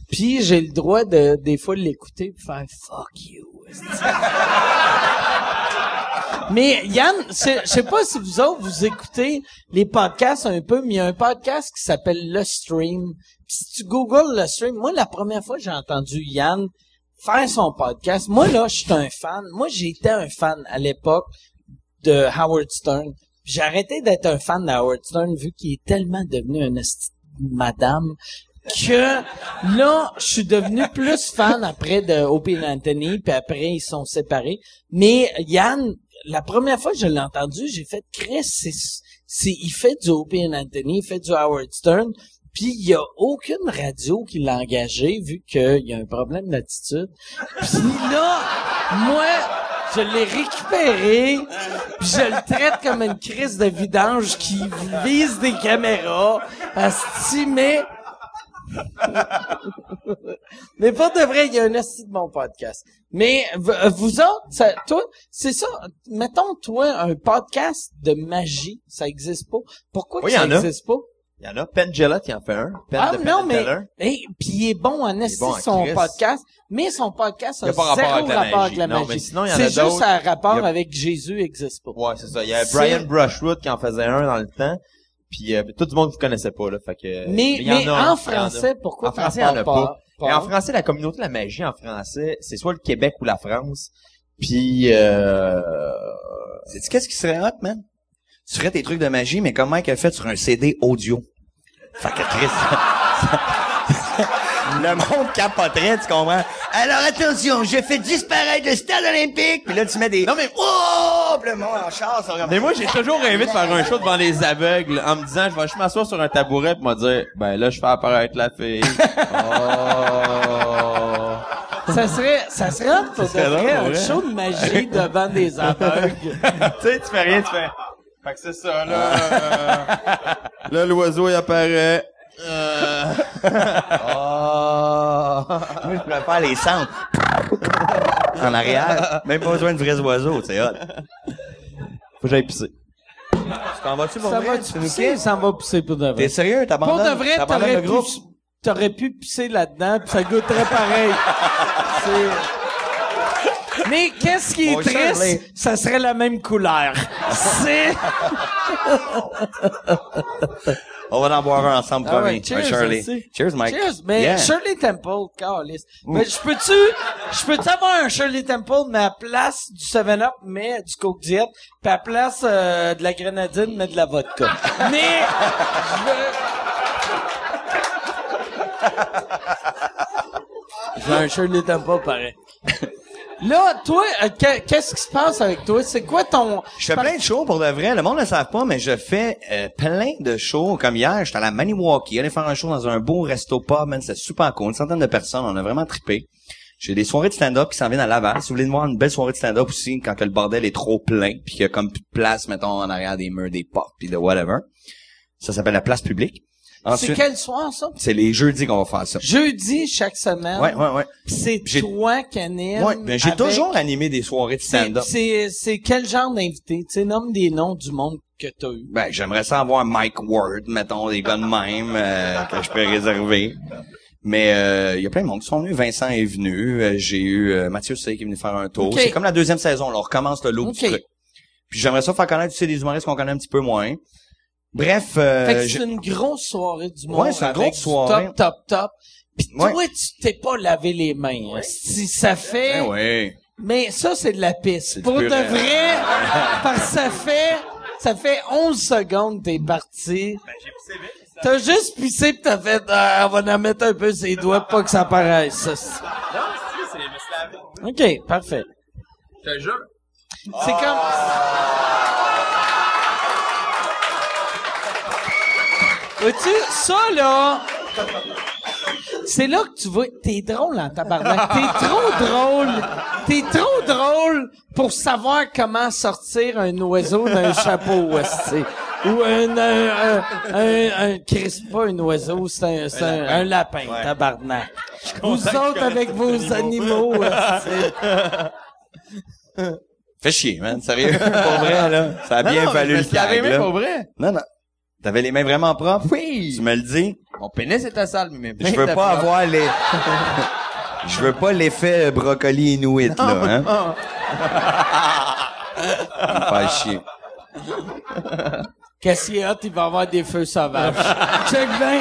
Puis j'ai le droit de, des fois, de l'écouter et faire « fuck you ». Mais Yann, je sais pas si vous autres, vous écoutez les podcasts un peu, mais il y a un podcast qui s'appelle Le Stream. Si tu googles Le Stream, moi, la première fois que j'ai entendu Yann faire son podcast, moi, là, je suis un fan. Moi, j'étais un fan à l'époque de Howard Stern. J'ai arrêté d'être un fan de Howard Stern vu qu'il est tellement devenu un madame que là, je suis devenu plus fan après de Opie et Anthony, puis après, ils sont séparés. Mais Yann, la première fois que je l'ai entendu, j'ai fait Chris, c'est, il fait du Opie et Anthony, il fait du Howard Stern. Puis il y a aucune radio qui l'a engagé vu qu'il y a un problème d'attitude. Puis là, moi, je l'ai récupéré, puis je le traite comme une crise de vidange qui vise des caméras. Asti, mais... mais pas de vrai, il y a un asti de bon podcast. Mais vous autres, ça- toi, c'est ça. Mettons, toi, un podcast de magie, ça existe pas. Pourquoi Oui, que ça en a. existe pas? Il y en a. Jillette, il en fait un. Penn Ah de non, mais hey, puis il est bon en esti bon son podcast, mais son podcast a, a pas rapport zéro avec la rapport avec magie. la Non, magie. mais sinon, il y en a C'est juste un rapport a- avec Jésus existe pas. Ouais, c'est ça. Il y a Brian Brushwood qui en faisait un dans le temps. Puis euh, tout le monde vous connaissait pas là, fait que Mais, y en mais a, en en a. français, pourquoi En français, il y en a pas? parles Et en français, la communauté de la magie en français, c'est soit le Québec ou la France. Puis euh... Qu'est-ce qui serait hot, man? Tu ferais tes trucs de magie, mais comme Mike a fait sur un CD audio? Fait que Chris, Le monde capoterait, tu comprends? Alors attention, je fais disparaître le stade olympique. Puis là, tu mets des... Non, mais- Oh! Puis le monde en ça comme- Mais moi, j'ai toujours rêvé de faire un show devant les aveugles en me disant, je vais juste m'asseoir sur un tabouret pour me dire, ben là, je fais apparaître la fille. oh. Ça serait, ça serait de serait vrai, un ouais. show de magie devant des aveugles. tu sais, tu fais rien, tu fais. Fait que c'est ça, là. euh, là, l'oiseau, il apparaît. Euh... Oh! Moi, je préfère les centres. en arrière. Même pas besoin de vrais oiseaux, c'est hot. Faut que j'aille pisser. Tu t'en vas-tu pour Ça vrai? va Tu pisser, ça va pisser pour de vrai. T'es sérieux? Pour T'abandonnes? de vrai, t'aurais le groupe? pu, t'aurais pu pisser là-dedans, puis ça goûterait pareil. C'est- Mais qu'est-ce qui est Bon, triste? Ça serait la même couleur. C'est... On va en boire un ensemble, Ah promis. ouais, cheers, Shirley. Cheers, Mike. Cheers, mais Yeah. Shirley Temple, câlisse. Mais je peux-tu, je peux-tu avoir un Shirley Temple, mais à place du 7-Up, mais du Coke Diet, puis à place euh, de la grenadine, mais de la vodka? mais, je veux... Je veux un Shirley Temple pareil. Là, toi, euh, que- qu'est-ce qui se passe avec toi? C'est quoi ton... Je fais plein de shows pour de vrai. Le monde ne le savent pas, mais je fais euh, plein de shows. Comme hier, j'étais à la Maniwaki, aller faire un show dans un beau resto pub, man, c'était super cool. Une centaine de personnes, on a vraiment trippé. J'ai des soirées de stand-up qui s'en viennent à Laval. Si vous voulez voir une belle soirée de stand-up aussi, quand le bordel est trop plein, puis qu'il y a comme plus de place, mettons, en arrière des murs, des portes, puis de whatever. Ça s'appelle la place publique. C'est quel soir, ça? c'est les jeudis qu'on va faire ça. Jeudi, chaque semaine. Ouais, ouais, ouais. C'est toi qui anime. Ouais, ben, j'ai avec- toujours animé des soirées de stand-up. c'est, c'est quel genre d'invité? Tu sais, nomme des noms du monde que t'as eu. Ben, j'aimerais ça avoir Mike Ward, mettons, des gars de même, euh, que je peux réserver. Mais euh, il y a plein de monde qui sont venus. Vincent est venu. euh, J'ai eu euh, Mathieu C qui est venu faire un tour. C'est comme la deuxième saison. Là, on recommence le lot Ok. du truc. Puis j'aimerais ça faire connaître tu sais, des humoristes qu'on connaît un petit peu moins. Bref, euh, fait que j'ai- c'est une grosse soirée du monde. Ouais, c'est une grosse soirée. Top, top, top. Pis toi, tu t'es pas lavé les mains. Si ça fait... Ben ouais. Mais ça, c'est de la pisse. C'est Pour de vrai, parce que ça fait... Ça fait 11 secondes que t'es parti. T'as juste pissé pis t'as fait, ah, on va en mettre un peu ses doigts pour pas que ça paraisse. ça. OK, parfait. Je te jure. C'est comme... Vois-tu, ça, là... C'est là que tu vois... T'es drôle en tabarnak. T'es trop drôle. T'es trop drôle pour savoir comment sortir un oiseau d'un chapeau, esti. Ou un... Un... Un... un, pas un oiseau, c'est un, c'est un, un lapin, tabarnak. Vous autres avec vos animaux. Fais chier, man. Sérieux. pour vrai, là. Ça a bien me le mains là. pour vrai. Non, non. T'avais les mains vraiment propres? Oui. Tu me le dis? Mon pénis était sale, mais mes mains Je veux pas propres. avoir les... Je veux pas l'effet brocoli inuit, là, hein? Pas chier. Qu'est-ce qu'il y a? Il va avoir des feux sauvages. Check bien.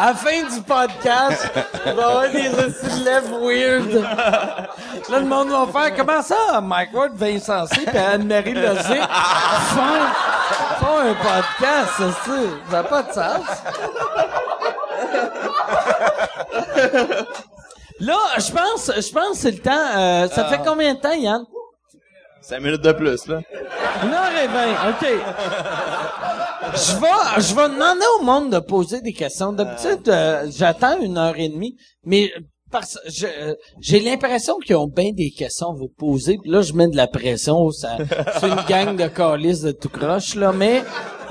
À la fin du podcast, il va y avoir des lèvres weird. Là, le monde va faire, comment ça, Mike Ward, Vincent C, puis Anne-Marie Lozic font, font un podcast, ça, ça n'a pas de sens. Là, je pense, je pense que c'est le temps, euh, ça fait combien de temps, Yann? Cinq minutes de plus, là. Une heure et vingt, OK. Je vais, je vais demander au monde de poser des questions. D'habitude, euh, j'attends une heure et demie, mais parce je- euh, j'ai l'impression qu'ils ont bien des questions à vous poser. Puis là, je mets de la pression. Ça, c'est une gang de calices de tout croche, là. Mais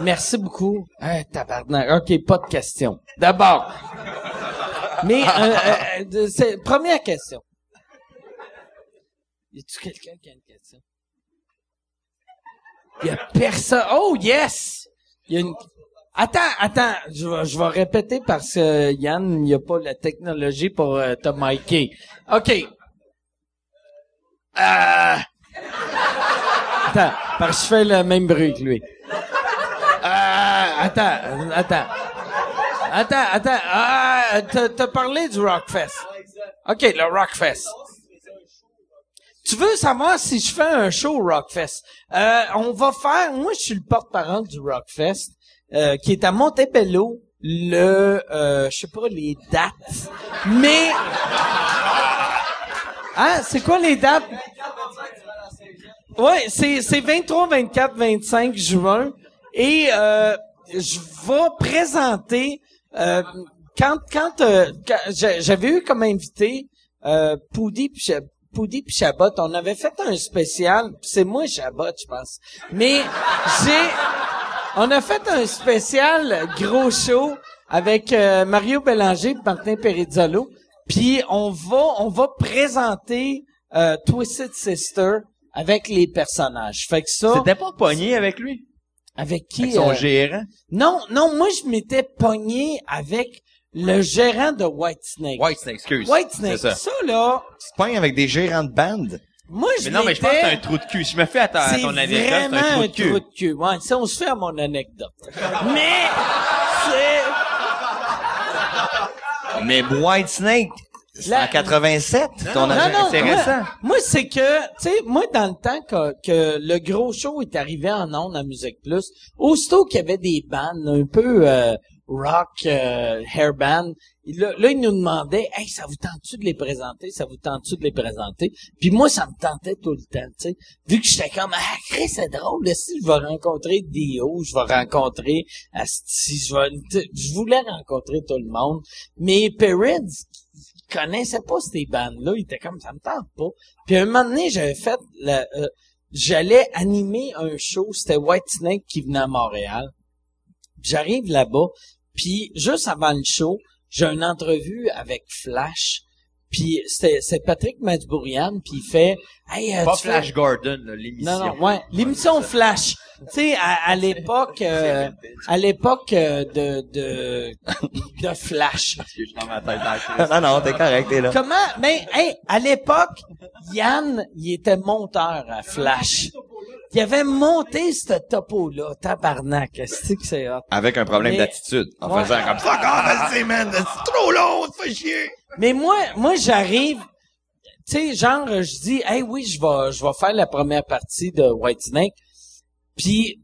merci beaucoup. Hein, tabarnak. OK, pas de questions. D'abord. Mais, euh, euh, euh, c'est, première question. Y a-tu quelqu'un qui a une question? Y a personne. Oh, yes! Y a une... Attends, attends, je vais, je vais répéter parce que Yann, il n'y a pas la technologie pour euh, te micer. OK. Euh... Attends, parce que je fais le même bruit que lui. Euh, attends, attends. Attends, attends. Ah, t'as parlé du Rockfest. OK, le Rockfest. Tu veux savoir si je fais un show au Rockfest? Euh, on va faire, moi je suis le porte-parole du Rockfest, euh, qui est à Montebello, le, euh, je sais pas les dates, mais, hein, c'est quoi les dates? Ouais, c'est, c'est 23, 24, 25 juin, et euh, je vais présenter, euh, quand, quand, euh, j'avais eu comme invité, euh, Poudy puis Poudy puis Chabot, on avait fait un spécial, c'est moi Chabot, je pense. Mais j'ai on a fait un spécial gros show avec euh, Mario Bélanger et Martin Perizzolo. Puis on va on va présenter euh, Twisted Sister avec les personnages. Fait que ça C'était pas pogné avec lui? avec qui Avec son euh, gérant? Non, non, moi je m'étais pogné avec le gérant de Whitesnake. White excuse. Whitesnake, C'est ça. ça. là, Tu te pognes avec des gérants de bande. moi je Mais non, mais je pense que c'est un trou de cul. Si je me fais à, ta, à ton anecdote, c'est vraiment un trou de cul. trou de cul. Ouais, ça, on se fait à mon anecdote. Mais, c'est... Mais White Snake, c'est La- en 87, ton Non, non, c'est moi, récent. moi, c'est que, tu sais, moi, dans le temps que, que le gros show est arrivé en ondes à Musique Plus, aussitôt qu'il y avait des bands un peu euh, rock, euh, hair band, là, là, nous demandaient, « Hey, ça vous tente-tu de les présenter? Ça vous tente-tu de les présenter? » Puis moi, ça me tentait tout le temps, tu sais. Vu que j'étais comme, « Ah, Chris, c'est drôle, là, si je vais rencontrer Dio, je vais rencontrer Asti, je vais... Je voulais rencontrer tout le monde. Mais Perez, il connaissait pas ces bandes-là. Il était comme, ça me tente pas. Puis un moment donné, j'avais fait, le, euh, j'allais animer un show. C'était Whitesnake qui venait à Montréal. J'arrive là-bas. Puis juste avant le show, j'ai une entrevue avec Flash. Puis c'est Patrick Masbourian. Puis il fait, hey, euh, Pas tu fais- Flash Gordon, là, l'émission. non, non, ouais. L'émission Flash. Tu sais, à, à l'époque, euh, à l'époque euh, de, de, de Flash. Non, non, t'es correct, t'es là. Comment, mais, hey, à l'époque, Yann, il était monteur à Flash. Il avait monté ce topo-là, tabarnak. Est-ce que c'est hot? Avec un problème Mais- d'attitude. En Ouais. faisant comme, fuck off, vas-y, man, c'est trop long, ça fait chier. Mais moi, moi, j'arrive, tu sais, genre, je dis, hey, oui, je vais, je vais faire la première partie de Whitesnake. Puis,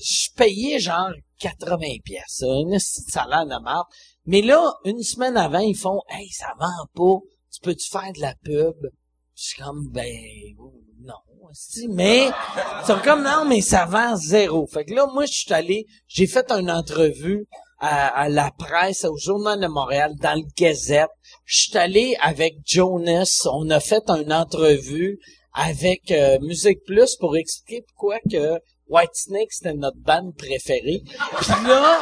je payais genre 80 pièces, un esti de salaire de marde. Mais là, une semaine avant, ils font, hey, ça vend pas. Tu peux-tu faire de la pub? Je suis comme, ben, esti. Mais, sont comme, non, mais ça vend zéro. Fait que là, moi, je suis allé, j'ai fait une entrevue à, à la presse, au Journal de Montréal, dans le Gazette. Je suis allé avec Jonas, on a fait une entrevue avec euh, Musique Plus pour expliquer pourquoi que Whitesnake, c'était notre band préférée. Puis là,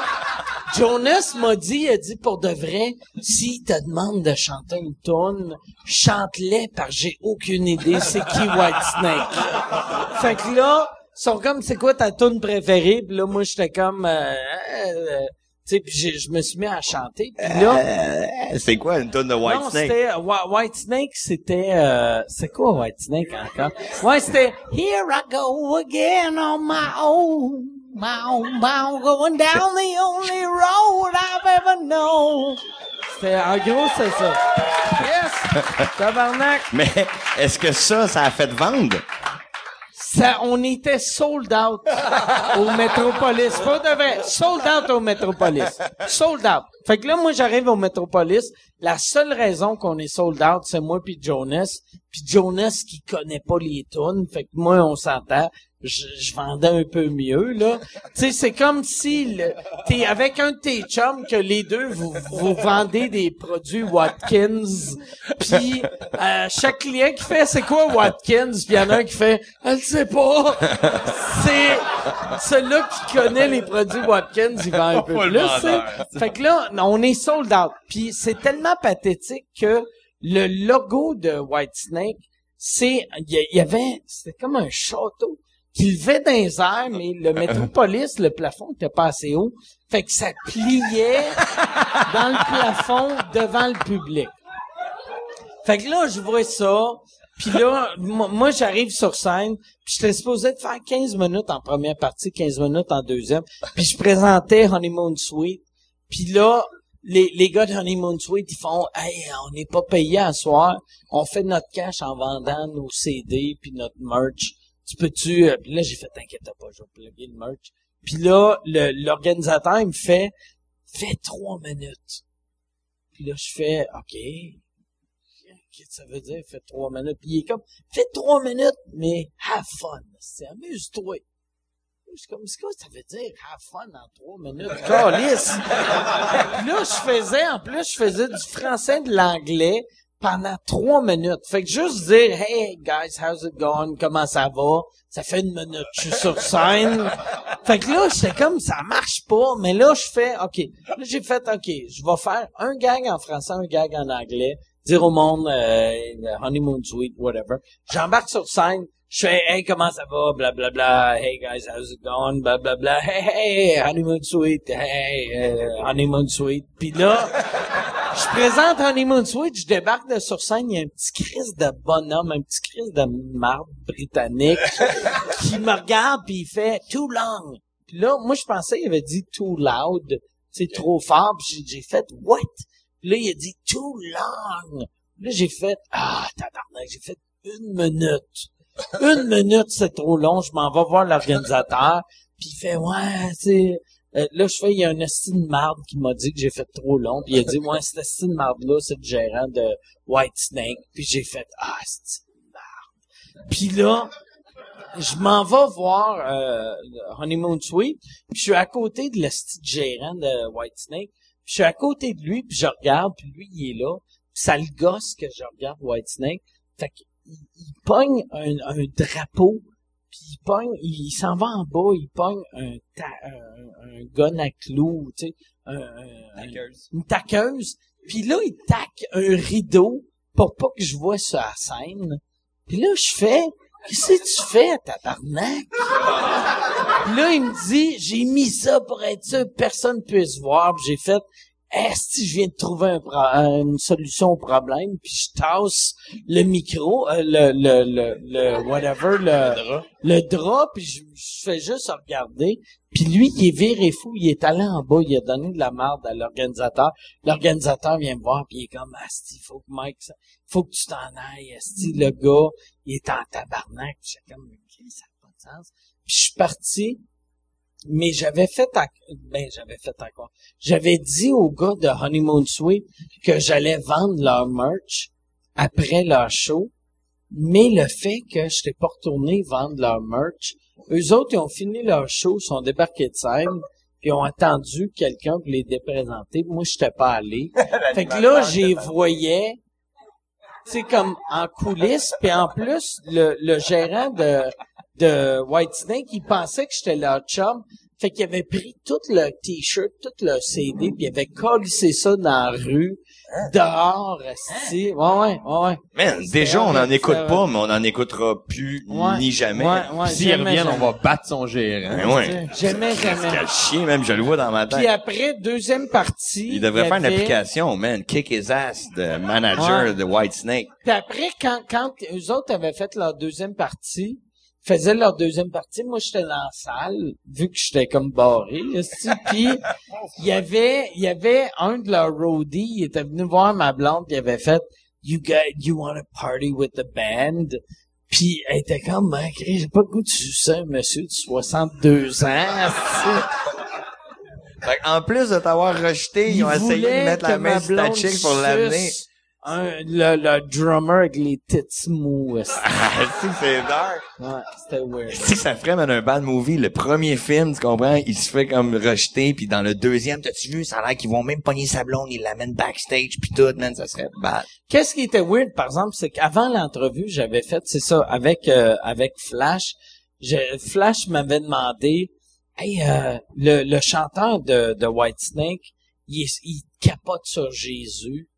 Jonas m'a dit, il a dit pour de vrai, si te demande de chanter une tune, chante-les parce que j'ai aucune idée c'est qui Whitesnake. fait que là, ils sont comme, c'est quoi ta tune préférée? Puis là, moi, j'étais comme, euh, euh, tu sais, puis j'ai- je me suis mis à chanter. Puis là, Euh, c'est quoi une tonne de White non, Snake? c'était Whi- White Snake, c'était euh, c'est quoi White Snake encore? Ouais, c'était Here I go again on my own, my own, my own, going down the only road I've ever known. C'était en gros c'est ça. Yes, tabarnak. Mais est-ce que ça, ça a fait vendre? Ça, on était sold out au Metropolis. Pas de. Sold out au Metropolis. Sold out. Fait que là, moi, j'arrive au Metropolis. la seule raison qu'on est sold out, c'est moi puis Jonas. Puis Jonas qui connaît pas les tunes, fait que moi on s'entend. Je, je vendais un peu mieux là. tu sais, c'est comme si t'es avec un de tes chums que les deux vous, vous vendez des produits Watkins. Puis euh, chaque client qui fait c'est quoi Watkins, puis il y en a un qui fait elle sait pas. c'est celui-là qui connaît les produits Watkins, il vend un peu plus. Fait que là, on est sold out. Puis c'est tellement pathétique que le logo de Whitesnake, c'est, il y, avait, c'était comme un château qui levait dans les airs, mais le métropolis, le plafond était pas assez haut. Fait que ça pliait dans le plafond devant le public. Fait que là, je vois ça, puis là, moi, moi, j'arrive sur scène, puis j'étais supposé de faire 15 minutes en première partie, 15 minutes en deuxième, puis je présentais Honeymoon Suite, puis là, les, les gars de Honeymoon Suite, ils font « Hey, on n'est pas payé à soir, on fait notre cash en vendant nos CD puis notre merch. Tu peux-tu... euh, Puis là, j'ai fait « T'inquiète pas, je vais plugger le merch. » Puis là, l'organisateur, il me fait « Fais trois minutes. » Puis là, je fais « OK. » Qu'est-ce que ça veut dire, fais trois minutes? Puis il est comme, fais trois minutes, mais have fun. C'est amuse-toi. Je suis comme, c'est quoi ça veut dire, have fun en trois minutes? Calice! Là, je faisais, en plus, je faisais du français et de l'anglais pendant trois minutes. Fait que juste dire, hey, guys, how's it going? Comment ça va? Ça fait une minute, je suis sur scène. Fait que là, j'étais comme, ça marche pas, mais là, je fais, OK. Là, j'ai fait, OK, je vais faire un gag en français, un gag en anglais, dire au monde, euh, honeymoon suite, whatever. J'embarque sur scène, je fais, hey, comment ça va, bla bla bla, hey guys, how's it going, bla bla bla, hey, hey, honeymoon suite, hey, euh, honeymoon suite. Puis là, je présente Honeymoon Suite, je débarque de sur scène, il y a un petit Chris de bonhomme, un petit Chris de marde britannique qui me regarde puis il fait too long. Puis là, moi je pensais qu'il avait dit too loud, c'est trop fort, puis j'ai- j'ai fait what? Puis là il a dit too long. Puis là j'ai fait ah tabarnak, j'ai fait une minute. Une minute c'est trop long, je m'en vais voir l'organisateur, puis il fait ouais, c'est euh, là, je fais, il y a un esti de marde qui m'a dit que j'ai fait trop long, puis il a dit, ouais, cet esti de marde-là, c'est le gérant de White Snake, puis j'ai fait, ah, esti de marde. Puis là, je m'en vais voir euh, le Honeymoon Suite, puis je suis à côté de de gérant de White Snake, puis je suis à côté de lui, puis je regarde, puis lui, il est là, puis ça le gosse que je regarde White Snake, fait il pogne un, un drapeau puis il pogne, il, il s'en va en bas, il pogne un, ta- un, un gun à clous, tu sais, un, un- Taqueuse. une taqueuse. Puis là, il taque un rideau pour pas que je vois sur la scène. Puis là, je fais, qu'est-ce que tu fais, tabarnak? Là, il me dit, j'ai mis ça pour être sûr que personne puisse voir. J'ai fait, est-ce que je viens de trouver un pro- une solution au problème? Puis je tasse le micro, euh, le, le, le, le, whatever, le, le drap, puis je, je fais juste regarder. Puis lui, il est viré fou, il est allé en bas, il a donné de la merde à l'organisateur. L'organisateur vient me voir, puis il est comme, Asti, faut que Mike, faut que tu t'en ailles, Asti, le gars, il est en tabarnak. Puis J'étais comme, ça n'a pas de sens. Puis je suis parti, mais j'avais fait, à- ben, j'avais fait encore. J'avais dit aux gars de Honeymoon Suite que j'allais vendre leur merch après leur show, mais le fait que je n'étais pas retourné vendre leur merch, eux autres, ils ont fini leur show, sont débarqués de scène, puis ont attendu quelqu'un pour les déprésenter. Moi, je n'étais pas allé. fait que là, j'ai voyais, sais, comme en coulisses, puis en plus, le, le gérant de, de Whitesnake, il pensait que j'étais leur chum. Fait qu'il avait pris tout le t-shirt, tout le CD, puis il avait collé ça dans la rue, dehors, esti. Ouais, ouais, ouais, ouais. Man, déjà, on n'en écoute pas, mais on n'en écoutera plus Ouais. ni jamais. Ouais, ouais, S'ils reviennent, on va battre son gérant. Ben ouais. Jamais, jamais. Quel chien, même, je le vois dans ma Puis tête. après, deuxième partie. Il devrait faire une application, man. Kick his ass, de manager Ouais. de White Snake. Puis après, quand, quand eux autres avaient fait leur deuxième partie, faisaient leur deuxième partie, moi j'étais dans la salle, vu que j'étais comme barré, puis il y avait, il y avait un de leurs roadies, il était venu voir ma blonde, puis il avait fait, you guys, you want to party with the band? Puis elle était comme, ben, j'ai pas le goût de sucer un monsieur de 62 ans, en plus de t'avoir rejeté, ils, Il ont essayé de mettre la main sur ta chick pour l'amener. Un- le, le drummer avec les tits mous. Ah, si, c'est dark. Ouais, c'était weird. Si ça ferait man, un bad movie, le premier film, tu comprends, il se fait comme rejeter, puis dans le deuxième, t'as-tu vu, ça a l'air qu'ils vont même pogner sa blonde, ils l'amènent backstage, puis tout, man, ça serait bad. Qu'est-ce qui était weird, par exemple, c'est qu'avant l'entrevue, j'avais fait, c'est ça, avec euh, avec Flash. je- Flash m'avait demandé, hey, euh, le, le chanteur de, de Whitesnake, il, est- il capote sur Jésus.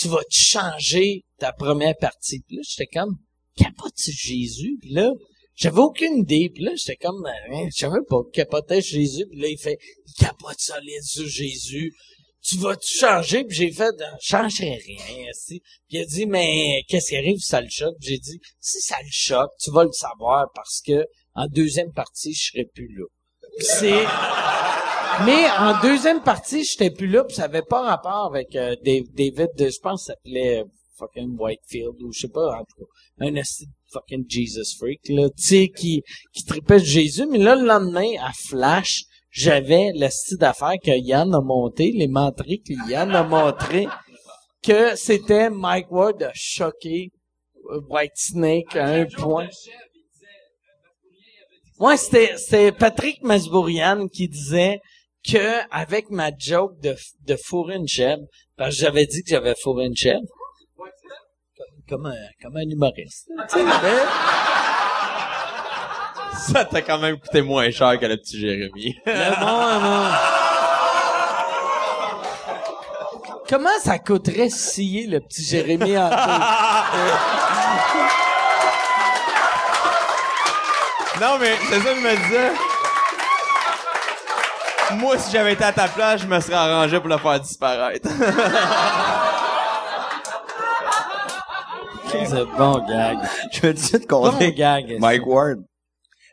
Tu vas te changer ta première partie. Puis là, j'étais comme, capote Jésus? Puis là, j'avais aucune idée. Puis là, j'étais comme, hein, je savais pas, capotait Jésus? Puis là, il fait, il capote solide sur Jésus tu vas-tu changer? Puis j'ai fait, changerai rien. Si. Puis il a dit, mais qu'est-ce qui arrive si ça le choque? J'ai dit, si ça le choque, tu vas le savoir parce que en deuxième partie, je serai plus là. C'est... Mais en deuxième partie, j'étais plus là, puis ça avait pas rapport avec euh, David, je pense ça s'appelait euh, fucking Whitefield, ou je sais pas, en tout cas, un fucking Jesus freak, là, tu sais, qui, qui tripait Jésus. Mais là, le lendemain, à Flash, j'avais le style d'affaires que Yann a monté, les menteries que Yann a montré, que c'était Mike Ward a choqué euh, White Snake à un point. Ouais, c'était, c'était Patrick Masbourian qui disait que avec ma joke de, de fourrer une chèvre, parce que j'avais dit que j'avais fourré une chèvre, comme un, comme un humoriste. Ça t'a quand même coûté moins cher que le petit Jérémy. Le bon, non. Comment ça coûterait scier le petit Jérémy en deux? non, mais c'est ça que je me disais. Moi, si j'avais été à ta place, je me serais arrangé pour le faire disparaître. C'est bon gag. Je veux te Bon compter. gag. Mike Ward.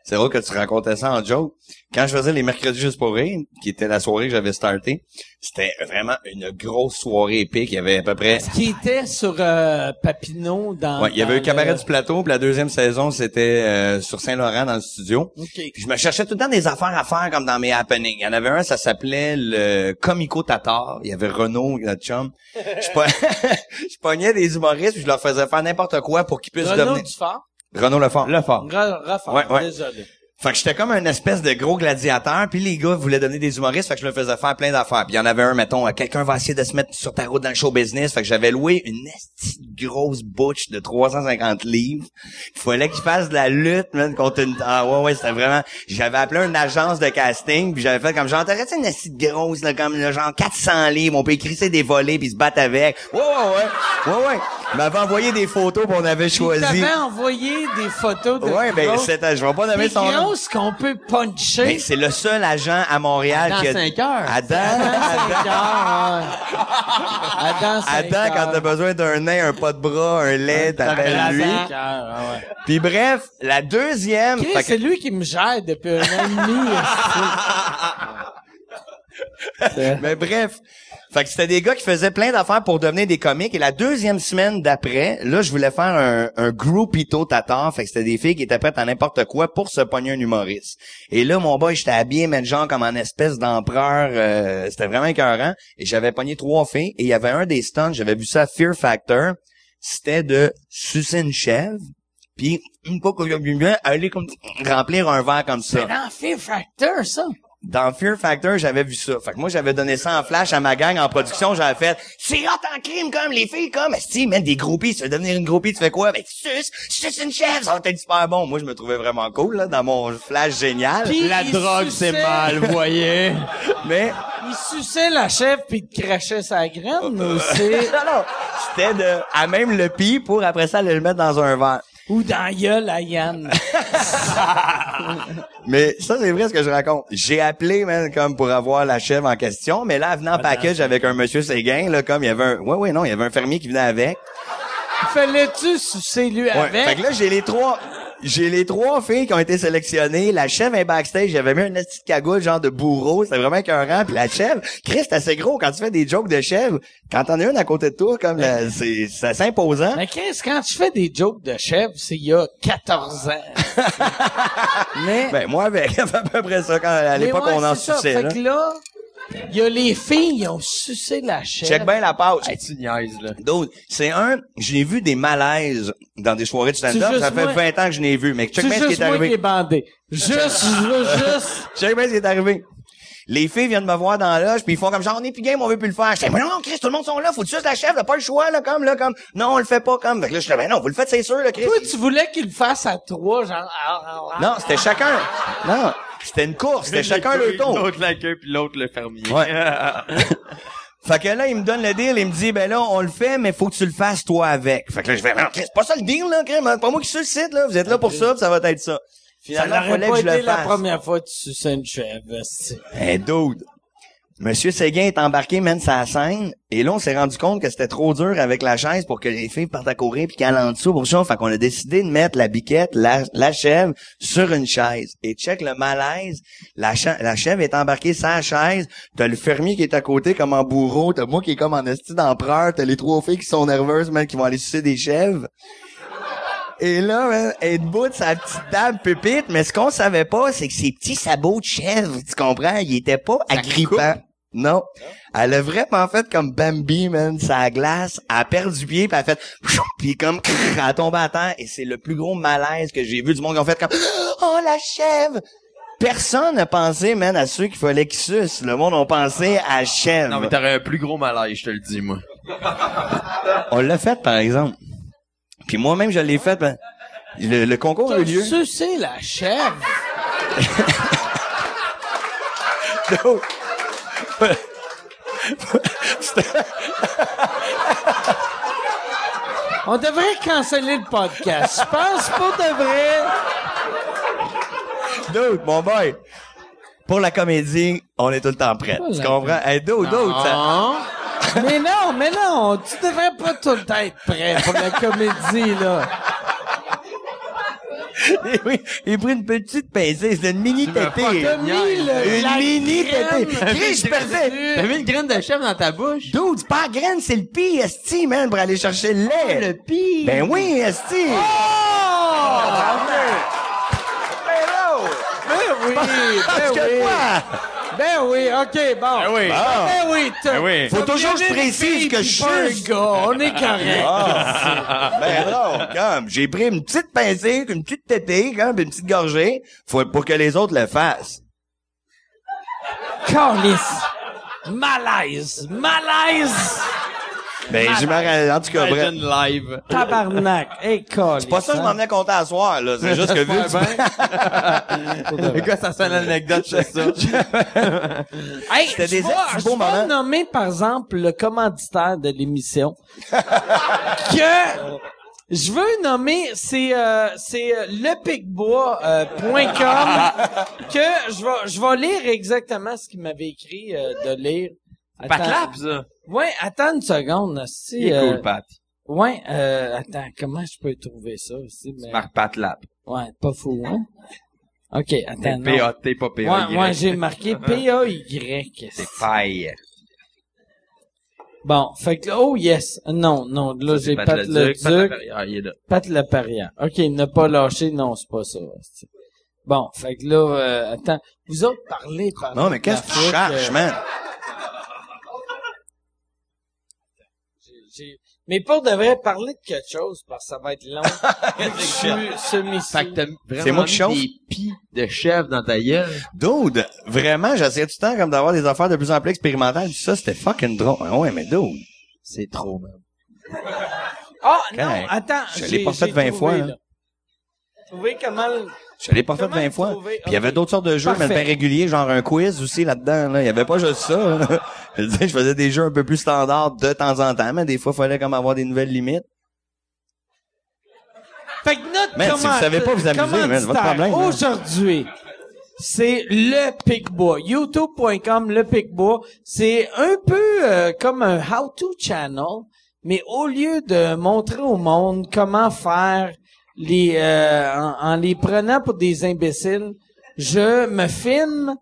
C'est drôle que tu racontais ça en joke. Quand je faisais les mercredis juste pour rire, qui était la soirée que j'avais starté, c'était vraiment une grosse soirée épique. Il y avait à peu près... Qui était sur euh, Papineau dans... Ouais, il y avait eu Cabaret le- du Plateau, puis la deuxième saison, c'était euh, sur Saint-Laurent dans le studio. OK. Puis je me cherchais tout le temps des affaires à faire comme dans mes happenings. Il y en avait un, ça s'appelait le Comico Tatar. Il y avait Renaud, notre chum. Je, po- je pognais des humoristes, puis je leur faisais faire n'importe quoi pour qu'ils puissent Renaud devenir... Dufort? Renaud Lefort. Le fort. Ra- Raffort, Ouais, ouais. désolé. Fait que j'étais comme un espèce de gros gladiateur, puis les gars voulaient donner des humoristes, fait que je me faisais faire plein d'affaires. Puis il y en avait un, mettons, euh, quelqu'un va essayer de se mettre sur ta route dans le show business, fait que j'avais loué une grosse butch de 350 livres. Il fallait qu'il fasse de la lutte, man, contre une... Ah ouais, ouais, c'était vraiment... J'avais appelé une agence de casting, puis j'avais fait comme genre, t'aurais-tu une esti de grosse, là, comme là, genre 400 livres, on peut écrire des volets, puis se battre avec. Ouais, ouais, ouais, ouais, ouais. Il m'avait envoyé des photos, puis on avait Il choisi. t'avait envoyé des photos de Ouais, ben, c'était... Je vais pas nommer son nom. qu'on peut puncher. Ben, c'est le seul agent à Montréal qui a... 5 heures. Adam, Adam Adam, Saint-Cœur, ouais. Adam Adam, quand t'as besoin d'un nain, un pas de bras, un lait, t'appelles lui. Puis bref, la deuxième... C'est lui qui me gère depuis un an et demi. Mais bref, fait que c'était des gars qui faisaient plein d'affaires pour devenir des comiques. Et la deuxième semaine d'après, là, je voulais faire un, un groupito tatar. Fait que c'était des filles qui étaient prêtes à n'importe quoi pour se pogner un humoriste. Et là, mon boy, j'étais habillé, mais genre comme en espèce d'empereur. euh, c'était vraiment écœurant. Et j'avais pogné trois filles. Et il y avait un des stunts, j'avais vu ça à Fear Factor. C'était de sucer une chèvre. Puis, une fois j'ai bien, aller comme remplir un verre comme ça C'est dans Fear Factor, ça. Dans Fear Factor, j'avais vu ça. Fait que moi, j'avais donné ça en flash à ma gang en production. J'avais fait, c'est hot en crime, comme les filles, comme, si, man, des groupies, tu veux devenir une groupie, tu fais quoi? Ben, tu suces, tu suces une chèvre, ça va être super bon. Moi, je me trouvais vraiment cool, là, dans mon flash génial. Puis La il drogue, c'est suçait- mal, vous voyez. Mais, Il suçait la chèvre puis il te crachait sa graine, ou c'est... non, non, c'était de, à même le pis pour après ça, aller le mettre dans un verre. Ou dans la gueule à Yann. Mais ça, c'est vrai ce que je raconte. J'ai appelé, man, comme pour avoir la chèvre en question, mais là, venant en package avec un monsieur Séguin, là, comme il y avait un, ouais, ouais, non, il y avait un fermier qui venait avec. Fallait-tu sucer lui Ouais. avec? Fait que là, j'ai les trois, j'ai les trois filles qui ont été sélectionnées. La chèvre est backstage. J'avais mis une petite cagoule, genre de bourreau. C'était vraiment écœurant. Puis la chèvre, Chris, c'est assez gros. Quand tu fais des jokes de chèvre, quand t'en as une à côté de toi, comme la- c'est, c'est assez imposant. Mais Chris, quand tu fais des jokes de chèvre, c'est il y a 14 ans. Mais... Ben, moi, avec, à peu près ça, quand, à mais l'époque, ouais, on en c'est ça. suçait, Fait là. que là, Il y a les filles, ils ont sucé la chair. Check bien la pause. Hey, tu niaises, là. D'autres, c'est un, je l'ai vu des malaises dans des soirées de stand-up. Juste Ça fait moi- 20 ans que je l'ai vu, mais check bien ce qui juste est moi qui arrivé. est bandé. Juste, je veux juste... Check bien ce qui est arrivé. Les filles viennent me voir dans la loge, puis ils font comme genre, on est plus game, on veut plus le faire. Je fais, mais non, Chris, tout le monde sont là, faut tu la chef, là, pas le choix, là, comme, là, comme, non, on le fait pas, comme. Fait que là, je fais, ben non, vous le faites, c'est sûr, là, Chris. Toi, tu voulais qu'il le fasse à trois, genre... ah, ah, ah. Non, c'était chacun. Non, c'était une course, c'était chacun le tour. L'autre l'accueil, puis l'autre le fermier. Ouais. Fait que là, il me donne le deal, il me dit, ben là, on le fait, mais faut que tu le fasses toi avec. Fait que là, je fais, mais non, Chris, c'est pas ça le deal, là, Chris, c'est pas moi qui suis le site, là, vous êtes là pour ça, puis ça va être ça. Ça n'aurait pas été la fasse. première fois que tu suçais une chèvre. Hey, dude. Monsieur Séguin est embarqué, man, sa scène. Et là, on s'est rendu compte que c'était trop dur avec la chaise pour que les filles partent à courir puis qu'elle en dessous pour ça. Fait qu'on a décidé de mettre la biquette, la, la chèvre, sur une chaise. Et check le malaise. La, chèvre est embarquée la chaise. T'as le fermier qui est à côté comme en bourreau. T'as moi qui est comme en esti d'empereur. T'as les trois filles qui sont nerveuses, man, qui vont aller sucer des chèvres. Et là, man, elle est debout de sa petite table pépite, mais ce qu'on savait pas, c'est que ses petits sabots de chèvre, tu comprends, ils étaient pas agrippants. Non. Elle a vraiment fait comme Bambi, man, sa glace. Elle a perdu pied, puis elle a fait... Puis comme... Elle a tombé à terre, et c'est le plus gros malaise que j'ai vu du monde qui ont fait comme... Oh, la chèvre! Personne n'a pensé, man, à ceux qu'il fallait qu'ils sucent. Le monde a pensé à chèvre. Non, mais t'aurais un plus gros malaise, je te le dis, moi. On l'a fait, par exemple. Puis moi-même, je l'ai fait. ben, le, le concours a eu lieu. sucé la chèvre. On devrait canceller le podcast. Je pense pas de vrai. Dude, mon boy. Pour la comédie, on est tout le temps prêt. Tu comprends? Hey, dude, dude, ça... Mais non, mais non, tu devrais pas tout le temps être prêt pour la comédie, là. oui, il a pris une petite pincée, c'est une mini tétée. T'as mis le, Une mini tétée. Chris, je. T'as mis une graine de chèvre dans ta bouche? Dude, c'est pas la graine, c'est le pis, esti, man, pour aller chercher le lait. Le pire. Ben oui, esti. Oh! Ben oui, Parce ben que oui. Ben oui, ok, bon. Ben oui. Ben oui, Ben oui. Faut t'as toujours que je précise que je un suis- gars, on est correct. Ah, ben non, comme, j'ai pris une petite pincée, une petite tétée, comme, puis une petite gorgée, faut, pour que les autres le fassent. Calice. Malaise. Malaise. Ben, je me en tout cas, bref. Live. Tabarnak. Hey, calice. C'est pas ça que je m'en venais compter à soir, là. C'est juste que vu que tu- Écoute, ça c'est une anecdote, c'est ça. Hey, C'était je des beaux je moments. nommer, par exemple, le commanditaire de l'émission. que je veux nommer, c'est euh, c'est euh, lepicbois.com que je vais je vais lire exactement ce qu'il m'avait écrit euh, de lire. Pas Attends. clap, ça. Ouais, attends une seconde. Si, Il est euh, cool, Pat. Ouais, euh, attends, comment je peux trouver ça aussi? Mais... Marc Pat Lap. Ouais, pas fou, hein? Ok, attends. P-A-T, pas P-A-Y. Ouais, ouais, j'ai marqué P-A-Y. C'est paille. Bon, fait que, oh yes. Non, non, là, j'ai Pat Pat le Duc. Pat Duc, la- Ah, il est là. Pat le Parian. Ok, ne pas lâcher, non, c'est pas ça. c'est- Bon, fait que là, euh, attends, vous autres parlez par Non, mais qu'est-ce que tu euh, cherches, man? Mais pour de vrai, parler de quelque chose, parce que ça va être long. C'est moi qui chauffe? des pis de chèvre dans ta gueule. Dude, vraiment, j'essayais tout le temps comme d'avoir des affaires de plus en plus expérimentales. Ça, c'était fucking drôle. Ah ouais, mais dude. C'est trop, man. Ah, non, Correct. attends. Je l'ai pas fait j'ai 20 trouvé, fois, là. hein. Trouvez comment... le- Je l'ai pas fait Comment 20 fois. Puis il y avait d'autres sortes de jeux, mais bien réguliers, genre un quiz aussi là-dedans. Là. Il y avait pas juste ça. je faisais des jeux un peu plus standards de temps en temps, mais des fois, il fallait comme avoir des nouvelles limites. Fait que notre Man, si vous savez pas vous amuser, man, votre problème. Aujourd'hui, c'est le Picbois. YouTube.com, le Picbois. C'est un peu euh, comme un how-to channel, mais au lieu de montrer au monde comment faire les euh, en, en les prenant pour des imbéciles, je me filme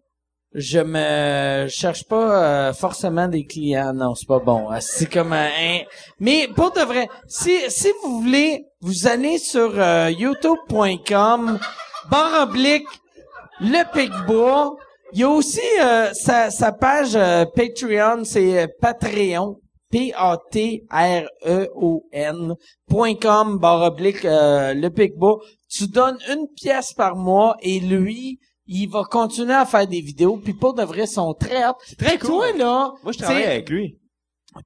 je me cherche pas euh, forcément des clients. Non, c'est pas bon. Euh, C'est comme un... un- Mais pour de vrai, si, si vous voulez, vous allez sur euh, youtube.com, barre oblique, le Picbois. Il y a aussi euh, sa, sa page euh, Patreon, c'est euh, Patreon. P-A-T-R-E-O-N point com, barre oblique, euh, le Picbois. Tu donnes une pièce par mois et lui, il va continuer à faire des vidéos. Puis pour de vrai, ils sont très Puis Toi, là, Moi, je travaille avec lui.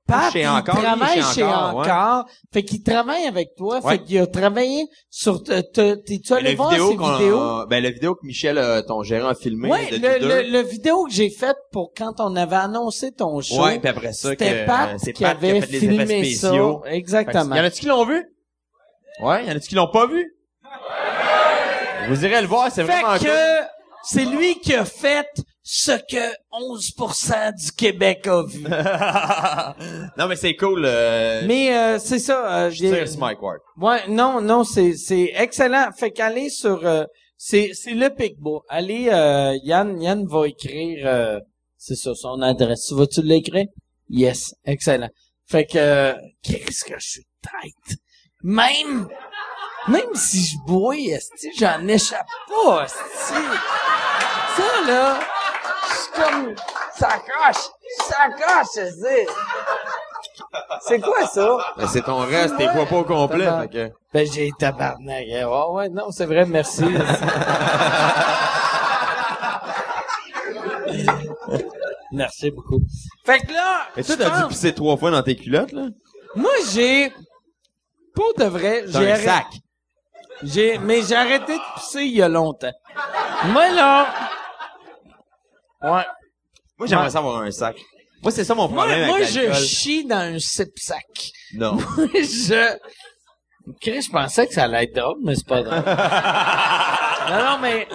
Pat, Chez il Encore, travaille chez chez Encore, ouais. Fait qu'il travaille avec toi. Ouais. Fait qu'il a travaillé sur... te- te- T'es-tu allé voir vidéo qu'on- vidéos? ben, la vidéo que Michel, euh, ton gérant, a filmée. Ouais, de le, le, le vidéo que j'ai fait pour quand on avait annoncé ton show. Ouais, puis après ça, que, C'était Pat euh, c'est qui Pat qui a avait fait les filmé effets spéciaux. ça. Exactement. Y en a-tu qui l'ont vu? Ouais, y en a-tu qui l'ont pas vu? Vous irez le voir, c'est vraiment Fait cool. C'est lui qui a fait ce que 11% du Québec a vu. non, mais c'est cool. Euh, Mais euh, c'est ça. euh, j'ai- sur Mike Ward. Ouais, non, non, c'est c'est excellent. Fait qu'allez sur euh, c'est c'est le Picbois. Allez, euh, Yann Yann va écrire euh, c'est ça son adresse. Tu vas-tu l'écrire? Yes, excellent. Fait que qu'est-ce que je suis tête. Même même si je bois, esti, j'en échappe pas, esti. Ça là, je suis comme ça coche, ça coche, je sais. C'est quoi ça? Ben, c'est ton reste, t'es pas pas au complet. Fait que... Ben, j'ai tabarnak. hein. Ouais, ouais, non, c'est vrai, merci. merci beaucoup. Fait que là, Mais toi, t'as dû pisser trois fois dans tes culottes, là? moi, j'ai, pour de vrai, j'ai un sac. J'ai, mais j'ai arrêté de pisser il y a longtemps. Moi, là, ouais. Moi, j'aimerais Ouais. ça avoir un sac. Moi, c'est ça mon Moi, problème moi avec je chie dans un sip-sac. Non. je... Chris, je pensais que ça allait être drôle, mais c'est pas drôle. non, non, mais,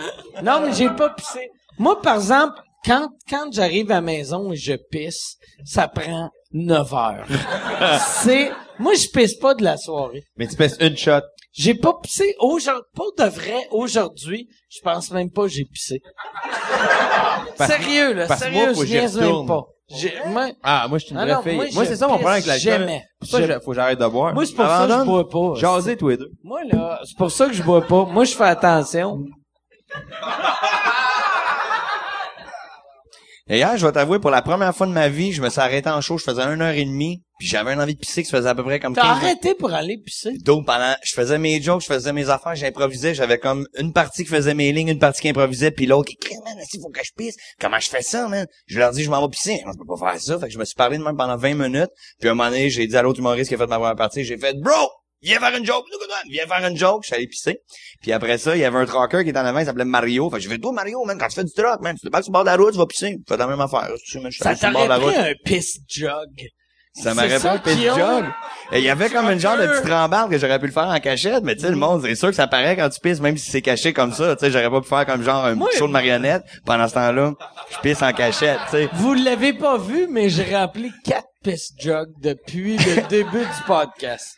non, mais j'ai pas pissé. Moi, par exemple, quand, quand j'arrive à la maison et je pisse, ça prend 9 heures. c'est, moi, je pisse pas de la soirée. Mais tu pisses une shot. J'ai pas pissé aujourd'hui, pas de vrai, aujourd'hui, je pense même pas que j'ai pissé. Sérieux, là, parce sérieux, moi, je niaise même pas. Moi, Ah, moi, je suis une Ah vraie non, fille. moi, c'est ça mon problème avec l'alcool. jamais. Pour ça Je- faut que j'arrête de boire. moi, c'est pour ça que je bois pas. Jaser, tous les deux. Moi, là, c'est pour ça que je bois pas. Moi, je fais attention. Et hier, je vais t'avouer, pour la première fois de ma vie, je me suis arrêté en show, je faisais une heure et demie, puis j'avais une envie de pisser qui se faisait à peu près comme T'as 15 arrêté pour aller pisser? Donc, pendant, je faisais mes jokes, je faisais mes affaires, j'improvisais, j'avais comme une partie qui faisait mes lignes, une partie qui improvisait, puis l'autre qui criait, man, il faut que je pisse? Comment je fais ça, man? Je leur dis, je m'en vais pisser. Je peux pas faire ça. Fait que je me suis parlé de même pendant 20 minutes, puis à un moment donné, j'ai dit à l'autre humoriste qui a fait ma première partie, j'ai fait, bro! Viens faire une joke, viens faire une joke, je suis allé pisser. Puis après ça, il y avait un trucker qui était en avant, il s'appelait Mario. Fait que j'ai fait, toi, Mario, man, quand tu fais du truck, man, tu te bats sur le bord de la route, tu vas pisser. Fais la même affaire. Tu sais, man, je suis Ça allé sur le bord t'aurait de la route. pris un piss. Ça m'aurait pas qu'ils de jog. Et il y avait comme une genre de petite rambarde que j'aurais pu le faire en cachette, mais tu sais, le monde, c'est sûr que ça paraît quand tu pisses, même si c'est caché comme ça, tu sais, j'aurais pas pu faire comme genre un show de marionnette. Pendant ce temps-là, je pisse en cachette, tu sais. Vous l'avez pas vu, mais j'ai rempli quatre piss jugs depuis le début du podcast.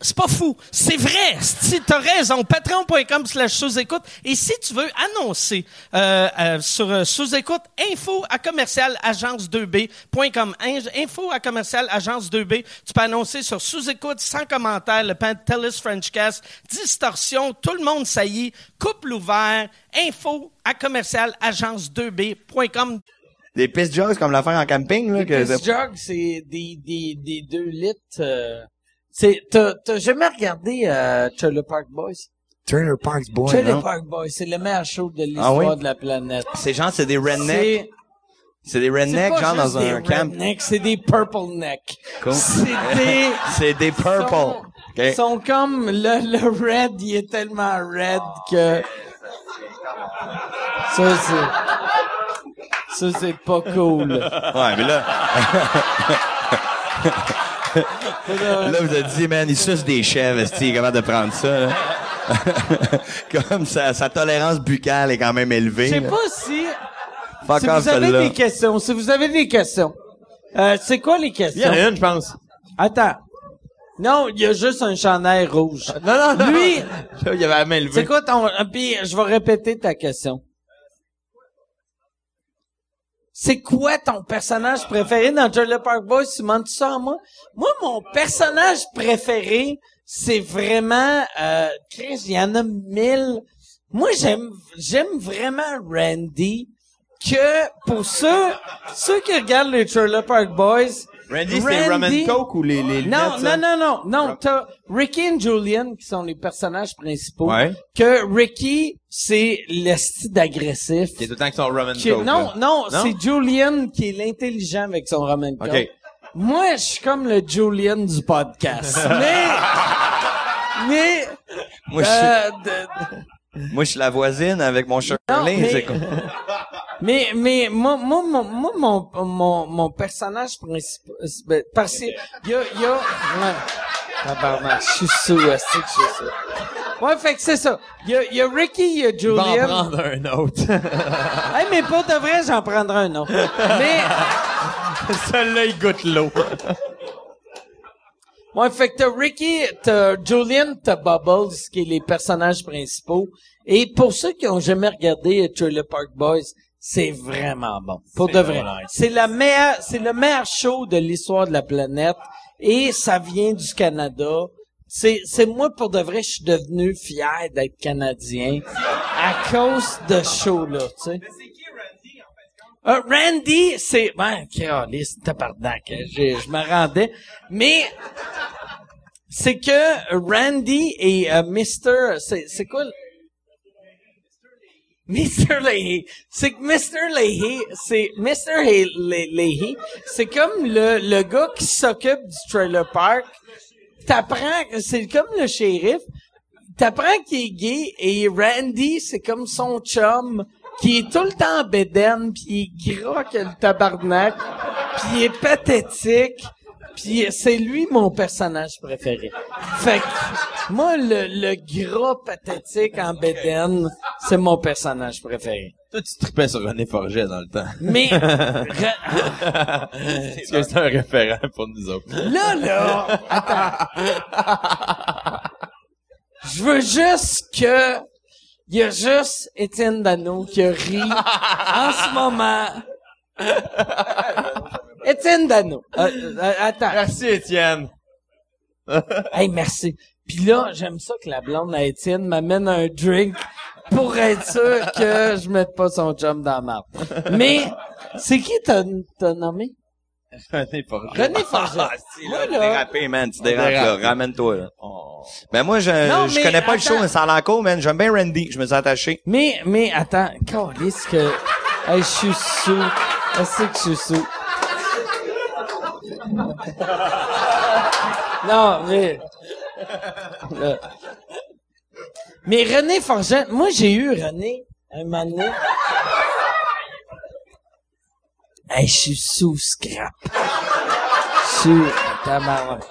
C'est pas fou. C'est vrai. Si t'as raison, patreon.com slash sous-écoute. Et si tu veux annoncer euh, euh, sur euh, sous-écoute, info à commercial agence2b.com. In- Info à commercial agence2b. Tu peux annoncer sur sous-écoute, sans commentaire, le Pantelis Frenchcast, distorsion, tout le monde saillit, couple ouvert, info à commercial agence2b.com. Des piss jokes comme l'affaire en camping, là, que piss jugs, c'est des, des, des deux litres. C'est, t'as, t'as jamais regardé euh, Trailer Park Boys? Trailer Parks Boy, Trailer non? Park Boys, c'est le meilleur show de l'histoire Ah oui? de la planète. C'est genre, c'est des rednecks? C'est, des c'est rednecks, pas genre juste dans un des camp? rednecks, c'est des purple necks. Cool. C'est des... C'est des purple. sont, Ok. sont comme le, le red, il est tellement red que ça c'est ça c'est pas cool. Ouais, mais là, là, vous avez dit, man, il suce des chèvres, est-ce qu'il est capable de prendre ça, là? Comme sa, sa tolérance buccale est quand même élevée. Je sais là. pas si Fuck si off, vous avez des questions, si vous avez des questions, euh, c'est quoi les Il y en questions? a une, je pense. Attends. Non, il y a juste un chandail rouge. Non, non, non. Lui, Là, il y avait la main c'est levée. quoi ton... Puis, je vais répéter ta question. C'est quoi ton personnage préféré dans Trailer Park Boys? Tu demandes ça à moi? Moi, mon personnage préféré, c'est vraiment... Euh, Chris, il y en a mille. Moi, j'aime j'aime vraiment Randy que pour ceux, ceux qui regardent les Trailer Park Boys... Randy, c'est Rum and Coke ou les, les Non, lunettes, non, ça? non, non, non. T'as Ricky et Julian qui sont les personnages principaux. Ouais. Que Ricky, c'est l'esti d'agressif. Qui est tout le temps que son Rum and Qui- Coke. non, là. non, Non? c'est Julian qui est l'intelligent avec son Roman Coke. OK. Moi, je suis comme le Julian du podcast. mais, mais, Moi, je suis, euh, de- moi, je suis la voisine avec mon Shirley. Non, mais- c'est quoi? mais, mais, moi, moi, moi, mon, mon, mon personnage principal, ben, parce que, y a, y a. Tabarnak, je suis sous, que je suis sous? Ouais, fait que c'est ça. Il y a, y a Ricky, il y a Il va en Julian. prendre un autre. Hey, mais pas de vrai, j'en prendrai un autre. Mais, Celui-là, il goûte l'eau. Ouais, fait que t'as Ricky, t'as Julian, t'as Bubbles, qui est les personnages principaux. Et pour ceux qui ont jamais regardé Trailer Park Boys, c'est vraiment bon. Pour de vrai. C'est la meilleure, c'est le meilleur show de l'histoire de la planète. Et ça vient du Canada. C'est, c'est moi, pour de vrai, je suis devenu fier d'être Canadien à cause de ce show-là, tu sais. Euh, Randy, c'est... Ben, câlisse, tabarnak, hein, je, je me rendais. Mais c'est que Randy et euh, Mr... C'est, c'est quoi... le- Mr. Leahy. C'est que Mr. Leahy, c'est Mr. Leahy, c'est comme le, le gars qui s'occupe du trailer park. T'apprends, c'est comme le shérif. T'apprends qu'il est gay et Randy, c'est comme son chum qui est tout le temps bédaine pis il est gras que le tabarnak pis il est pathétique pis c'est lui mon personnage préféré. Fait que, moi, le, le gras pathétique en bédaine, c'est mon personnage préféré. Toi, tu tripais sur René Forget dans le temps. Mais, re- Parce que c'est un référent pour nous autres. Là, là, attends. Je veux juste que il y a juste Étienne Dano qui a ri en ce moment. Étienne Dano. Euh, euh, attends. Merci, Étienne. Hey, merci. Puis là, j'aime ça que la blonde à Étienne m'amène un drink pour être sûr que je mette pas son chum dans marde. Mais, c'est qui t'as t'as nommé? René Forget. René Forget. Ah, si, là, là- dérapé, man. Tu dérapes, dérape. là. Ramène-toi, là. Oh. Ben, moi, je, Non, je connais pas le attends. show, mais ça a l'encore, man. J'aime bien Randy. Je me suis attaché. Mais, mais, attends, calisse que, hey, je suis sous. Est-ce que je suis sous? non, mais, Là. mais René Forget, moi, j'ai eu René, un moment donné. Je suis sous scrap. Je suis, tabarnak.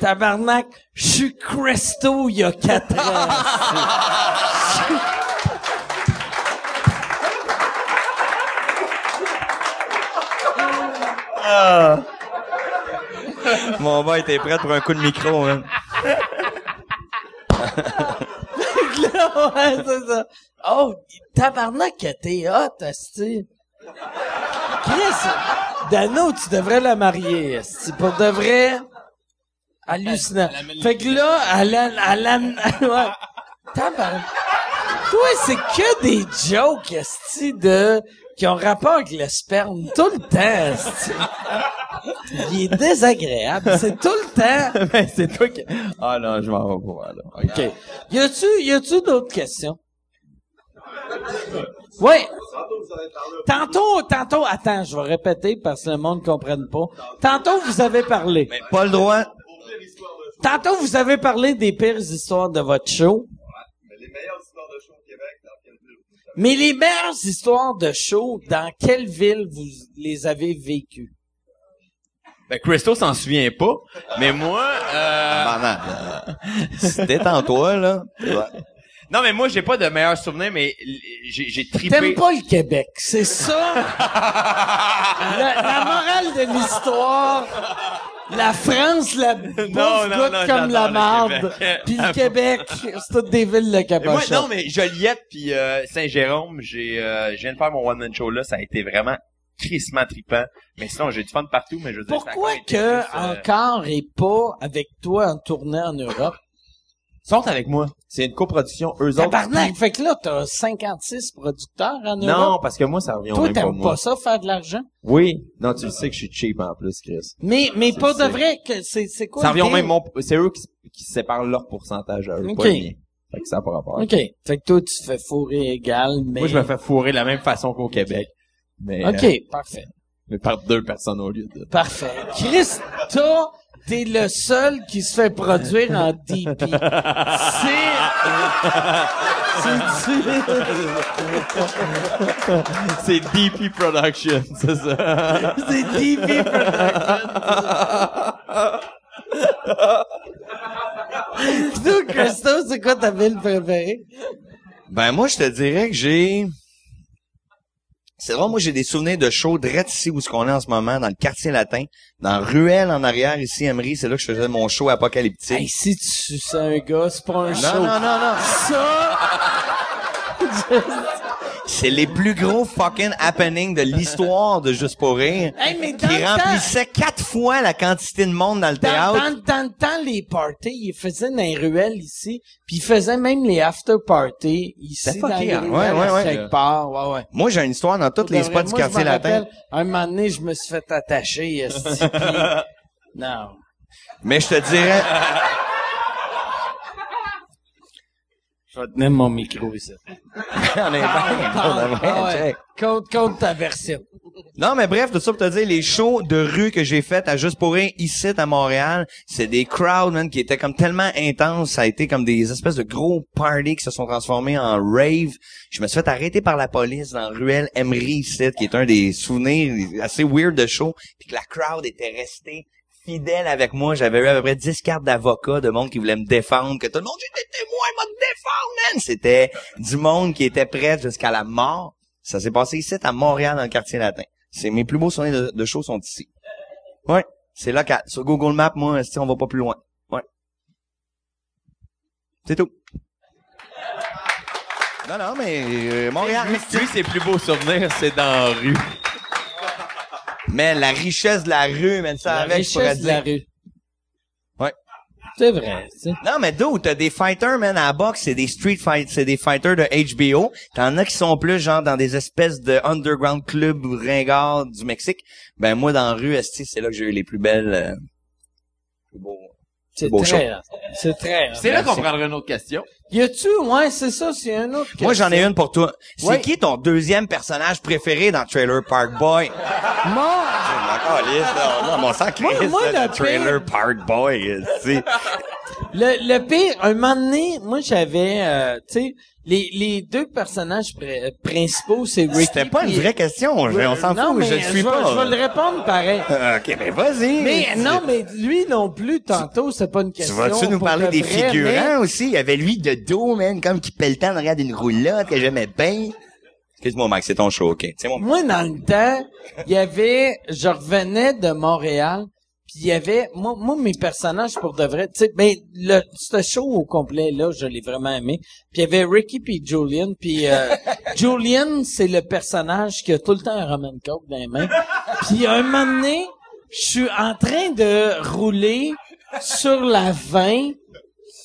Tabarnak, je suis Cresto il y a quatre ans. Mon boy était prêt pour un coup de micro, là, ouais, c'est ça. Oh, tabarnak que t'es hot, asti. Chris, Dano, tu devrais la marier, asti. Pour de vrai, hallucinant. Fait que là, elle a, elle a, ouais. Tabarnak. Toi, c'est que des jokes, asti, de, qui ont rapport avec le sperme tout le temps, asti. Il est désagréable. C'est tout le temps. Ben, c'est toi qui... Ah non, je m'en vais pas, là. OK. Y a-tu, y a-tu d'autres questions? Oui. Tantôt, tantôt, attends, je vais répéter parce que le monde ne comprenne pas. Tantôt, vous avez parlé. Pas le droit. Tantôt, vous avez parlé des pires histoires de votre show. Mais les meilleures histoires de show, dans quelle ville vous les avez vécues? Ben, Christo s'en souvient pas, mais moi, euh... Maman. Détends-toi, là. Ouais. Non, mais moi, j'ai pas de meilleurs souvenirs, mais j'ai, j'ai trippé. T'aimes pas le Québec, c'est ça? la, la morale de l'histoire, la France, la bouffe Non, non, goûte non, comme la marde. Puis le Québec, c'est toutes des villes de cabochon. non, mais Joliette puis euh, Saint-Jérôme, j'ai, euh, je viens de faire mon one-man show là, ça a été vraiment crissement trippant. Mais sinon, j'ai du fun partout, mais je veux dire, Pourquoi que plus, euh, encore et pas avec toi en tournée en Europe? sont avec moi. C'est une coproduction, eux autres. Tabarnak! Fait que là, t'as 56 producteurs en Non, Europe. parce que moi, ça revient au Toi, même pas t'aimes moi. pas ça, faire de l'argent? Oui. Non, tu le sais que je suis cheap en plus, Chris. Mais, mais Tu pas de vrai, que c'est, c'est quoi ça revient au même mon, c'est eux qui, séparent leur pourcentage à eux, Ok. pas le mien. Fait que ça n'a pas rapport. OK. Fait que toi, tu te fais fourrer égal, mais... Moi, je me fais fourrer de la même façon qu'au Québec. Mais, OK, euh, parfait. mais par deux personnes au lieu de... Parfait. Chris, toi, t'es le seul qui se fait produire en DP. C'est... C'est... C'est DP Production, c'est ça. C'est DP Production. Toi, Christophe, c'est quoi ta ville préférée? Ben moi, je te dirais que j'ai... C'est vrai, moi j'ai des souvenirs de shows direct ici où ce qu'on est en ce moment, dans le quartier latin, dans Ruelle en arrière, ici, Emery, c'est là que je faisais mon show apocalyptique. Hey, si tu c'est un gars, c'est pas un show. non, non, non, non. Ça, C'est les plus gros fucking happenings de l'histoire de Juste pour rire. Hey, mais dans qui le temps- remplissait quatre fois la quantité de monde dans le dans, théâtre. dans, dans le temps, les parties, ils faisaient dans les ruelles ici, puis ils faisaient même les after parties ici dans les ruelles, Ouais, ouais, ouais. part. Ouais, ouais. Moi, j'ai une histoire dans toutes les spots du quartier latin. un moment donné, je me suis fait attacher, Non. Mais je te dirais, Je vais tenir mon micro ici. on est bien, on est bien, Ah ouais. Compte, compte ta version. Non, mais bref, tout ça pour te dire, les shows de rue que j'ai fait à Juste pour rire ici à Montréal, c'est des crowds, man, qui étaient comme tellement intenses. Ça a été comme des espèces de gros parties qui se sont transformés en rave. Je me suis fait arrêter par la police dans Ruelle Emery ici, qui est un des souvenirs assez weird de show. Puis que la crowd était restée fidèle avec moi. J'avais eu à peu près 10 cartes d'avocat de monde qui voulait me défendre, que tout le monde, j'étais témoin, m'a défendre, man! C'était du monde qui était prêt jusqu'à la mort. Ça s'est passé ici, à Montréal, dans le quartier latin. C'est mes plus beaux souvenirs de, de shows sont ici. Ouais. C'est local. Sur Google Maps, moi, si on va pas plus loin. Ouais. C'est tout. Non, non, mais euh, Montréal. Lui, lui, ses plus beaux souvenirs, c'est dans la rue. Mais la richesse de la rue, man, ça La avec, je pourrais richesse de la dire. rue. Ouais. C'est vrai, tu sais. Non, mais d'où? T'as des fighters, man, à la boxe, c'est des street fight, c'est des fighters de HBO. T'en as qui sont plus, genre, dans des espèces de underground clubs ringards du Mexique. Ben, moi, dans la rue, c'est là que j'ai eu les plus belles, euh, plus beaux. C'est beau très, c'est très. C'est là qu'on prendra une autre question. Y a-tu, ouais, c'est ça, c'est un autre. Moi, j'en ai une pour toi. C'est Ouais. qui ton deuxième personnage préféré dans Trailer Park Boy? Moi, Encore. Non, mon sang Moi- crisse, moi, là, le de Trailer Park Boy, tu le, le pire, un moment donné, moi, j'avais, euh, tu sais, les, les deux personnages pri- principaux, c'est Ricky. C'était pas une vraie question. je- on s'en fout, mais je le suis pas. Je vais le répondre pareil. Euh, ok, ben vas-y. Mais Tu- non, mais lui non plus, tantôt, c'est pas une Tu question. vas-tu nous parler de des vrai, figurants aussi? Il y avait lui de dos, man, comme qui pelletait en arrière d'une roulotte que j'aimais bien. Excuse-moi, Max, c'est ton show, ok. Mon... mais Moi, dans le temps, il y avait, je revenais de Montréal, puis il y avait, moi, moi, mes personnages pour de vrai, tu sais, ben, le, ce show au complet, là, je l'ai vraiment aimé. Puis il y avait Ricky puis Julian, puis euh, Julian, c'est le personnage qui a tout le temps un Roman Coke dans les mains. Puis un moment donné, je suis en train de rouler sur la 20,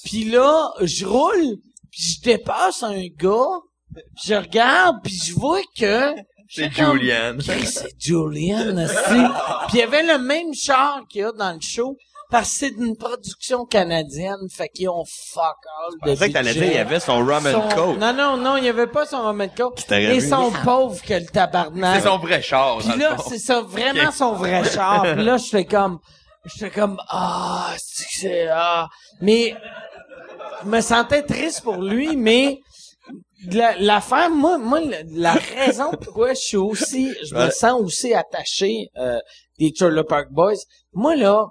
puis là, je roule, puis je dépasse un gars, puis je regarde, puis je vois que... C'est Julian. C'est Julian, aussi. Puis il y avait le même char qu'il y a dans le show, parce que c'est d'une production canadienne, fait qu'ils ont fuck all de C'est que t'allais dire, il y avait son rum and Son- coke. Non, non, non, il y avait pas son Roman Coke. t'aurais Ils vu. sont pauvres que le tabarnak. C'est son vrai char, Puis là, c'est ça, vraiment son vrai char. Puis là, je fais comme, je fais comme, ah, c'est que c'est, ah. Mais, je me sentais triste pour lui, mais, la- l'affaire, moi, moi, la, la raison pourquoi je suis aussi, je me sens aussi attaché, euh, des Trailer Park Boys. Moi, là,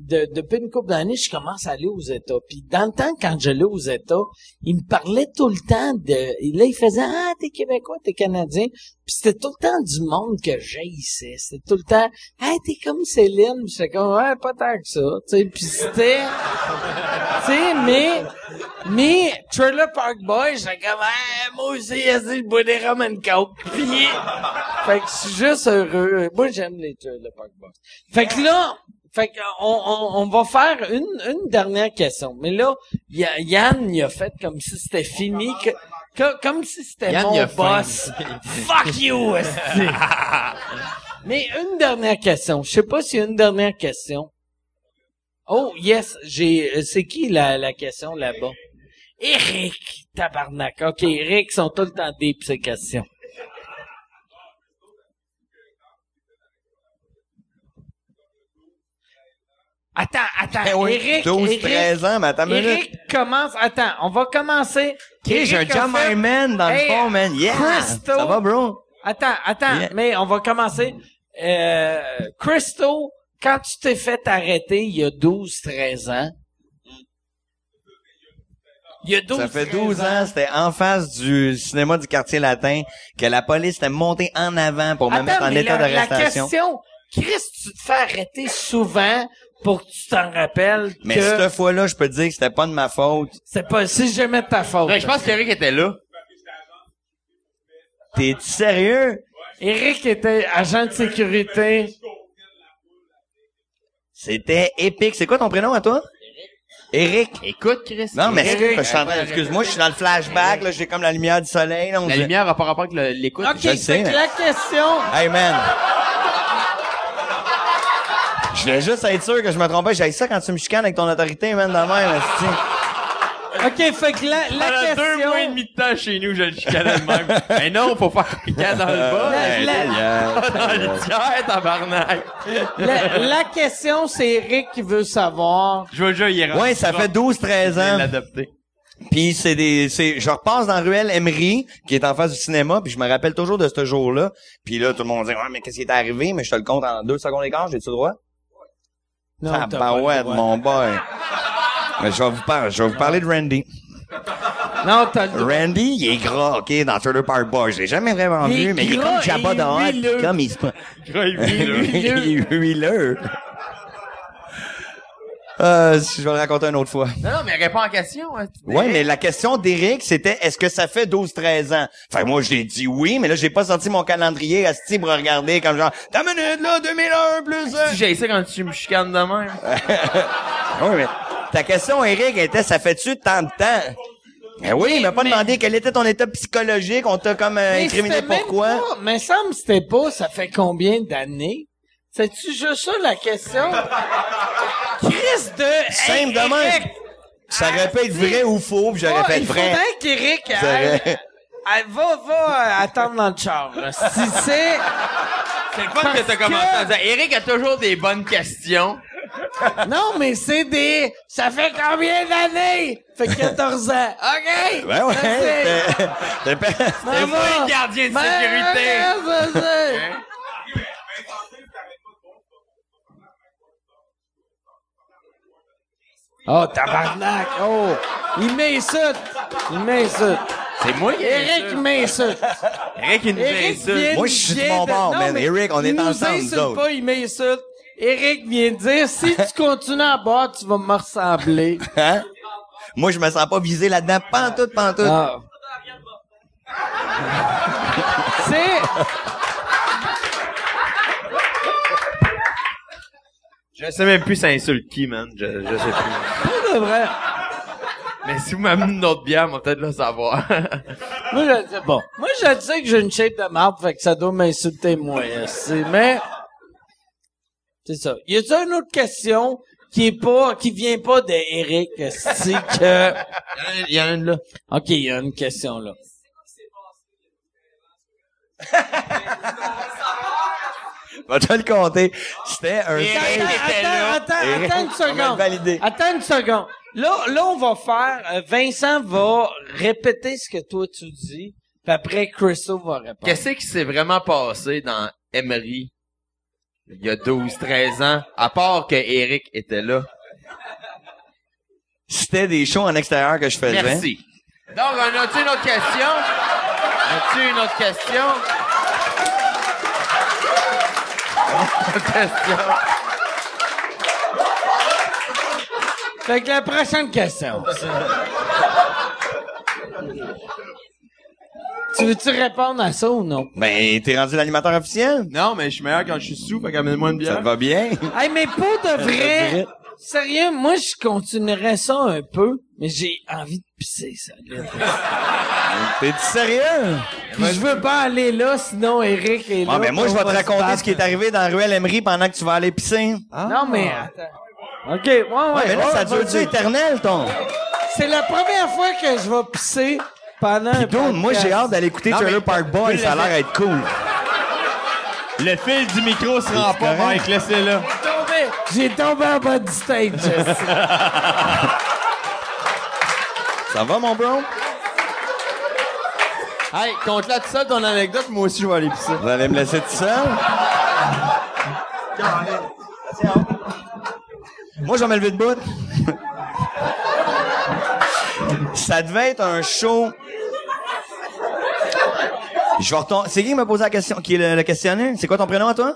de, depuis une couple d'années, je commence à aller aux États. Puis dans le temps, quand j'allais aux États, il me parlait tout le temps de... Là, il faisait « Ah, t'es Québécois, t'es Canadien. » Puis c'était tout le temps du monde que j'haïssais. C'était tout le temps « Hey, t'es comme Céline. » J'étais comme « Ouais, pas tant que ça. » puis c'était... tu sais, mais... Mais Trailer Park Boy, j'étais comme hey, moi aussi, je bois des rum and coke. Puis... Fait que je suis juste heureux. Moi, j'aime les Trailer Park Boys. Fait que là... Fait que on, on, on va faire une, une dernière question. Mais là, Y- Yann, il a fait comme si c'était fini, que, que- comme si c'était Yann, mon boss. Fuck you. Mais une dernière question. Je sais pas s'il y a une dernière question. Oh, yes, j'ai, c'est qui la, la question là-bas? Eric, tabarnak. Ok, Eric sont tout le temps deep ces questions. Attends, attends, Eh oui, Eric, 12, Eric, 13 ans, mais attends une minute. Eric commence, attends, on va commencer. Ok, j'ai un jam fait- man dans le fond, man. Yeah! Christo. Ça va, bro? Attends, attends, Yeah. mais on va commencer. Euh, Christo, quand tu t'es fait arrêter il y a 12, 13 ans, il y a 12, Ça fait 13 12 ans, c'était en face du cinéma du quartier latin, que la police était montée en avant pour me mettre en état la, la d'arrestation. question, Chris, tu te fais arrêter souvent pour que tu t'en rappelles Mais que cette fois-là, je peux te dire que c'était pas de ma faute. c'est pas, c'est jamais de ta faute. Ouais, je pense qu'Eric était là. T'es sérieux? Eric était agent de sécurité. C'était épique. C'est quoi ton prénom à toi? Eric. Écoute, Chris. Non, mais Eric. je excuse-moi, je suis dans le flashback, là, j'ai comme la lumière du soleil, là, on La lumière a pas rapport avec l'écoute. Ok, mais- la question, Hey, man. Je voulais juste être sûr que je me trompais. J'ai ça quand tu me chicanes avec ton autorité, man, dans la même, ok, fait que la, la question, deux mois et demi de temps chez nous, je le chicanais de même. mais non, faut faire piquant dans le bas. La- la- dans le tiers, tabarnak. la, la question, c'est Eric qui veut savoir. Je veux dire, il est Ouais, ça fait 12-13 Je viens de ans. l'adopter. Puis c'est des, c'est, je repasse dans la ruelle Emery, qui est en face du cinéma, puis je me rappelle toujours de ce jour-là. Puis là, tout le monde dit, ouais, mais qu'est-ce qui est arrivé? Mais je te le compte en deux secondes et quart, j'ai-tu le droit? Non, Ah, bah droit. mon boy. Mais je vais vous parler, je vais vous parler de Randy. Non, t'as le. Randy, il est gras, ok, dans Trailer Park Boys. Je l'ai jamais vraiment Il est vu, mais il est gras comme Jabba et de Hutt, huileux. comme il se... huileux. il est huileux. Euh, je vais le raconter une autre fois. Non, non, mais réponds en question. Hein. Ouais, mais la question d'Éric, c'était est-ce que ça fait 12-13 ans? Fait que moi, j'ai dit oui, mais là, j'ai pas sorti mon calendrier à ce pour regarder comme genre, ta minute, là, 2001 plus un. Si j'ai ça quand tu me chicanes de même. Oui, mais ta question, Eric, était, ça fait-tu tant de temps? Ben oui, il m'a pas mais- demandé quel était ton état psychologique, on t'a comme euh, incriminé pourquoi. mais ça me c'était pas, ça fait combien d'années? C'est-tu juste ça la question? Chris de... Simple Hey, de même. Ça aurait pu être vrai ou faux, puis j'aurais ah, fait il vrai. faudrait qu'Éric aille- aille- va, va euh, attendre dans le char. là. Si c'est... C'est le fun que t'as commencé à dire. Eric a toujours des bonnes questions. Non, mais c'est des... Ça fait combien d'années? Fait 14 ans. OK? Ben ouais, it. t'es- t'es pas- C'est le gardien de Ben, sécurité. ouais, c'est Oh, tabarnak! Oh! Il m'insulte! Il m'insulte! C'est moi qui Eric m'insulte! Eric, il nous insulte. Moi, je suis de mon bord, man. Eric, on est il ensemble, nous autres. pas, il m'insulte. Eric vient de dire, si tu continues à boire, tu vas me ressembler. Hein? Moi, je me sens pas visé là-dedans, pantoute, pantoute. Ah. C'est... Je sais même plus ça insulte qui, man. Je, je sais plus. Pour de vrai. Mais si vous m'amenez une autre bière, moi peut-être le savoir. Moi, je sais bon. Moi, je sais que j'ai une shape de marde, fait que ça doit m'insulter moi. C'est, mais, c'est ça. Y a-t-il une autre question qui est pas, qui vient pas d'Éric, c'est que, Il y en a une là. ok, il y a une question là. Va te le compter. C'était un... Attends, attends, attends, une on seconde. Attends une seconde. Là, là, on va faire, euh, Vincent va répéter ce que toi tu dis, puis après Christo va répondre. Qu'est-ce qui s'est vraiment passé dans Emery il y a 12, 13 ans, à part que Eric était là? C'était des shows en extérieur que je faisais. Merci. Donc, on a-tu une autre question? Autre question? Une autre question? Fait que la prochaine question. tu veux-tu répondre à ça ou non? Ben, t'es rendu l'animateur officiel? Non, mais je suis meilleur quand je suis sous, fait qu'amène-moi une Ça bière. va bien? Hey, mais pour de vrai, sérieux, moi, je continuerais ça un peu, mais j'ai envie de pisser, ça. là. T'es-tu sérieux? Puis je veux pas aller là, sinon Eric est là. Ah, ben moi, je vais te raconter ce qui est arrivé dans la ruelle Emery pendant que tu vas aller pisser. Non, mais attends. OK, ouais, ouais. Ouais, mais là, ouais, ça dure-tu éternel, ton? C'est la première fois que je vais pisser pendant un Dude, moi, j'ai hâte d'aller écouter Trailer mais- Park Boy. Ça a l'air être cool. Le fil du micro se rend pas. Mike, laissez-le. J'ai tombé en bas du stage. Ça va, mon bro? Hey, compte-la tout seul ton anecdote, moi aussi je vais aller pisser. Vous allez me laisser tout seul? Moi, je vais me lever de bout. Ça devait être un show. Je vais retourner. C'est qui qui m'a posé la question? Qui est le, le questionnaire? C'est quoi ton prénom à toi?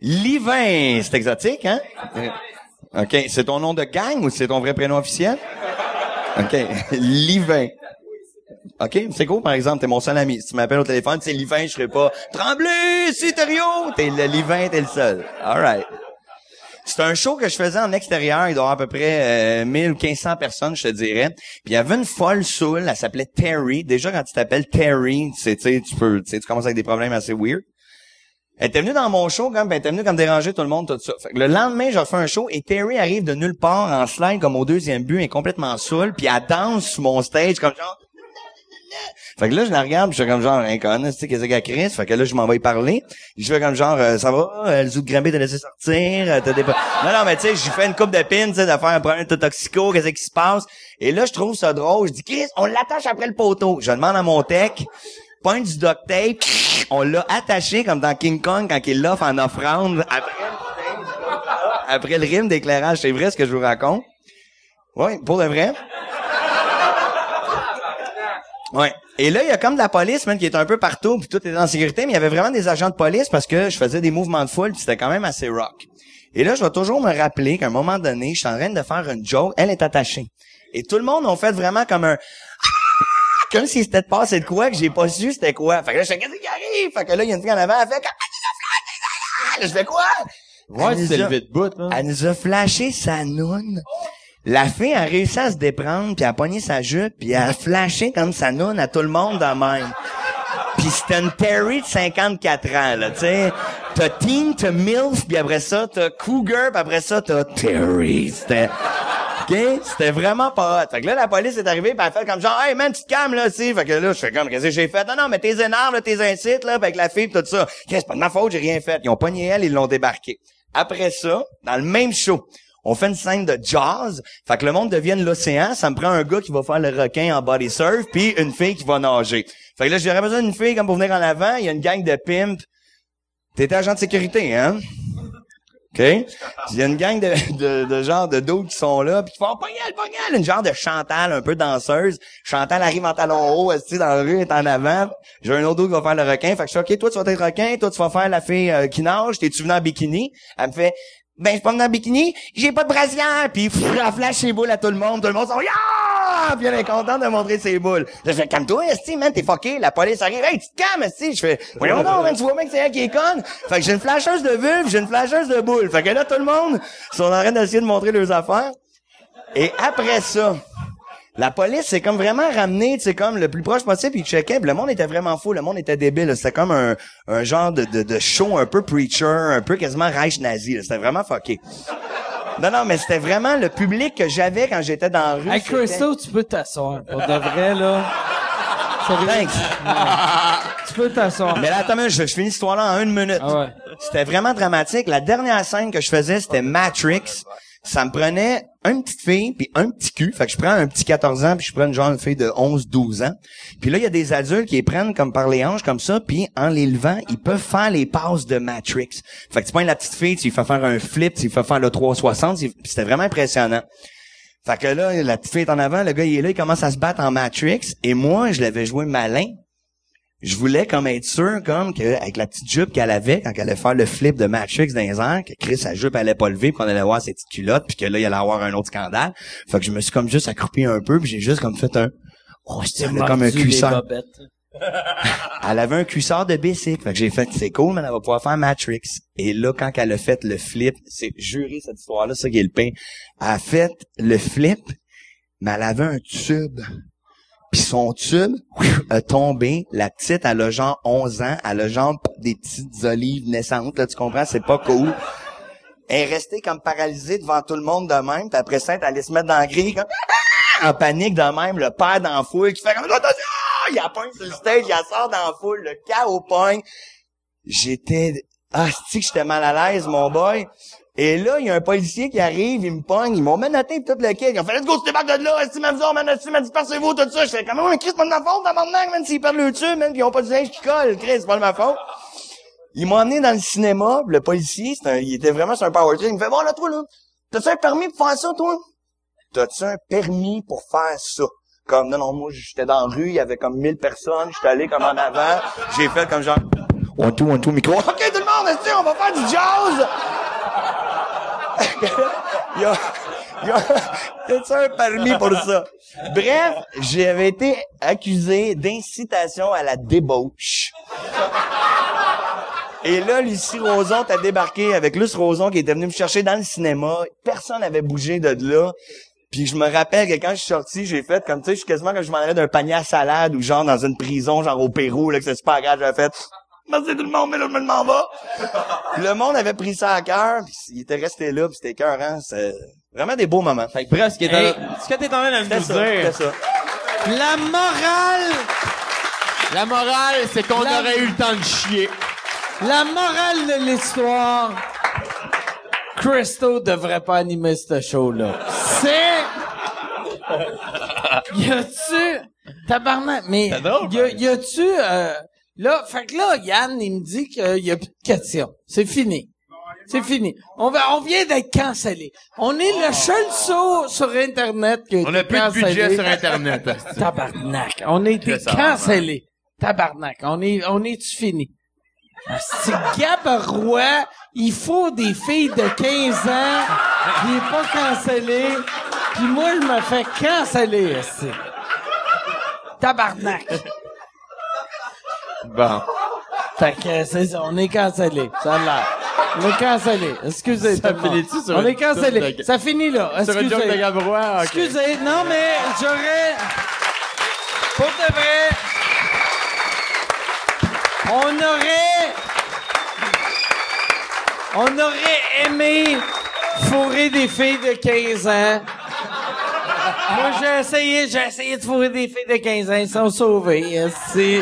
Livin. C'est exotique, hein? OK. C'est ton nom de gang ou c'est ton vrai prénom officiel? OK. Livin. OK? C'est cool, par exemple, t'es mon seul ami. Si tu m'appelles au téléphone, c'est Livin, je serai pas Tremblay, c'est Thériault! T'es le Livin, t'es le seul. All right. C'est un show que je faisais en extérieur. Il doit y avoir à peu près euh, 1000 ou 1500 personnes, je te dirais. Puis il y avait une folle saoule, elle s'appelait Terry. Déjà, quand tu t'appelles Terry, sais, tu peux, tu commences avec des problèmes assez weird. Elle était venue dans mon show, comme, ben, elle était venue comme déranger tout le monde, tout ça. Fait que le lendemain, j'ai refait un show et Terry arrive de nulle part en slide comme au deuxième but, elle est complètement saoule, puis elle danse sur mon stage comme genre... Fait que là, je la regarde, pis je fais comme genre, un con, tu sais, qu'est-ce qu'elle crie? Fait que là, je m'en vais y parler. Je fais comme genre, euh, ça va? Euh, le zoo de Granby t'a laissé sortir? t'as des... Non, non, mais tu sais, j'ai fait une coupe de pin, tu sais, de faire un problème de toxico, qu'est-ce qui se passe? Et là, je trouve ça drôle. Je dis, Chris, on l'attache après le poteau. Je demande à mon tech, du duct tape, on l'a attaché comme dans King Kong quand il l'offre en offrande après le rime d'éclairage. C'est vrai ce que je vous raconte? Oui, pour de vrai. Ouais. Et là, il y a comme de la police, man, qui est un peu partout, puis tout était en sécurité, mais il y avait vraiment des agents de police parce que je faisais des mouvements de foule, puis c'était quand même assez rock. Et là, je vais toujours me rappeler qu'à un moment donné, je suis en train de faire une joke, elle est attachée. Et tout le monde a fait vraiment comme un comme si c'était de passer de quoi que j'ai pas su c'était quoi? Fait que là, je fais qu'est-ce qui arrive? Fait que là, il y a une fille en avant, elle fait je fais quoi? Ouais, Elle a- levé de bout, elle nous a flashé sa noune. La fille a réussi à se déprendre, puis à pogner sa jupe, puis elle a flashé comme sa noune à tout le monde de même. Puis c'était une Terry de 54 ans, là, tu sais. T'as Teen, t'as MILF, puis après ça, t'as Cougar, puis après ça, t'as Terry. C'était... C'était vraiment pas hot. Fait que là, la police est arrivée, puis elle fait comme genre, hey man, tu te calmes, là, sais. Fait que là, je fais comme, qu'est-ce que j'ai fait? Non, non, mais t'es énerves, là, t'es incites, là, avec la fille, pis tout ça. C'est pas de ma faute, j'ai rien fait. Ils ont pogné elle, ils l'ont débarqué. Après ça, dans le même show, on fait une scène de jazz. Fait que le monde devienne l'océan. Ça me prend un gars qui va faire le requin en body surf, puis une fille qui va nager. Fait que là, j'aurais besoin d'une fille comme pour venir en avant. Il y a une gang de pimps. T'étais agent de sécurité, hein? OK? Il y a une gang de, de, de genre de dos qui sont là, puis qui font « Pognal, pognal! » Une genre de Chantal, un peu danseuse. Chantal arrive en talon haut, elle dans la rue, elle est en avant. J'ai un autre dos qui va faire le requin. Fait que je suis « OK, toi, tu vas être requin. Toi, tu vas faire la fille euh, qui nage. T'es-tu venu en bikini? » Elle me fait « Ben, je venu en bikini. J'ai pas de brassière. » Puis pff, elle flash ses boules à tout le monde. Tout le monde sont « Yeah! » Puis elle est contente de montrer ses boules. Je fais « Calme-toi, esti, man, t'es fucké. La police arrive. Hey, tu te calmes, esti. » Je fais « Voyons donc, man, tu vois bien que c'est elle qui est conne. » Fait que j'ai une flasheuse de vulve, j'ai une flasheuse de boules. Fait que là, tout le monde sont en train d'essayer de montrer leurs affaires. Et après ça, la police s'est comme vraiment ramenée, tu sais, comme le plus proche possible, puis ils checkaient, puis le monde était vraiment fou, le monde était débile. C'était comme un, un genre de, de, de show un peu preacher, un peu quasiment Reich nazi. C'était vraiment fucké. Non, non, mais c'était vraiment le public que j'avais quand j'étais dans la rue. Hey, c'était- Christo, tu peux t'asseoir. Pour de vrai, là. Thanks. tu peux t'asseoir. Mais là, attends, je, je finis l'histoire là en une minute. Ah ouais. C'était vraiment dramatique. La dernière scène que je faisais, c'était Matrix. Ça me prenait une petite fille puis un petit cul. Fait que je prends un petit 14 ans puis je prends une genre de fille de 11, 12 ans. Puis là, il y a des adultes qui les prennent comme par les hanches comme ça puis en les levant, ils peuvent faire les passes de Matrix. Fait que tu prends la petite fille, tu lui fais faire un flip, tu lui fais faire le 360, c'est- puis c'était vraiment impressionnant. Fait que là, la petite fille est en avant, le gars il est là, il commence à se battre en Matrix et moi, je l'avais joué malin. Je voulais comme être sûr comme que avec la petite jupe qu'elle avait quand elle allait faire le flip de Matrix dans les airs, que Chris sa jupe allait pas lever, puis qu'on allait voir ses petites culottes, puis que là il allait avoir un autre scandale. Fait que je me suis comme juste accroupi un peu, puis j'ai juste comme fait un oh, c'est comme un cuissard. Elle avait un cuissard de bicycle. Fait que j'ai fait, c'est cool, mais elle va pouvoir faire Matrix. Et là, quand elle a fait le flip, c'est juré cette histoire-là, ça qui est le pain. Elle a fait le flip, mais elle avait un tube. Puis son tube a tombé. La petite, elle a genre 11 ans. Elle a genre des petites olives naissantes. Là, tu comprends? C'est pas cool. Elle est restée comme paralysée devant tout le monde de même. Puis après ça, elle allait se mettre dans la grille comme en panique de même. Le père dans la foule qui fait comme attention! Il a pogne sur le stage, il la sort dans la foule. Le chaos pogne. J'étais... Ah, que j'étais mal à l'aise, mon boy? Et là, il y a un policier qui arrive, il me pogne, ils m'ont menotté tout le kit. Ils ont fait, let's go, tu débarques de là, est-ce que m'a dit, oh, man, est-ce que m'a dit, passez-vous, tout ça? Je fais, comment, mais Chris, c'est pas de ma faute, tabarnak, man, s'ils perdent le tube, man, pis ils ont pas de linge qui colle, Chris, c'est pas de ma faute. Ils m'ont emmené dans le cinéma, le policier, un, il était vraiment sur un power trip. Il me fait, bon, là, toi, là, t'as-tu un permis pour faire ça, toi? T'as-tu un permis pour faire ça? Comme, non, non, moi, j'étais dans la rue, il y avait comme 1000 personnes, j'étais allé comme en avant, j'ai fait comme genre, one, two, one, two, micro. OK, tout le monde, on va faire du jazz? Y a, y a, un permis pour ça? Bref, j'avais été accusé d'incitation à la débauche. Et là, Lucie Roson t'a débarqué avec Luce Roson qui était venu me chercher dans le cinéma. Personne n'avait bougé de là. Puis je me rappelle que quand je suis sorti, j'ai fait comme tu sais, je suis quasiment comme je m'en d'un panier à salade ou genre dans une prison, genre au Pérou, là, que c'est super grave, j'avais fait Merci tout le monde, mais là, je m'en va. Puis le monde avait pris ça à cœur, puis il était resté là, puis c'était écœurant. C'est vraiment des beaux moments. Fait que bref, ce, qui est Hey. en- ce que t'es en train de nous ça, dire, c'était ça. La morale, la morale, c'est qu'on La- aurait eu le temps de chier. la morale de l'histoire, Christo devrait pas animer ce show-là. C'est... Y a-tu... Tabarnak, mais... Y, a-tu... là, fait que là, Yann, il me dit qu'il y a plus de questions. C'est fini. C'est fini. On va, on vient d'être cancellé. On est le seul show sur Internet qui a On a été plus de budget sur Internet. Tabarnak. On a été cancellé. Tabarnak. On est, on est-tu fini? C'est Gabarois. Il faut des filles de 15 ans. Il est pas cancellé. Puis moi, je me fais canceller. Tabarnak. Bon. Fait que c'est ça, on est cancellé. Ça a l'air. On est cancellé. Excusez. Ça finit-tu sur On est cancellé. de- Ça finit là. Sur une Excusez. joke de Gabrois. Excusez, non, mais j'aurais... Pour de vrai... On aurait... On aurait aimé fourrer des filles de 15 ans. Moi, j'ai essayé, j'ai essayé de fourrer des filles de 15 ans. Ils sont sauvés. esti.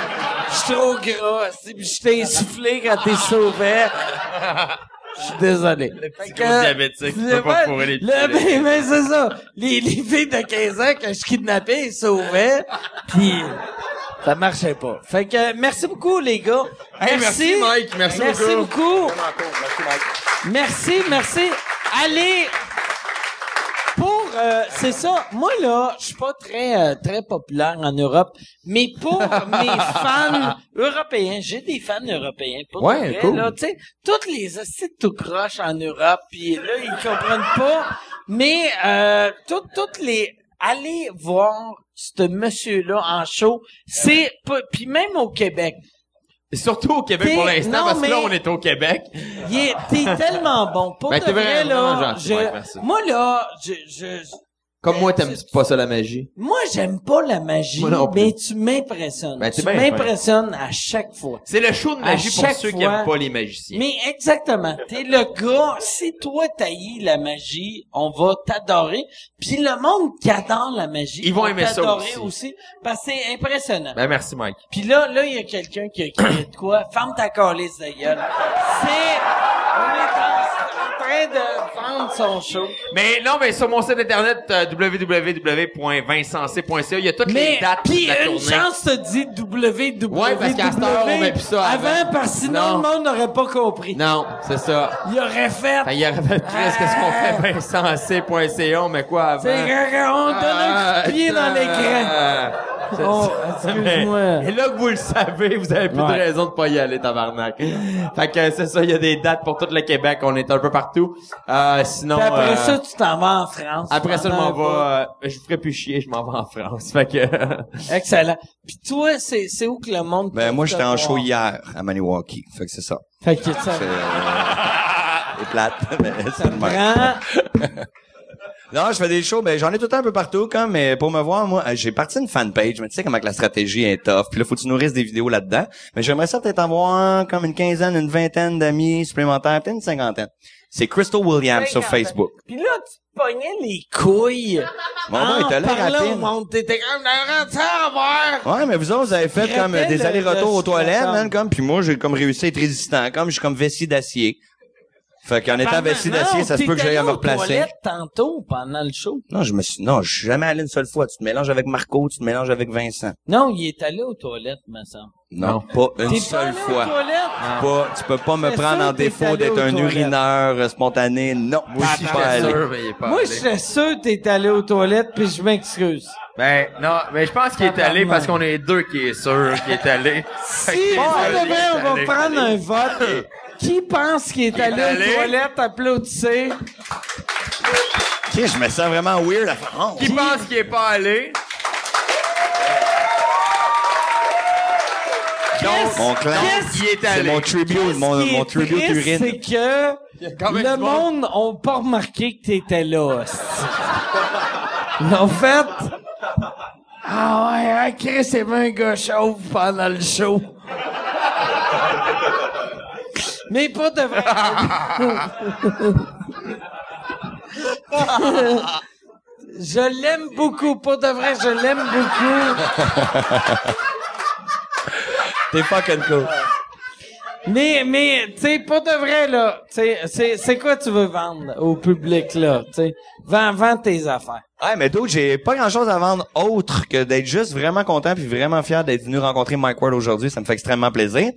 Je suis trop gras. Je t'ai insufflé quand t'es sauvé. Je suis désolé. Le petit gros diabétique, tu peux pas fourrer les Le, filles. mais, mais c'est ça. Les, les filles de 15 ans que je kidnappais, ils sauvaient. Puis ça marchait pas. Fait que merci beaucoup les gars. Hey, merci, Mike. Merci beaucoup. beaucoup. Merci, merci. Allez. Euh, c'est ça. Moi là, je suis pas très euh, très populaire en Europe, mais pour mes fans européens, j'ai des fans européens. Pour de Ouais, vrai, cool. là, tu sais, toutes les assises tout croches en Europe, puis là ils comprennent pas. Mais euh, toutes toutes les allez voir ce monsieur-là en show, c'est pas- puis même au Québec. Et surtout au Québec T'es- pour l'instant, non, parce que là, mais- on est au Québec. Il est- T'es tellement bon. Pour Ben, de t'es vrai, vraiment là, gentil, Mike, merci. moi, là, je, je, Comme moi, t'aimes pas ça la magie. moi, j'aime pas la magie, Moi non plus. mais tu m'impressionnes. Ben, t'es tu bien m'impressionnes à chaque fois. C'est le show de magie pour chaque ceux qui fois- aiment pas les magiciens. Mais exactement. T'es le gars, si toi t'haïs la magie, on va t'adorer. Puis le monde qui adore la magie, Ils vont aimer ça t'adorer aussi. Parce que c'est impressionnant. Ben, merci, Mike. Puis là, là, il y a quelqu'un qui a crié de quoi? Ferme ta calice de gueule. C'est... On est en, on est train de vendre son show. Mais non, mais sur mon site internet euh, www.vincencé.ca, il y a toutes Mais les dates puis de la une chance te dit www. Ouais, parce qu'à cette heure, on met plus ça avant. avant parce que sinon Non. le monde n'aurait pas compris. Non, c'est ça. Il aurait fait. Il y aurait fait presque ce qu'on Ah. fait vincencé.ca, on met quoi avant? C'est on donne un coup de pied dans l'écran. Ah, Oh, excuse-moi. Et là que vous le savez, vous avez plus Ouais. de raison de pas y aller, tabarnak. fait que c'est ça, il y a des dates pour tout le Québec, on est un peu partout. Euh, sinon... Puis après euh, ça, tu t'en vas en France. après ça, je m'en vais... euh, je vous ferai plus chier, je m'en vais en France. Fait que... bout. Excellent. Puis toi, c'est, c'est où que le monde Ben, moi, j'étais en show hier à Maniwaki. Fait que c'est ça. Fait que ça C'est, euh, c'est plate, mais c'est le même. Non, je fais des shows, ben j'en ai tout le temps un peu partout, comme, mais pour me voir, moi, euh, j'ai parti une fanpage, mais tu sais comment que la stratégie est tough, puis là, faut que tu nourrisses des vidéos là-dedans. Mais j'aimerais ça peut-être avoir comme une quinzaine, une vingtaine d'amis supplémentaires, peut-être une cinquantaine. C'est Crystal Williams sur Facebook. Puis là, tu pognais les couilles. Mon gars, était là rapide. monde. T'étais comme, à voir. Ouais, mais vous autres, vous avez fait comme euh, des le- allers-retours le aux toilettes, man, comme, puis moi, j'ai comme réussi à être résistant, comme, je suis comme vessie d'acier. Fait qu'en étant vessie d'acier, ça se peut que j'aille à me replacer. tantôt pendant le show? Non, je me suis, non, je suis jamais allé une seule fois. Tu te mélanges avec Marco, tu te mélanges avec Vincent. Non, il est allé aux toilettes, me semble. Non, pas une seule fois. Pas, tu peux pas me C'est prendre en défaut d'être un urineur euh, spontané. Non, moi, je suis pas allé. mais il est pas Moi, je serais sûr que t'es allé aux toilettes, puis je m'excuse. Ben, non, mais je pense qu'il est allé parce qu'on est deux qui est sûr qu'il est allé. Si, Fait que- pour de il vrai, est on va allé. prendre un vote. Qui pense qu'il est allé allé? aux toilettes, applaudissez? Je me sens vraiment weird à faire. Oh. Qui? pense qu'il est pas allé? Donc, Mon clan. C'est mon tribute, mon, mon est tribute triste, urine. c'est que le monde. n'a pas remarqué que t'étais là. ont fait... Ah ouais, hein, Chris, c'est bien un gars chauve pendant le show. Mais pas de vrai. je l'aime beaucoup, pas de vrai, je l'aime beaucoup. T'es fucking cool. Mais, mais, tu sais, pas de vrai, là. Tu sais, c'est, quoi tu veux vendre au public, là? Tu vends, vends tes affaires. Ouais, mais d'autres, j'ai pas grand chose à vendre autre que d'être juste vraiment content puis vraiment fier d'être venu rencontrer Mike Ward aujourd'hui. Ça me fait extrêmement plaisir.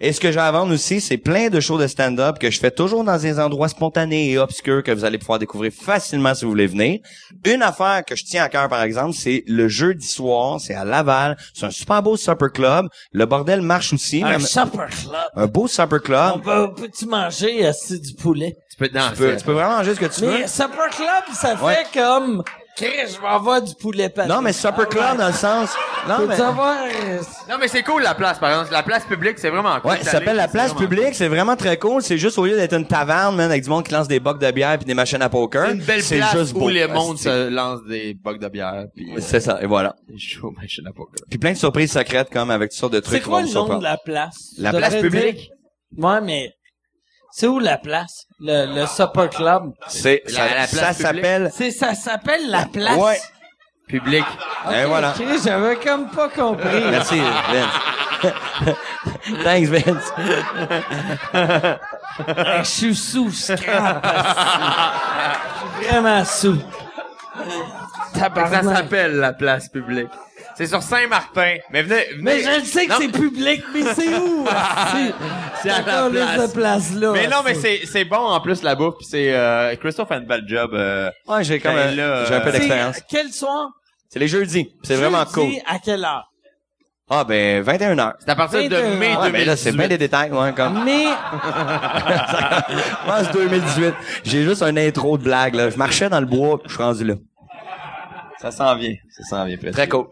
Et ce que j'ai à vendre aussi, c'est plein de shows de stand-up que je fais toujours dans des endroits spontanés et obscurs que vous allez pouvoir découvrir facilement si vous voulez venir. Une affaire que je tiens à cœur, par exemple, c'est le jeudi soir. C'est à Laval. C'est un super beau supper club. Le bordel marche aussi. Un Même- supper club. un beau supper club. On peut, peux-tu manger, assis du poulet? Tu peux. Tu peux, tu peux vraiment manger ce que tu veux. Mais supper club, ça fait Ouais. comme, Chris, je vais avoir du poulet paté. Non, mais supper club dans le sens... Non, mais... Euh, Non, mais c'est cool, la place, par exemple. La place publique, c'est vraiment cool. Ouais, ça s'appelle la place publique, c'est vraiment très cool. C'est juste au lieu d'être une taverne, man, avec du monde qui lance des bocs de bière puis des machines à poker. C'est une belle c'est place juste où beau. les mondes Asti. se lancent des bocs de bière, puis euh, C'est ça, et voilà. des shows, machine à poker. Puis plein de surprises secrètes comme avec toutes sortes de trucs c'est quoi le nom de la place? La place publique? Ouais, mais, c'est où la place? Le, le supper club? C'est La- ça, la place ça publique? s'appelle C'est, ça s'appelle la place? Ouais. Public. Et voilà. Chris, j'avais comme pas compris. Merci Vince. Thanks Vince. Je suis sous, scrap. Je suis vraiment sous. Ça Tabarnak. s'appelle la place publique. C'est sur Saint-Martin. Mais venez, venez. Mais je le sais que c'est public, mais c'est où? asti? C'est à liste place. de place-là. Mais non, mais c'est, c'est bon en plus la bouffe. Puis c'est euh, Christophe fait une belle job. Euh, Ouais, j'ai comme Ben un- là, j'ai un peu euh, d'expérience. C'est quel soir? C'est les jeudis. C'est vraiment cool. Jeudi, à quelle heure? Ah ben 21 heures. c'est à partir de 21. mai Ouais, Ouais, mais là c'est 2018. bien des détails, ouais, comme. Mais, Je pense 2018. J'ai juste un intro de blague là. Je marchais dans le bois, puis je suis rendu là. Ça s'en vient. Ça s'en vient presque. Très cool.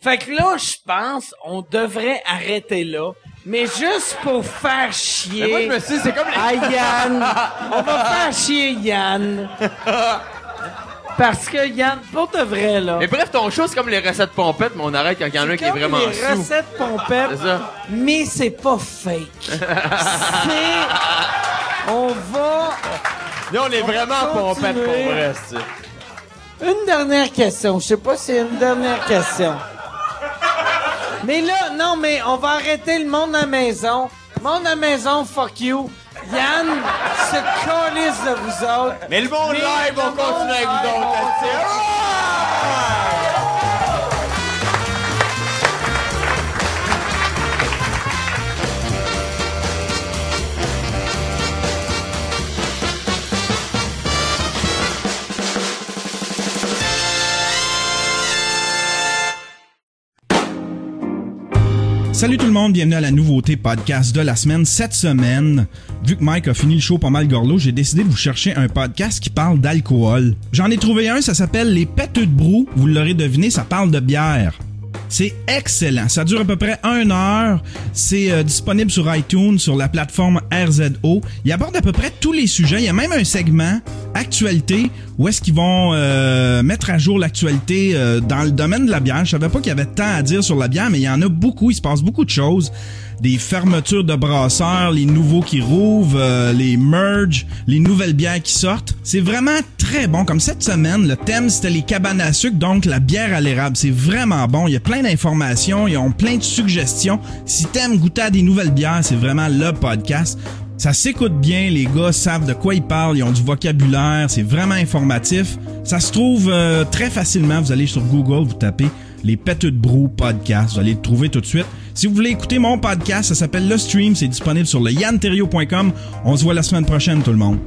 Fait que là, je pense, on devrait arrêter là. Mais juste pour faire chier. Mais moi, je me suis dit, c'est comme les... à Yann. On va faire chier Yann. Parce que Yann, pour de vrai, là. Mais bref, ton show, c'est comme les recettes pompettes, mais on arrête quand il y en a un qui est vraiment les sous. recettes pompettes, C'est ça. mais c'est pas fake. c'est... On va... Nous, on est vraiment pompettes pour vrai, Une dernière question. Je sais pas si c'est une dernière question. Mais là, non, mais on va arrêter le monde à la maison. Monde à la maison, fuck you. Yann se calisse de vous autres. Mais le monde live, on continue avec vous autres. Salut tout le monde, bienvenue à la nouveauté podcast de la semaine. Cette semaine, vu que Mike a fini le show pas mal gorlot, j'ai décidé de vous chercher un podcast qui parle d'alcool. J'en ai trouvé un, ça s'appelle Les Pêteux de Brou. Vous l'aurez deviné, ça parle de bière. C'est excellent. Ça dure à peu près une heure. C'est euh, disponible sur iTunes, sur la plateforme RZO. Il aborde à peu près tous les sujets. Il y a même un segment actualité où est-ce qu'ils vont euh, mettre à jour l'actualité euh, dans le domaine de la bière. Je savais pas qu'il y avait tant à dire sur la bière, mais il y en a beaucoup. Il se passe beaucoup de choses. Des fermetures de brasseurs, les nouveaux qui rouvrent, euh, les merges, les nouvelles bières qui sortent. C'est vraiment très bon. Comme cette semaine, le thème c'était les cabanes à sucre, donc la bière à l'érable. C'est vraiment bon. Il y a plein d'informations, ils ont plein de suggestions. Si t'aimes goûter des nouvelles bières, c'est vraiment le podcast. Ça s'écoute bien, les gars savent de quoi ils parlent, ils ont du vocabulaire, c'est vraiment informatif. Ça se trouve euh, très facilement, vous allez sur Google, vous tapez les de Brou podcast, vous allez le trouver tout de suite. Si vous voulez écouter mon podcast, ça s'appelle Le Stream, c'est disponible sur le yanterio.com. On se voit la semaine prochaine tout le monde.